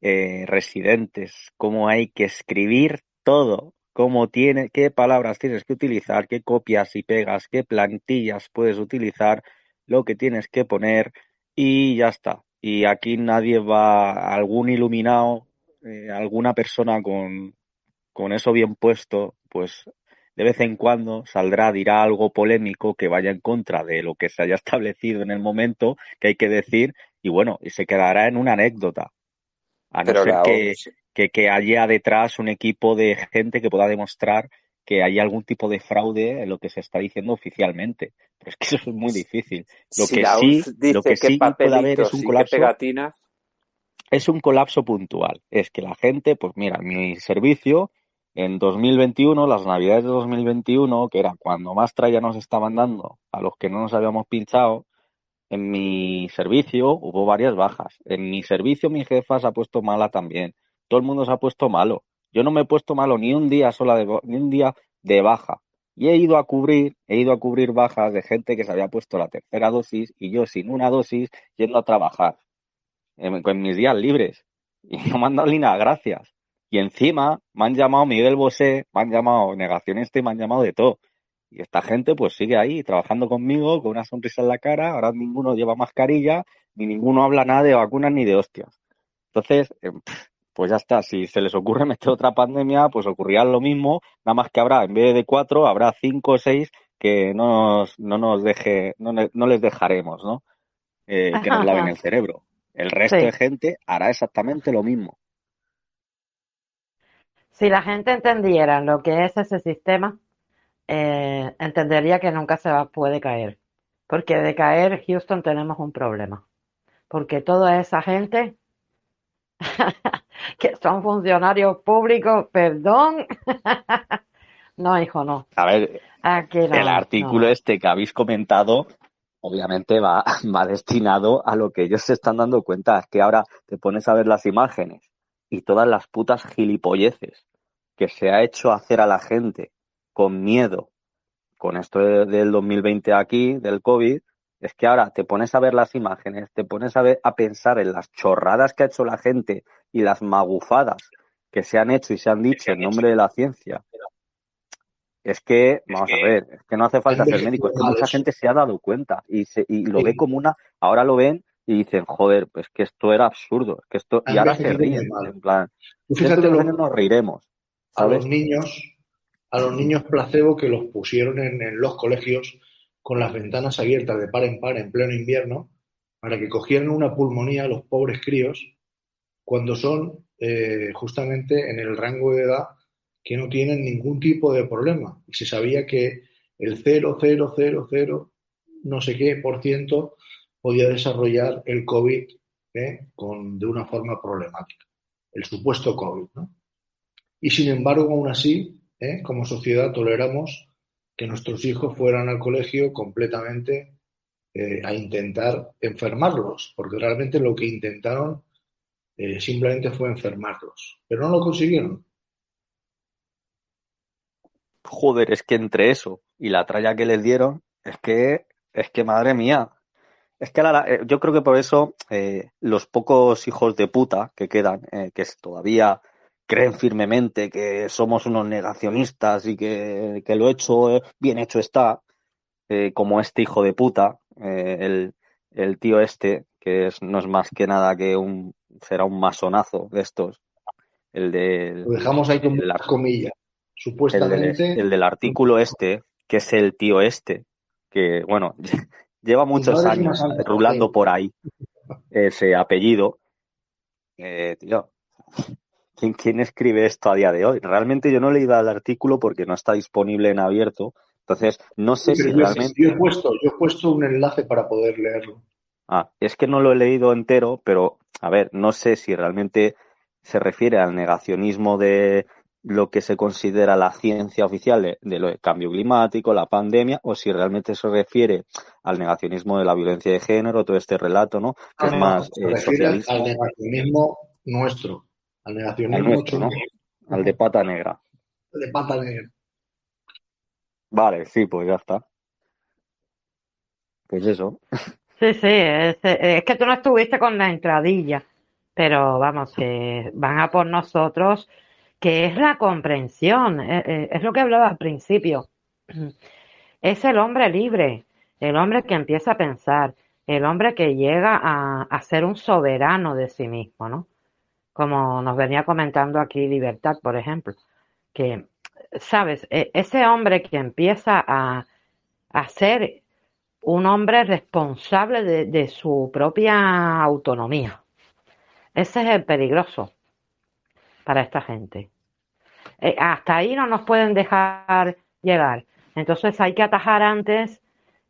eh, residentes cómo hay que escribir todo, cómo tiene, qué palabras tienes que utilizar, qué copias y pegas, qué plantillas puedes utilizar, lo que tienes que poner y ya está. Y aquí nadie va, algún iluminado, eh, alguna persona con, con eso bien puesto, pues de vez en cuando saldrá, dirá algo polémico que vaya en contra de lo que se haya establecido en el momento que hay que decir y bueno, y se quedará en una anécdota. A no Pero ser que, que, que haya detrás un equipo de gente que pueda demostrar que hay algún tipo de fraude en lo que se está diciendo oficialmente. Pero es que eso es muy difícil. Lo si que sí, lo que sí puede haber es un colapso pegatinas, es un colapso puntual. Es que la gente, pues mira, mi servicio en 2021, las navidades de 2021, que era cuando más tralla nos estaban dando a los que no nos habíamos pinchado, en mi servicio hubo varias bajas. En mi servicio mi jefa se ha puesto mala también. Todo el mundo se ha puesto malo. Yo no me he puesto malo ni un día sola de, ni un día de baja. Y he ido a cubrir, he ido a cubrir bajas de gente que se había puesto la tercera dosis y yo sin una dosis yendo a trabajar en, en mis días libres. Y no me han dado gracias. Y encima me han llamado Miguel Bosé, me han llamado negacionista y me han llamado de todo. Y esta gente pues sigue ahí trabajando conmigo con una sonrisa en la cara. Ahora ninguno lleva mascarilla, ni ninguno habla nada de vacunas ni de hostias. Entonces, pf, pues ya está. Si se les ocurre meter otra pandemia, pues ocurrirá lo mismo. Nada más que habrá, en vez de cuatro, habrá cinco o seis que no nos, no nos deje, no, no les dejaremos, ¿no? Eh, que nos laven el cerebro. El resto Sí. de gente hará exactamente lo mismo. Si la gente entendiera lo que es ese sistema, eh, entendería que nunca se va, puede caer. Porque de caer, Houston, tenemos un problema. Porque toda esa gente que son funcionarios públicos, perdón. No, hijo, no. A ver, Aquí no, el artículo no. este que habéis comentado, obviamente va, va destinado a lo que ellos se están dando cuenta. Es que ahora te pones a ver las imágenes y todas las putas gilipolleces que se ha hecho hacer a la gente con miedo con esto de- del 2020 aquí, del COVID, es que ahora te pones a ver las imágenes, te pones a ver, a pensar en las chorradas que ha hecho la gente y las magufadas que se han hecho y se han dicho en nombre de la ciencia. Es que, vamos a ver, es que no hace falta ser médico, es que mucha gente se ha dado cuenta y, se, y lo ve como una, ahora lo ven y dicen, joder, pues que esto era absurdo, que esto, y ahora se ríen, en plan, fíjate de lo- nos reiremos, a los niños, a los niños placebo que los pusieron en, en los colegios con las ventanas abiertas de par en par en pleno invierno para que cogieran una pulmonía los pobres críos cuando son eh, justamente en el rango de edad que no tienen ningún tipo de problema. Se sabía que el 0,000 no sé qué por ciento podía desarrollar el COVID ¿eh? con, de una forma problemática, el supuesto COVID. ¿no? Y sin embargo, aún así, ¿eh? como sociedad toleramos que nuestros hijos fueran al colegio completamente eh, a intentar enfermarlos, porque realmente lo que intentaron eh, simplemente fue enfermarlos, pero no lo consiguieron. Joder, es que entre eso y la tralla que les dieron, es que, es que madre mía. Es que la- eh, yo creo que por eso los pocos hijos de puta que quedan, que todavía creen firmemente que somos unos negacionistas y que, que lo hecho, eh, bien hecho está, eh, como este hijo de puta, eh, el, el tío este, que es, no es más que nada que un, será un masonazo de estos, el del, Lo dejamos ahí con el comillas. el del, Supuestamente, el del artículo este, que es el tío este, que, bueno, lleva muchos años rulando por ahí ese apellido. Eh, tío, ¿quién, quién escribe esto a día de hoy? Realmente yo no he leído el artículo porque no está disponible en abierto. Entonces, no sé Sí, si realmente. yo he puesto, yo he puesto un enlace para poder leerlo. Ah, es que no lo he leído entero, pero a ver, no sé si realmente se refiere al negacionismo de lo que se considera la ciencia oficial de, de lo del cambio climático, la pandemia, o si realmente se refiere al negacionismo de la violencia de género, todo este relato, ¿no? Que No, es más se eh, refiere al, socialista, al negacionismo nuestro, al al nuestro, ¿no? Al de pata negra. de pata negra. Vale, sí, pues ya está. Pues eso. Sí, sí, es, es que tú no estuviste con la entradilla, pero vamos, que van a por nosotros, que es la comprensión, eh, eh, es lo que hablaba al principio. Es el hombre libre, el hombre que empieza a pensar, el hombre que llega a, a ser un soberano de sí mismo, ¿no? Como nos venía comentando aquí Libertad, por ejemplo, que, sabes, E- ese hombre que empieza a, a ser un hombre responsable de, de su propia autonomía. Ese es el peligroso para esta gente. Eh, hasta ahí no nos pueden dejar llegar. Entonces hay que atajar antes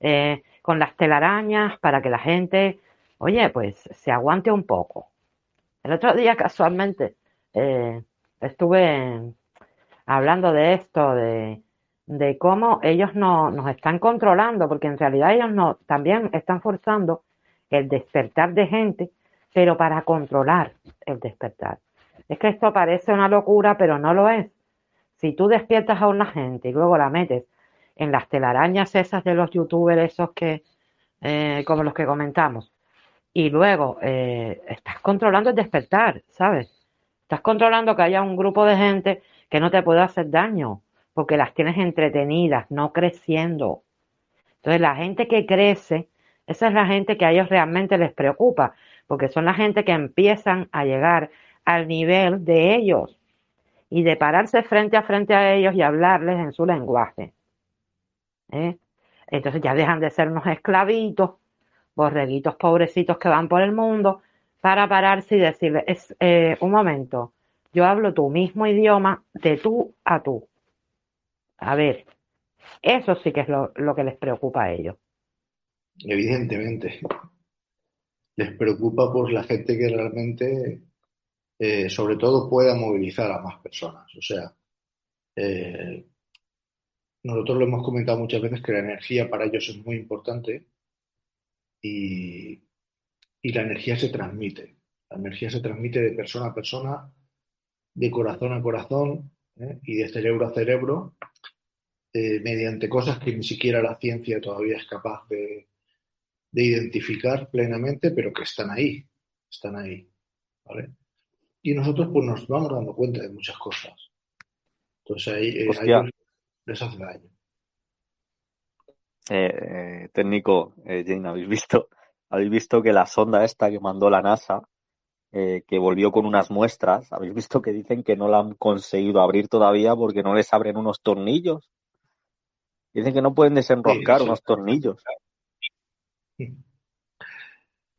eh, con las telarañas para que la gente, oye, pues se aguante un poco. El otro día casualmente eh, estuve hablando de esto, de, de cómo ellos no, nos están controlando, porque en realidad ellos no, también están forzando el despertar de gente, pero para controlar el despertar. Es que esto parece una locura, pero no lo es. Si tú despiertas a una gente y luego la metes en las telarañas esas de los youtubers, esos que, eh, como los que comentamos, y luego eh, estás controlando el despertar, ¿sabes? Estás controlando que haya un grupo de gente que no te pueda hacer daño, porque las tienes entretenidas, no creciendo. Entonces, la gente que crece, esa es la gente que a ellos realmente les preocupa, porque son la gente que empiezan a llegar al nivel de ellos y de pararse frente a frente a ellos y hablarles en su lenguaje. ¿eh? Entonces ya dejan de ser unos esclavitos, borreguitos pobrecitos que van por el mundo, para pararse y decirles, es, eh, un momento, yo hablo tu mismo idioma de tú a tú. A ver, eso sí que es lo, lo que les preocupa a ellos. Evidentemente. Les preocupa por la gente que realmente, eh, sobre todo, pueda movilizar a más personas. O sea, eh, nosotros lo hemos comentado muchas veces que la energía para ellos es muy importante y, y la energía se transmite. La energía se transmite de persona a persona, de corazón a corazón ¿eh? y de cerebro a cerebro, eh, mediante cosas que ni siquiera la ciencia todavía es capaz de, de identificar plenamente, pero que están ahí, están ahí, ¿vale? Y nosotros pues nos vamos dando cuenta de muchas cosas. Entonces ahí eh, a Hostia. ellos les hace daño. Eh, eh, técnico, eh, Jane, ¿habéis visto? ¿Habéis visto que la sonda esta que mandó la NASA, eh, que volvió con unas muestras, ¿habéis visto que dicen que no la han conseguido abrir todavía porque no les abren unos tornillos? Dicen que no pueden desenroscar Sí, unos tornillos.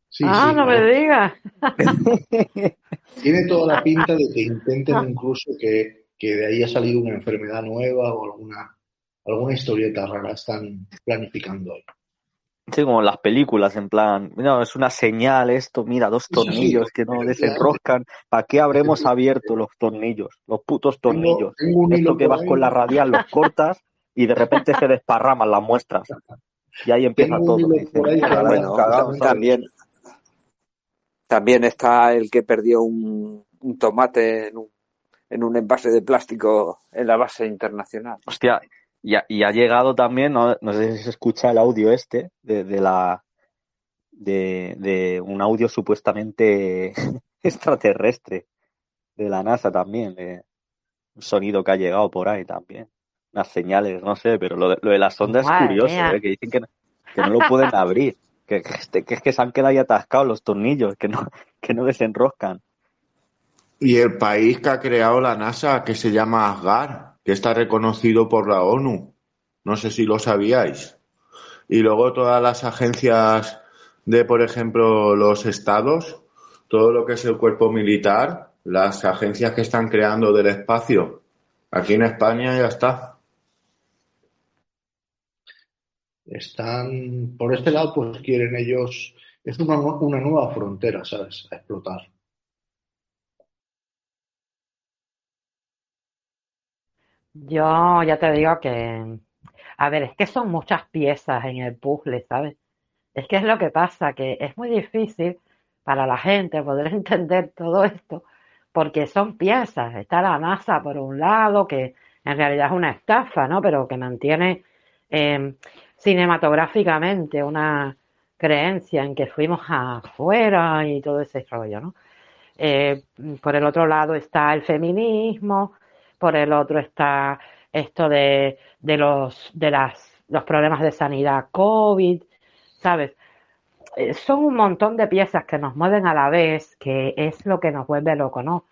Sí, Ah, sí, no me digas. Tiene toda la pinta de que intenten incluso que, que de ahí ha salido una enfermedad nueva o alguna, alguna historieta rara. Están planificando hoy. Sí, como en las películas, en plan, no, es una señal esto, mira, dos Sí, sí, tornillos que no desenroscan. ¿Para qué habremos abierto los tornillos? Los putos Tengo, tornillos. tengo un Esto que vas ahí, con la radial, los cortas y de repente se desparraman las muestras. Y ahí empieza tengo todo. Dicen, ahí que "Mira, la habla hemos Bueno, cagado, precisamente ¿sabes?". también, también está el que perdió un, un tomate en un, en un envase de plástico en la base internacional. Hostia, y ha, y ha llegado también, no, no sé si se escucha el audio este, de, de la de, de un audio supuestamente extraterrestre de la NASA también, de un sonido que ha llegado por ahí también. Unas señales, no sé, pero lo de, lo de la sonda es curioso. ¿eh? que dicen que no, que no lo pueden abrir, que, que, que es que se han quedado ahí atascados los tornillos, que no, que no desenroscan. Y el país que ha creado la NASA, que se llama Asgar, que está reconocido por la ONU. No sé si lo sabíais. Y luego todas las agencias de, por ejemplo, los estados, todo lo que es el cuerpo militar, las agencias que están creando del espacio. Aquí en España ya está. Están, por este lado, pues quieren ellos, es una, una nueva frontera, ¿sabes? A explotar. Yo ya te digo que, a ver, es que son muchas piezas en el puzzle, ¿sabes? Es que es lo que pasa, que es muy difícil para la gente poder entender todo esto, porque son piezas. Está la NASA por un lado, que en realidad es una estafa, ¿no? Pero que mantiene eh, cinematográficamente una creencia en que fuimos afuera y todo ese rollo, ¿no? Eh, por el otro lado está el feminismo, por el otro está esto de, de los, de las, los problemas de sanidad COVID, ¿sabes? Eh, son un montón de piezas que nos mueven a la vez, que es lo que nos vuelve loco, ¿no?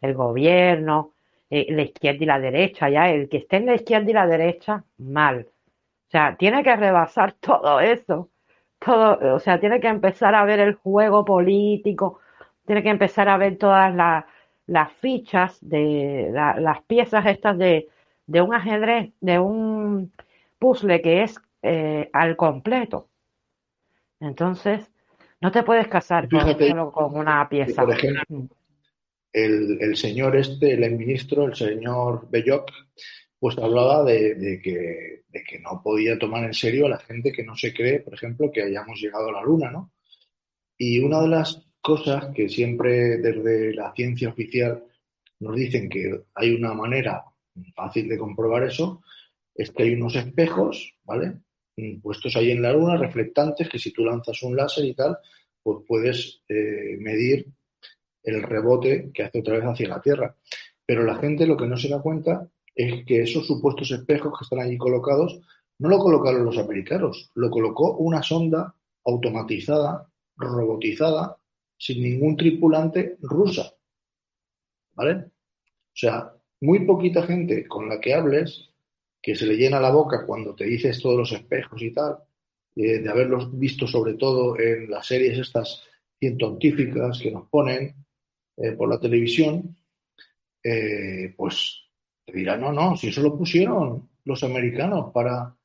El gobierno, eh, la izquierda y la derecha, ya el que esté en la izquierda y la derecha, mal. O sea, tiene que rebasar todo eso, todo, o sea, tiene que empezar a ver el juego político, tiene que empezar a ver todas las, las fichas de la- las piezas estas de, de un ajedrez, de un puzzle que es eh, al completo. Entonces, no te puedes casar con, Fíjate solo con una pieza. por ejemplo, el, el señor este, el ministro, el señor Belloc, pues hablaba de, de que, de que no podía tomar en serio a la gente que no se cree, por ejemplo, que hayamos llegado a la Luna, ¿no? Y una de las cosas que siempre desde la ciencia oficial nos dicen que hay una manera fácil de comprobar eso, es que hay unos espejos, ¿vale? Puestos ahí en la luna, reflectantes, que si tú lanzas un láser y tal, pues puedes eh, medir el rebote que hace otra vez hacia la Tierra. Pero la gente lo que no se da cuenta es que esos supuestos espejos que están allí colocados no lo colocaron los americanos, lo colocó una sonda automatizada, robotizada, sin ningún tripulante rusa. ¿Vale? O sea, muy poquita gente con la que hables que se le llena la boca cuando te dices todos los espejos y tal, eh, de haberlos visto sobre todo en las series estas científicas que nos ponen eh, por la televisión, eh, pues te dirán, no, no, si eso lo pusieron los americanos para...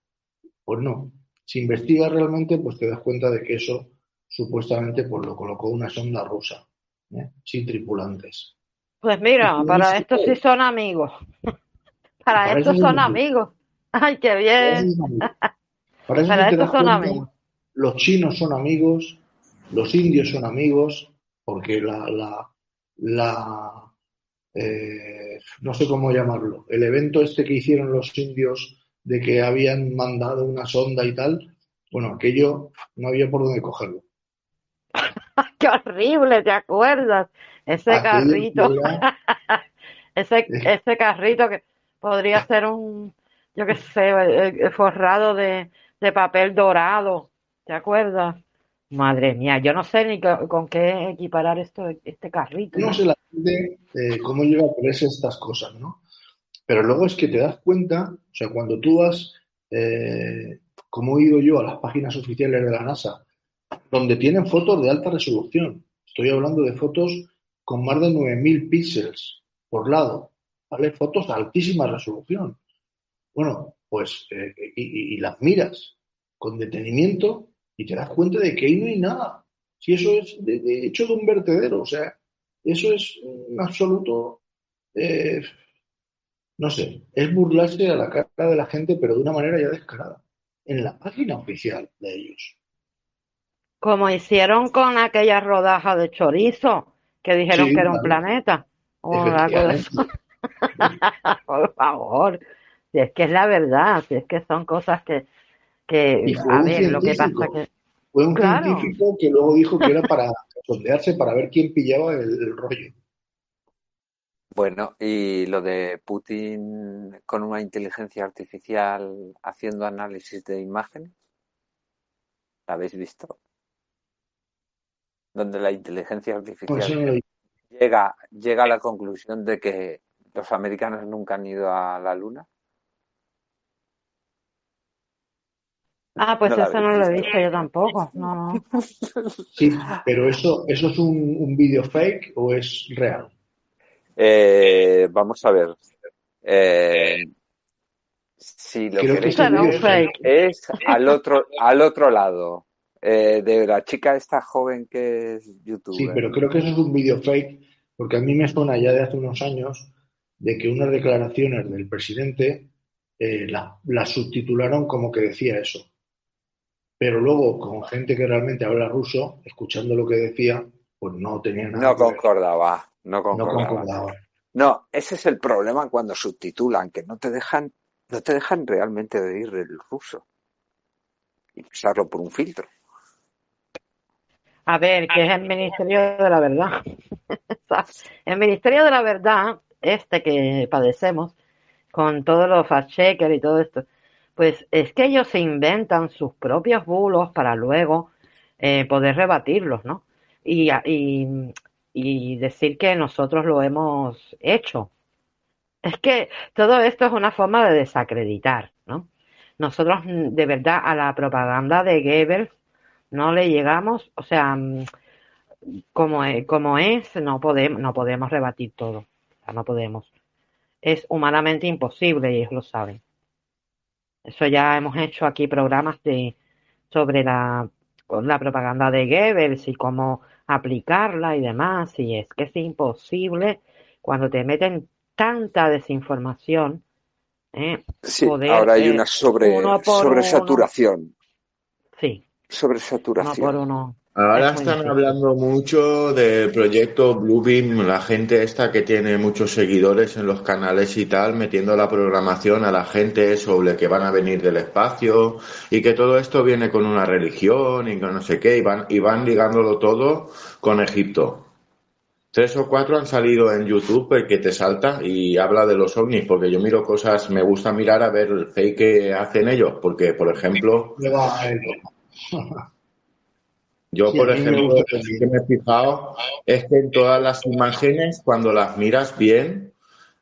Pues no, si investigas realmente, pues te das cuenta de que eso supuestamente pues lo colocó una sonda rusa, ¿eh? sin tripulantes. Pues mira, para sí, esto sí son amigos. Para Para esto eso son amigos. Ay, qué bien. Para eso Para son cuenta, amigos. los chinos son amigos, los indios son amigos, porque la, la, la eh, no sé cómo llamarlo, el evento este que hicieron los indios de que habían mandado una sonda y tal, bueno, aquello no había por dónde cogerlo. Qué horrible, ¿te acuerdas? Ese carrito, ese, ese carrito que podría ser un, yo qué sé, forrado de, de papel dorado, ¿te acuerdas? Madre mía, yo no sé ni co- con, qué equiparar esto, este carrito. no sé la gente eh, cómo llega a creerse estas cosas, ¿no? Pero luego es que te das cuenta, o sea, cuando tú vas eh, como he ido yo a las páginas oficiales de la NASA, donde tienen fotos de alta resolución. Estoy hablando de fotos con más de 9.000 píxeles por lado, ¿vale? Fotos de altísima resolución. Bueno, pues, eh, y, las miras con detenimiento y te das cuenta de que ahí no hay nada. Si eso es de hecho de un vertedero, o sea, eso es un absoluto, eh, no sé, es burlarse a la cara de la gente, pero de una manera ya descarada, en la página oficial de ellos. Como hicieron con aquella rodaja de chorizo, que dijeron Sí, que era un planeta. Por favor. Si es que es la verdad, si es que son cosas que, que a ver, lo que pasa que, fue un claro, científico que luego dijo que era para sondearse, para ver quién pillaba el, el rollo. Bueno, y lo de Putin con una inteligencia artificial haciendo análisis de imágenes, ¿la habéis visto? Donde la inteligencia Pues artificial lo- llega, llega a la conclusión de que los americanos nunca han ido a la luna. ah, pues No eso no lo he visto. yo tampoco, no, no. Sí, pero eso, ¿eso es un, un vídeo fake o es real? Eh, vamos a ver. Eh, si lo Creo que queréis es fake. es al otro, al otro lado, eh, de la chica esta joven que es Sí, youtuber. pero creo que eso es un vídeo fake, porque a mí me suena ya de hace unos años de que unas declaraciones del presidente eh, la- las subtitularon como que decía eso. Pero luego, con gente que realmente habla ruso, escuchando lo que decía, pues no tenía nada No que concordaba, no no concordaba. concordaba. No, ese es el problema cuando subtitulan, que no te dejan, no te dejan realmente oír el ruso y pasarlo por un filtro. A ver, que es el Ministerio de la Verdad. El Ministerio de la Verdad, este que padecemos, con todos los fact-checkers y todo esto, pues es que ellos se inventan sus propios bulos para luego eh, poder rebatirlos, ¿no? Y, y, y decir que nosotros lo hemos hecho. Es que todo esto es una forma de desacreditar, ¿no? Nosotros, de verdad, a la propaganda de Goebbels no le llegamos, o sea, como es, como es no podemos, no podemos rebatir todo, O sea, no podemos. Es humanamente imposible y ellos lo saben. Eso ya hemos hecho aquí programas de sobre la, la propaganda de Goebbels y cómo aplicarla y demás, y es que es imposible cuando te meten tanta desinformación, ¿eh? Sí, poder ahora hay eh, una sobre, por uno, sobresaturación, uno Ahora es están hablando mucho del proyecto Bluebeam, la gente esta que tiene muchos seguidores en los canales y tal, metiendo la programación a la gente sobre que van a venir del espacio y que todo esto viene con una religión y con no sé qué, y van, y van ligándolo todo con Egipto. Tres o cuatro han salido en YouTube el que te salta y habla de los ovnis, porque yo miro cosas, me gusta mirar a ver el fake que hacen ellos, porque por ejemplo. Yo, Sí, por ejemplo, lo que me he fijado es que en todas las imágenes, cuando las miras bien,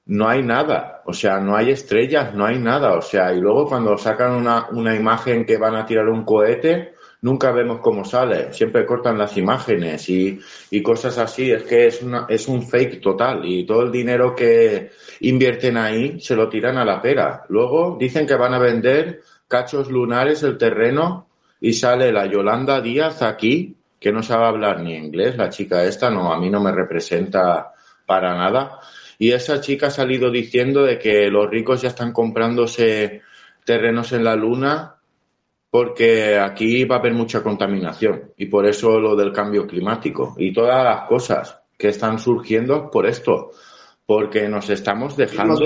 no hay nada. O sea, no hay estrellas, no hay nada. O sea, y luego cuando sacan una, una imagen que van a tirar un cohete, nunca vemos cómo sale. Siempre cortan las imágenes y, y cosas así. Es que es, una, es un fake total. Y todo el dinero que invierten ahí se lo tiran a la pera. Luego dicen que van a vender cachos lunares el terreno y sale la Yolanda Díaz aquí, que no sabe hablar ni inglés, la chica esta, no, a mí no me representa para nada. Y esa chica ha salido diciendo de que los ricos ya están comprándose terrenos en la luna porque aquí va a haber mucha contaminación y por eso lo del cambio climático y todas las cosas que están surgiendo por esto, porque nos estamos dejando.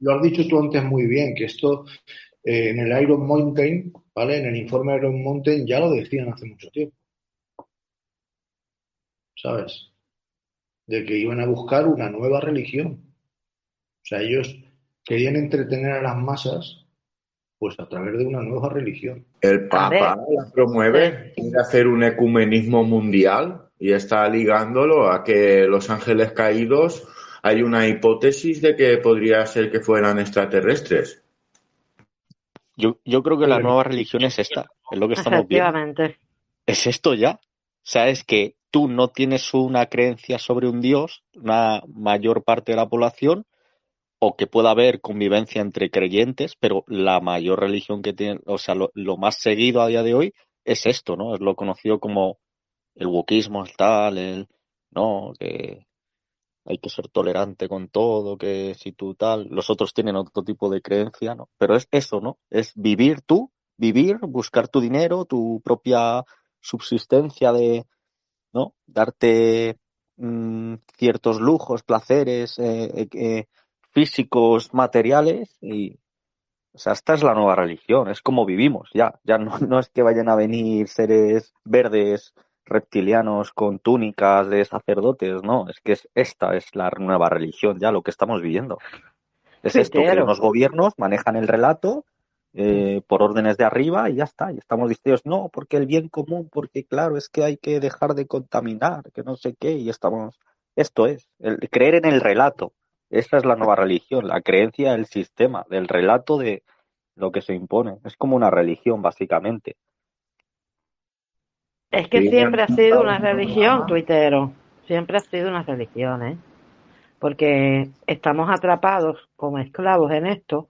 Lo has dicho tú antes muy bien, que esto eh, en el Iron Mountain, ¿vale? En el informe Iron Mountain ya lo decían hace mucho tiempo. ¿Sabes? De que iban a buscar una nueva religión. O sea, ellos querían entretener a las masas, pues a través de una nueva religión. El Papa la promueve, quiere hacer un ecumenismo mundial y está ligándolo a que los ángeles caídos hay una hipótesis de que podría ser que fueran extraterrestres. Yo, yo creo que la nueva religión es esta, es lo que estamos viendo. Efectivamente. Es esto ya. O sea, es que tú no tienes una creencia sobre un Dios, una mayor parte de la población, o que pueda haber convivencia entre creyentes, pero la mayor religión que tiene, o sea, lo, lo más seguido a día de hoy es esto, ¿no? Es lo conocido como el wokismo, el tal, el, no, que hay que ser tolerante con todo, que si tú tal, los otros tienen otro tipo de creencia, ¿no? Pero es eso, ¿no? Es vivir tú, vivir, buscar tu dinero, tu propia subsistencia de, ¿no? Darte mm, ciertos lujos, placeres eh, eh, físicos, materiales y, o sea, esta es la nueva religión, es como vivimos ya, ya no, no es que vayan a venir seres verdes reptilianos con túnicas de sacerdotes, no, es que es, esta es la nueva religión ya, lo que estamos viviendo. Es esto, que unos gobiernos manejan el relato eh, por órdenes de arriba y ya está, y estamos diciendo, no, porque el bien común, porque claro, es que hay que dejar de contaminar, que no sé qué, y estamos, esto es, el, creer en el relato, esta es la nueva religión, la creencia del sistema, del relato de lo que se impone, es como una religión básicamente. Es que siempre ha sido una religión, tuitero. Siempre ha sido una religión, ¿eh? Porque estamos atrapados como esclavos en esto,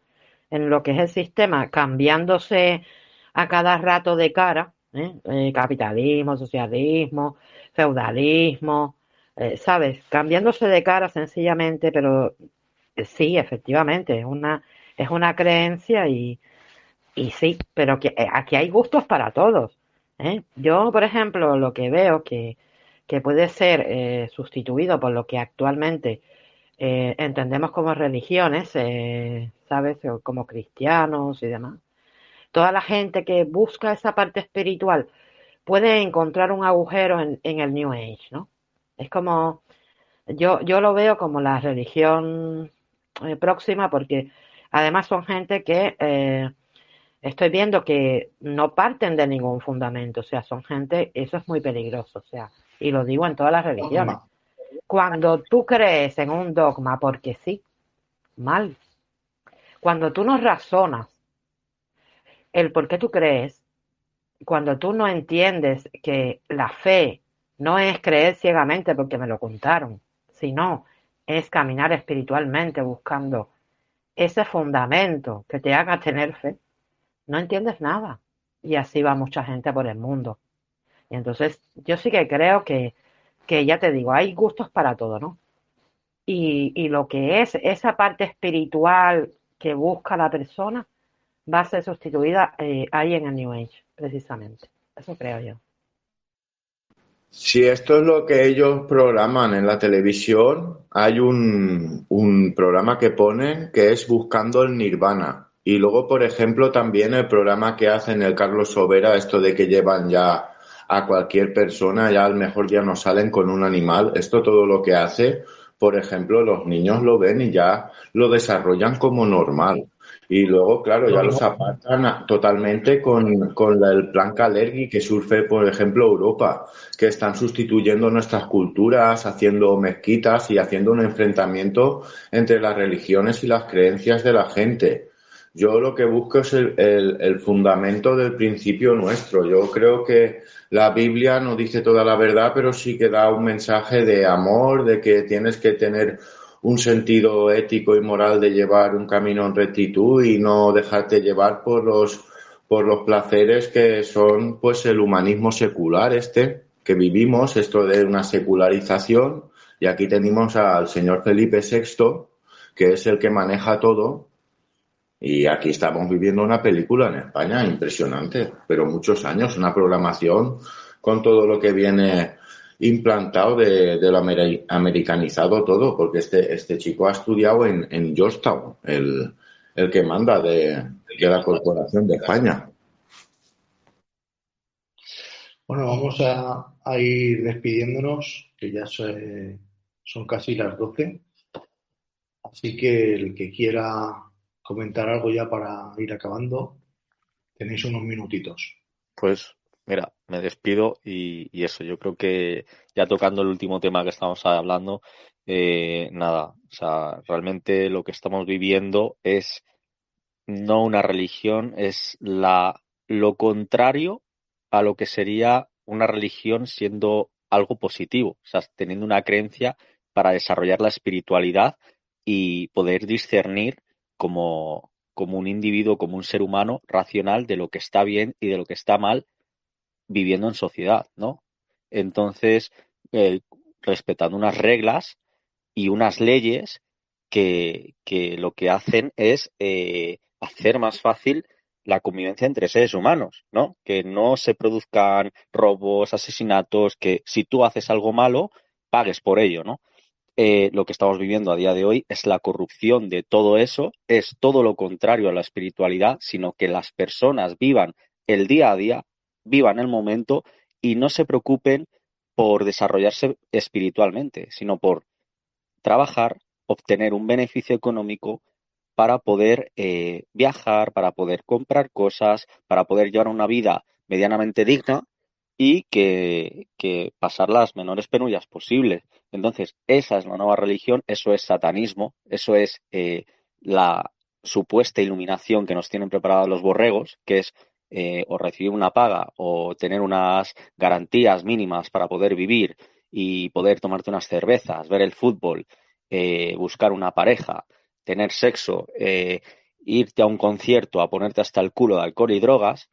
en lo que es el sistema, cambiándose a cada rato de cara, ¿eh? Eh, capitalismo, socialismo, feudalismo, eh, ¿sabes? Cambiándose de cara sencillamente, pero eh, sí, efectivamente, es una, es una creencia y, y sí, pero que, aquí hay gustos para todos. ¿Eh? Yo, por ejemplo, lo que veo que, que puede ser eh, sustituido por lo que actualmente eh, entendemos como religiones, ¿sabes? Como cristianos y demás. Toda la gente que busca esa parte espiritual puede encontrar un agujero en, en el New Age, ¿no? Es como, yo, yo lo veo como la religión próxima porque además son gente que estoy viendo que no parten de ningún fundamento, o sea, son gente, eso es muy peligroso, o sea, y lo digo en todas las religiones. Dogma. Cuando tú crees en un dogma porque sí, mal. Cuando tú no razonas el por qué tú crees, cuando tú no entiendes que la fe no es creer ciegamente porque me lo contaron, sino es caminar espiritualmente buscando ese fundamento que te haga tener fe, no entiendes nada. Y así va mucha gente por el mundo. Y entonces yo sí que creo que, que ya te digo, hay gustos para todo, ¿no? Y, y lo que es esa parte espiritual que busca la persona va a ser sustituida eh, ahí en el New Age, precisamente. Eso creo yo. Si esto es lo que ellos programan en la televisión, hay un, un programa que ponen que es Buscando el Nirvana. Y luego, por ejemplo, también el programa que hacen el Carlos Sobera, esto de que llevan ya a cualquier persona, ya al mejor ya no salen con un animal. Esto todo lo que hace, por ejemplo, los niños lo ven y ya lo desarrollan como normal. Y luego, claro, ya los apartan totalmente con, con el plan Kalergi que surfe, por ejemplo, Europa, que están sustituyendo nuestras culturas, haciendo mezquitas y haciendo un enfrentamiento entre las religiones y las creencias de la gente. Yo lo que busco es el, el- el fundamento del principio nuestro. Yo creo que la Biblia no dice toda la verdad, pero sí que da un mensaje de amor, de que tienes que tener un sentido ético y moral de llevar un camino en rectitud y no dejarte llevar por los, por los placeres que son pues el humanismo secular este que vivimos, esto de una secularización. Y aquí tenemos al señor Felipe VI, que es el que maneja todo. Y aquí estamos viviendo una película en España impresionante, pero muchos años, una programación con todo lo que viene implantado de, de lo ameri- americanizado todo, porque este, este chico ha estudiado en, en Georgetown, el, el que manda de, de la Corporación de España. Bueno, vamos a, a ir despidiéndonos, que ya se- son casi las 12. Así que el que quiera comentar algo ya para ir acabando, tenéis unos minutitos. Pues mira, me despido y, eso, yo creo que ya tocando el último tema que estamos hablando, eh, nada, o sea, realmente lo que estamos viviendo es no una religión, es la, lo contrario a lo que sería una religión siendo algo positivo, o sea, teniendo una creencia para desarrollar la espiritualidad y poder discernir como, como un individuo, como un ser humano racional de lo que está bien y de lo que está mal viviendo en sociedad, ¿no? Entonces, respetando unas reglas y unas leyes que, que lo que hacen es eh, hacer más fácil la convivencia entre seres humanos, ¿no? Que no se produzcan robos, asesinatos, que si tú haces algo malo, pagues por ello, ¿no? Eh, lo que estamos viviendo a día de hoy es la corrupción de todo eso, es todo lo contrario a la espiritualidad, sino que las personas vivan el día a día, vivan el momento y no se preocupen por desarrollarse espiritualmente, sino por trabajar, obtener un beneficio económico para poder eh, viajar, para poder comprar cosas, para poder llevar una vida medianamente digna y que, pasar las menores penurias posibles. Entonces, esa es la nueva religión, eso es satanismo, eso es eh, la supuesta iluminación que nos tienen preparados los borregos, que es eh, o recibir una paga o tener unas garantías mínimas para poder vivir y poder tomarte unas cervezas, ver el fútbol, eh, buscar una pareja, tener sexo, irte a un concierto, a ponerte hasta el culo de alcohol y drogas,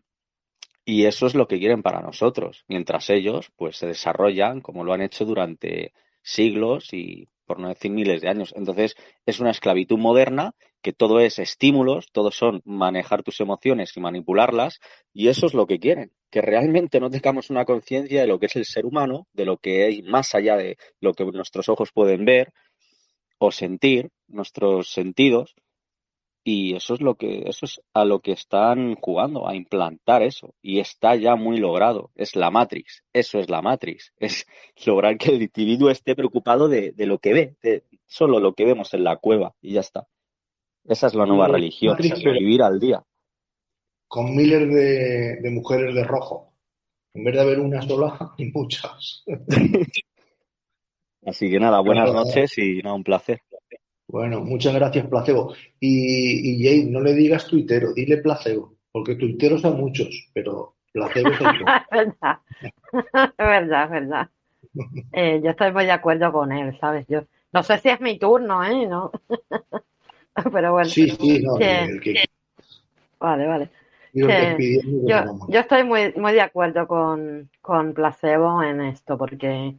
y eso es lo que quieren para nosotros, mientras ellos pues se desarrollan como lo han hecho durante siglos y por no decir miles de años. Entonces es una esclavitud moderna que todo es estímulos, todo son manejar tus emociones y manipularlas, y eso es lo que quieren, que realmente no tengamos una conciencia de lo que es el ser humano, de lo que hay más allá de lo que nuestros ojos pueden ver o sentir, nuestros sentidos, y eso es lo que, eso es a lo que están jugando, a implantar eso. Y está ya muy logrado. Es la Matrix. Eso es la Matrix. Es lograr que el individuo esté preocupado de, de lo que ve, de solo lo que vemos en la cueva, y ya está. Esa es la nueva Y religión, Matrix, vivir al día. con miles de, de mujeres de rojo. En vez de haber una sola, hay muchas. Así que nada, buenas noches y nada, un placer. Bueno, muchas gracias, placebo. Y, y Jane, no le digas tuitero, dile placebo, porque tuiteros hay muchos, pero pocos. Es verdad, verdad, verdad. Eh, yo estoy muy de acuerdo con él, ¿sabes? Yo no sé si es mi turno, ¿eh? ¿No? Pero bueno, Sí, sí, no, que, el que vale, vale. yo, yo estoy muy, muy de acuerdo con, con Placebo en esto, porque,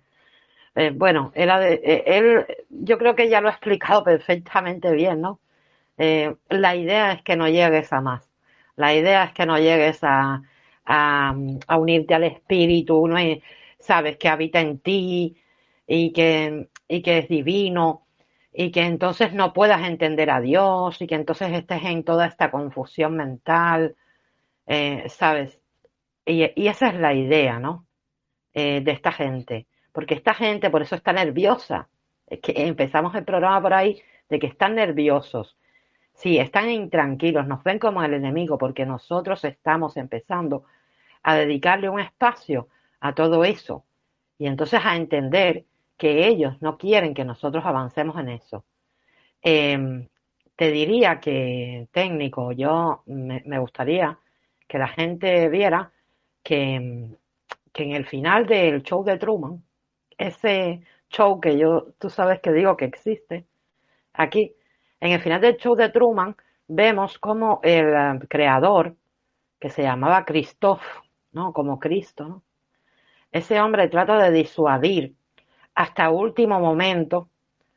eh, bueno, eh, él, yo creo que ya lo ha explicado perfectamente bien, ¿no? Eh, la idea es que no llegues a más. La idea es que no llegues a, a, unirte al espíritu, ¿no? Sabes que habita en ti y que, y que es divino y que entonces no puedas entender a Dios y que entonces estés en toda esta confusión mental, ¿sabes? Y, y esa es la idea, ¿no? De esta gente. Porque esta gente por eso está nerviosa. Es que empezamos el programa por ahí de que están nerviosos. Sí, están intranquilos, nos ven como el enemigo porque nosotros estamos empezando a dedicarle un espacio a todo eso y entonces a entender que ellos no quieren que nosotros avancemos en eso. Eh, te diría que técnico, yo me, gustaría que la gente viera que en el final del show de Truman, ese show que yo, tú sabes que digo que existe, aquí, en el final del show de Truman, vemos como el eh, creador, que se llamaba Christoph, ¿no? Como Cristo, ¿no? Ese hombre trata de disuadir hasta último momento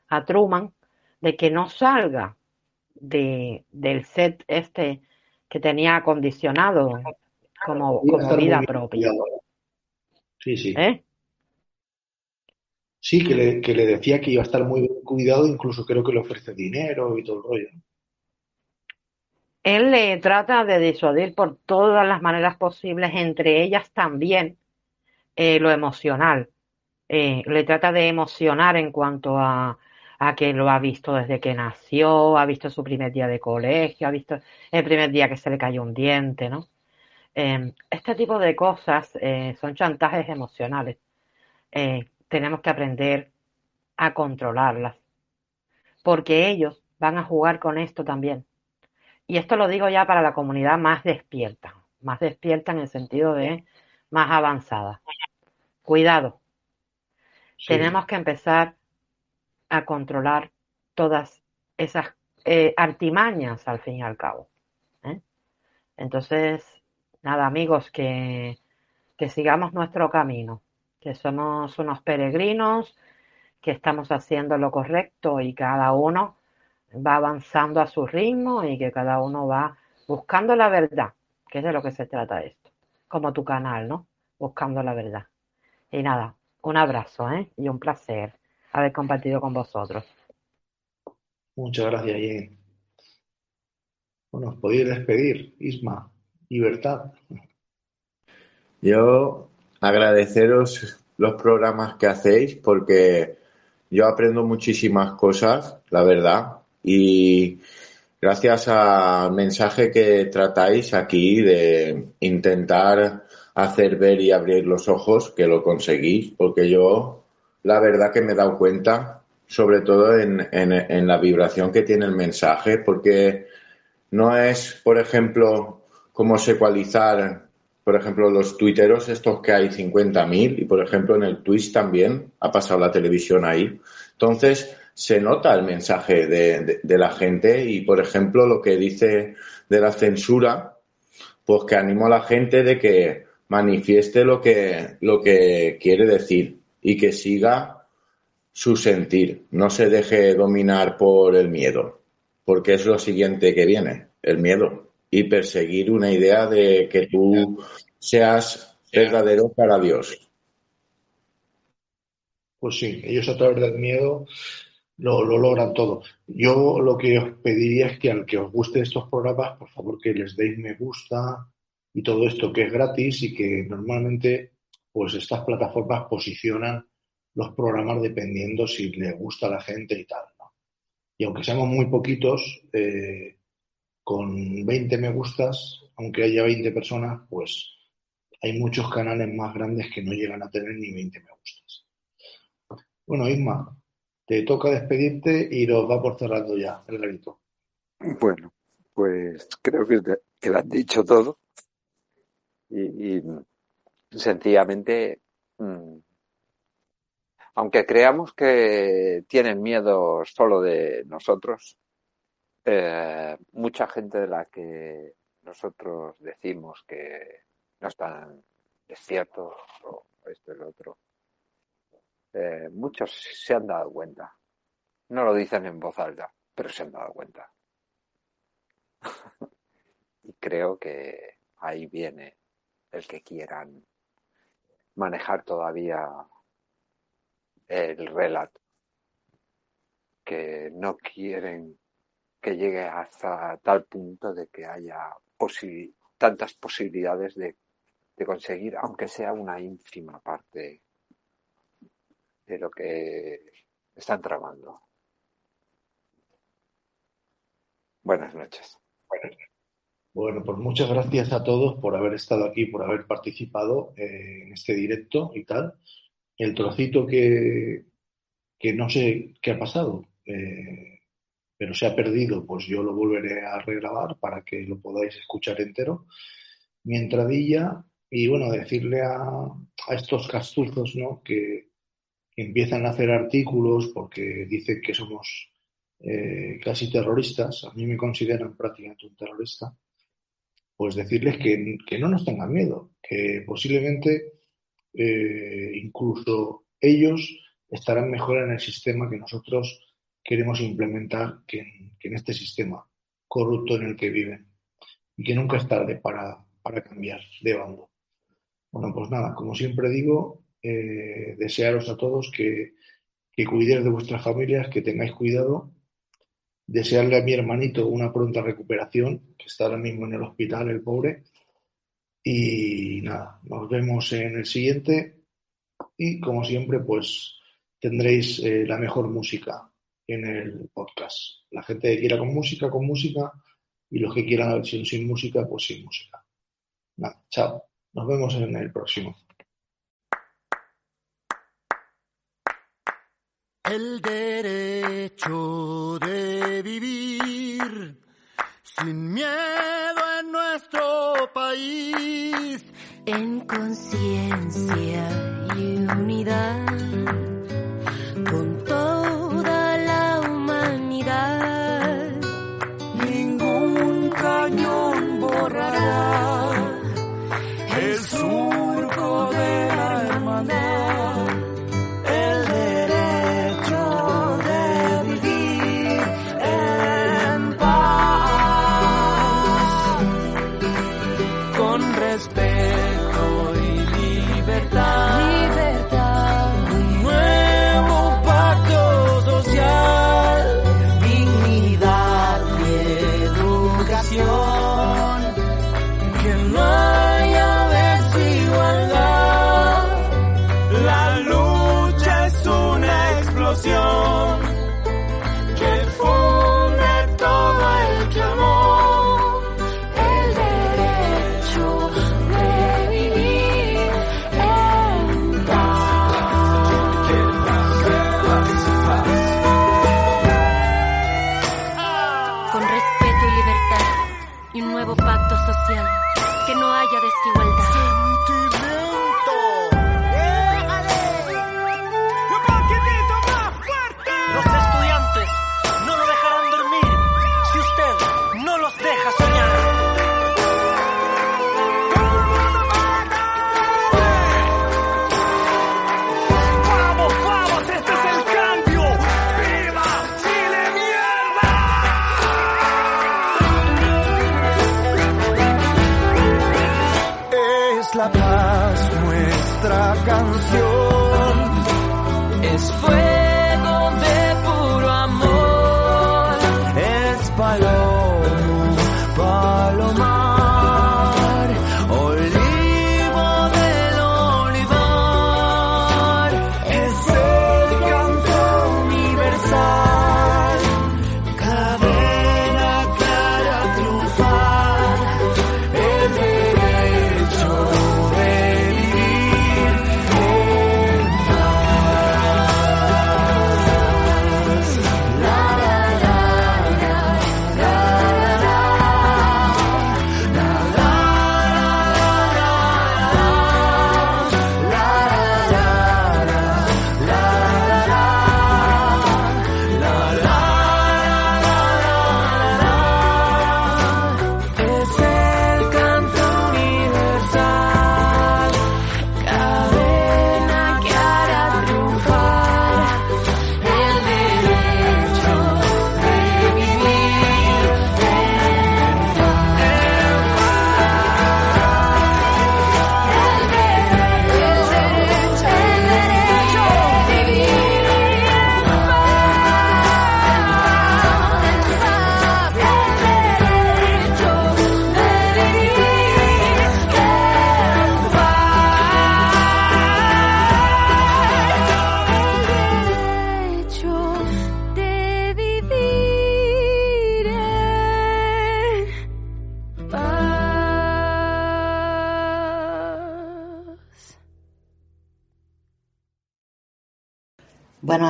a Truman de que no salga de, del set este que tenía acondicionado como, como vida propia. Sí, sí. ¿Eh? Sí, que le, que le decía que iba a estar muy bien cuidado, incluso creo que le ofrece dinero y todo el rollo. Él le trata de disuadir por todas las maneras posibles, entre ellas también eh, lo emocional. Eh, le trata de emocionar en cuanto a, a que lo ha visto desde que nació, ha visto su primer día de colegio, ha visto el primer día que se le cayó un diente, ¿no? Eh, este tipo de cosas son chantajes emocionales. Tenemos que aprender a controlarlas, porque ellos van a jugar con esto también. y esto lo digo ya para la comunidad más despierta, más despierta en el sentido de más avanzada. Cuidado, Sí, tenemos que empezar a controlar todas esas eh, artimañas al fin y al cabo. ¿eh? Entonces, nada, amigos, que, que sigamos nuestro camino, que somos unos peregrinos, que estamos haciendo lo correcto y cada uno va avanzando a su ritmo y que cada uno va buscando la verdad, que es de lo que se trata esto, como tu canal, ¿no? Buscando la verdad. Y nada, un abrazo, ¿eh? Y un placer haber compartido con vosotros. muchas gracias, Jenny. Bueno, os podéis despedir, Isma, libertad. Yo agradeceros los programas que hacéis porque yo aprendo muchísimas cosas, la verdad, y gracias al mensaje que tratáis aquí de intentar hacer ver y abrir los ojos, que lo conseguís, porque yo la verdad que me he dado cuenta, sobre todo en, en, la vibración que tiene el mensaje, porque no es, por ejemplo, como secualizar, por ejemplo, los tuiteros estos que hay 50.000 y, por ejemplo, en el Twitch también ha pasado la televisión ahí. Entonces, se nota el mensaje de, de, de la gente y, por ejemplo, lo que dice de la censura, pues que animo a la gente de que manifieste lo que, lo que quiere decir y que siga su sentir, no se deje dominar por el miedo, porque es lo siguiente que viene, el miedo, y perseguir una idea de que tú seas verdadero para Dios. Pues sí, ellos a través del miedo lo, lo logran todo. Yo lo que os pediría es que al que os guste estos programas, por favor que les deis me gusta y todo esto que es gratis y que normalmente pues estas plataformas posicionan los programas dependiendo si le gusta a la gente y tal, ¿no? Y aunque seamos muy poquitos, eh, con 20 me gustas, aunque haya 20 personas, pues hay muchos canales más grandes que no llegan a tener ni 20 me gustas. Bueno, Isma, te toca despedirte y nos va por cerrando ya el grito. Bueno, pues creo que, te- que lo han dicho todo y, y sencillamente, mm, aunque creamos que tienen miedo solo de nosotros, eh, mucha gente de la que nosotros decimos que no están despiertos o esto y lo otro, eh, muchos se han dado cuenta. No lo dicen en voz alta, pero se han dado cuenta. Y creo que ahí viene el que quieran manejar todavía el relato, que no quieren que llegue hasta tal punto de que haya tantas posibilidades de, de conseguir, aunque sea una ínfima parte de lo que están tramando. Buenas noches. Bueno, pues muchas gracias a todos por haber estado aquí, por haber participado eh, en este directo y tal. El trocito que, que no sé qué ha pasado, eh, pero se ha perdido, pues yo lo volveré a regrabar para que lo podáis escuchar entero. Mi entradilla y bueno, decirle a, estos castuzos, ¿no? Que, que empiezan a hacer artículos porque dicen que somos eh, casi terroristas, a mí me consideran prácticamente un terrorista, pues decirles que, que no nos tengan miedo, que posiblemente eh, incluso ellos estarán mejor en el sistema que nosotros queremos implementar que en, este sistema corrupto en el que viven y que nunca es tarde para, para cambiar de bando. Bueno, pues nada, como siempre digo, eh, desearos a todos que, que cuidéis de vuestras familias, que tengáis cuidado, desearle a mi hermanito una pronta recuperación, que está ahora mismo en el hospital, el pobre, y nada, nos vemos en el siguiente. Y como siempre, pues tendréis eh, la mejor música en el podcast. La gente que quiera con música, con música, y los que quieran la versión sin música, pues sin música. Nada, chao. Nos vemos en el próximo. El derecho de vivir sin miedo en nuestro país. en conciencia y unidad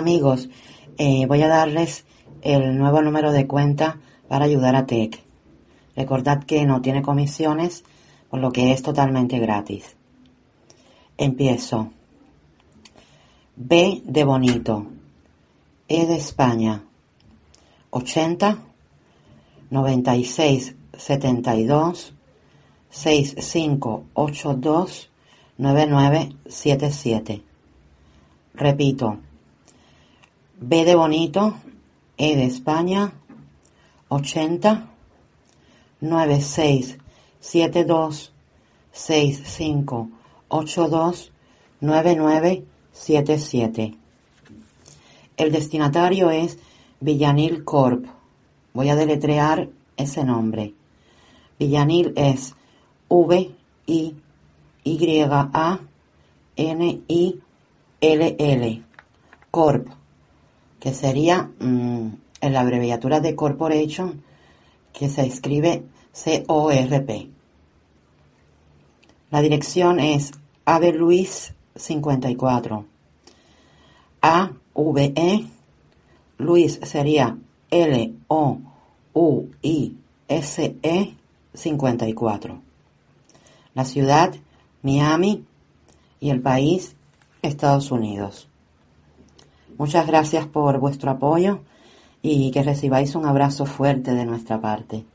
amigos, eh, voy a darles el nuevo número de cuenta para ayudar a TEC. Recordad que no tiene comisiones, por lo que es totalmente gratis. Empiezo. B de bonito. E de España. 80 96 72 6582 9977. Repito. B de bonito, E de España, 80 96 72 65 82 9977. El destinatario es Villanil Corp. Voy a deletrear ese nombre. Villanil es V I Y A N I L L Corp que sería mm, en la abreviatura de Corporation, que se escribe C-O-R-P. La dirección es Ave Luis 54. A-V-E, Luis sería L-O-U-I-S, SE54. La ciudad, Miami y el país, Estados Unidos. Muchas gracias por vuestro apoyo y que recibáis un abrazo fuerte de nuestra parte.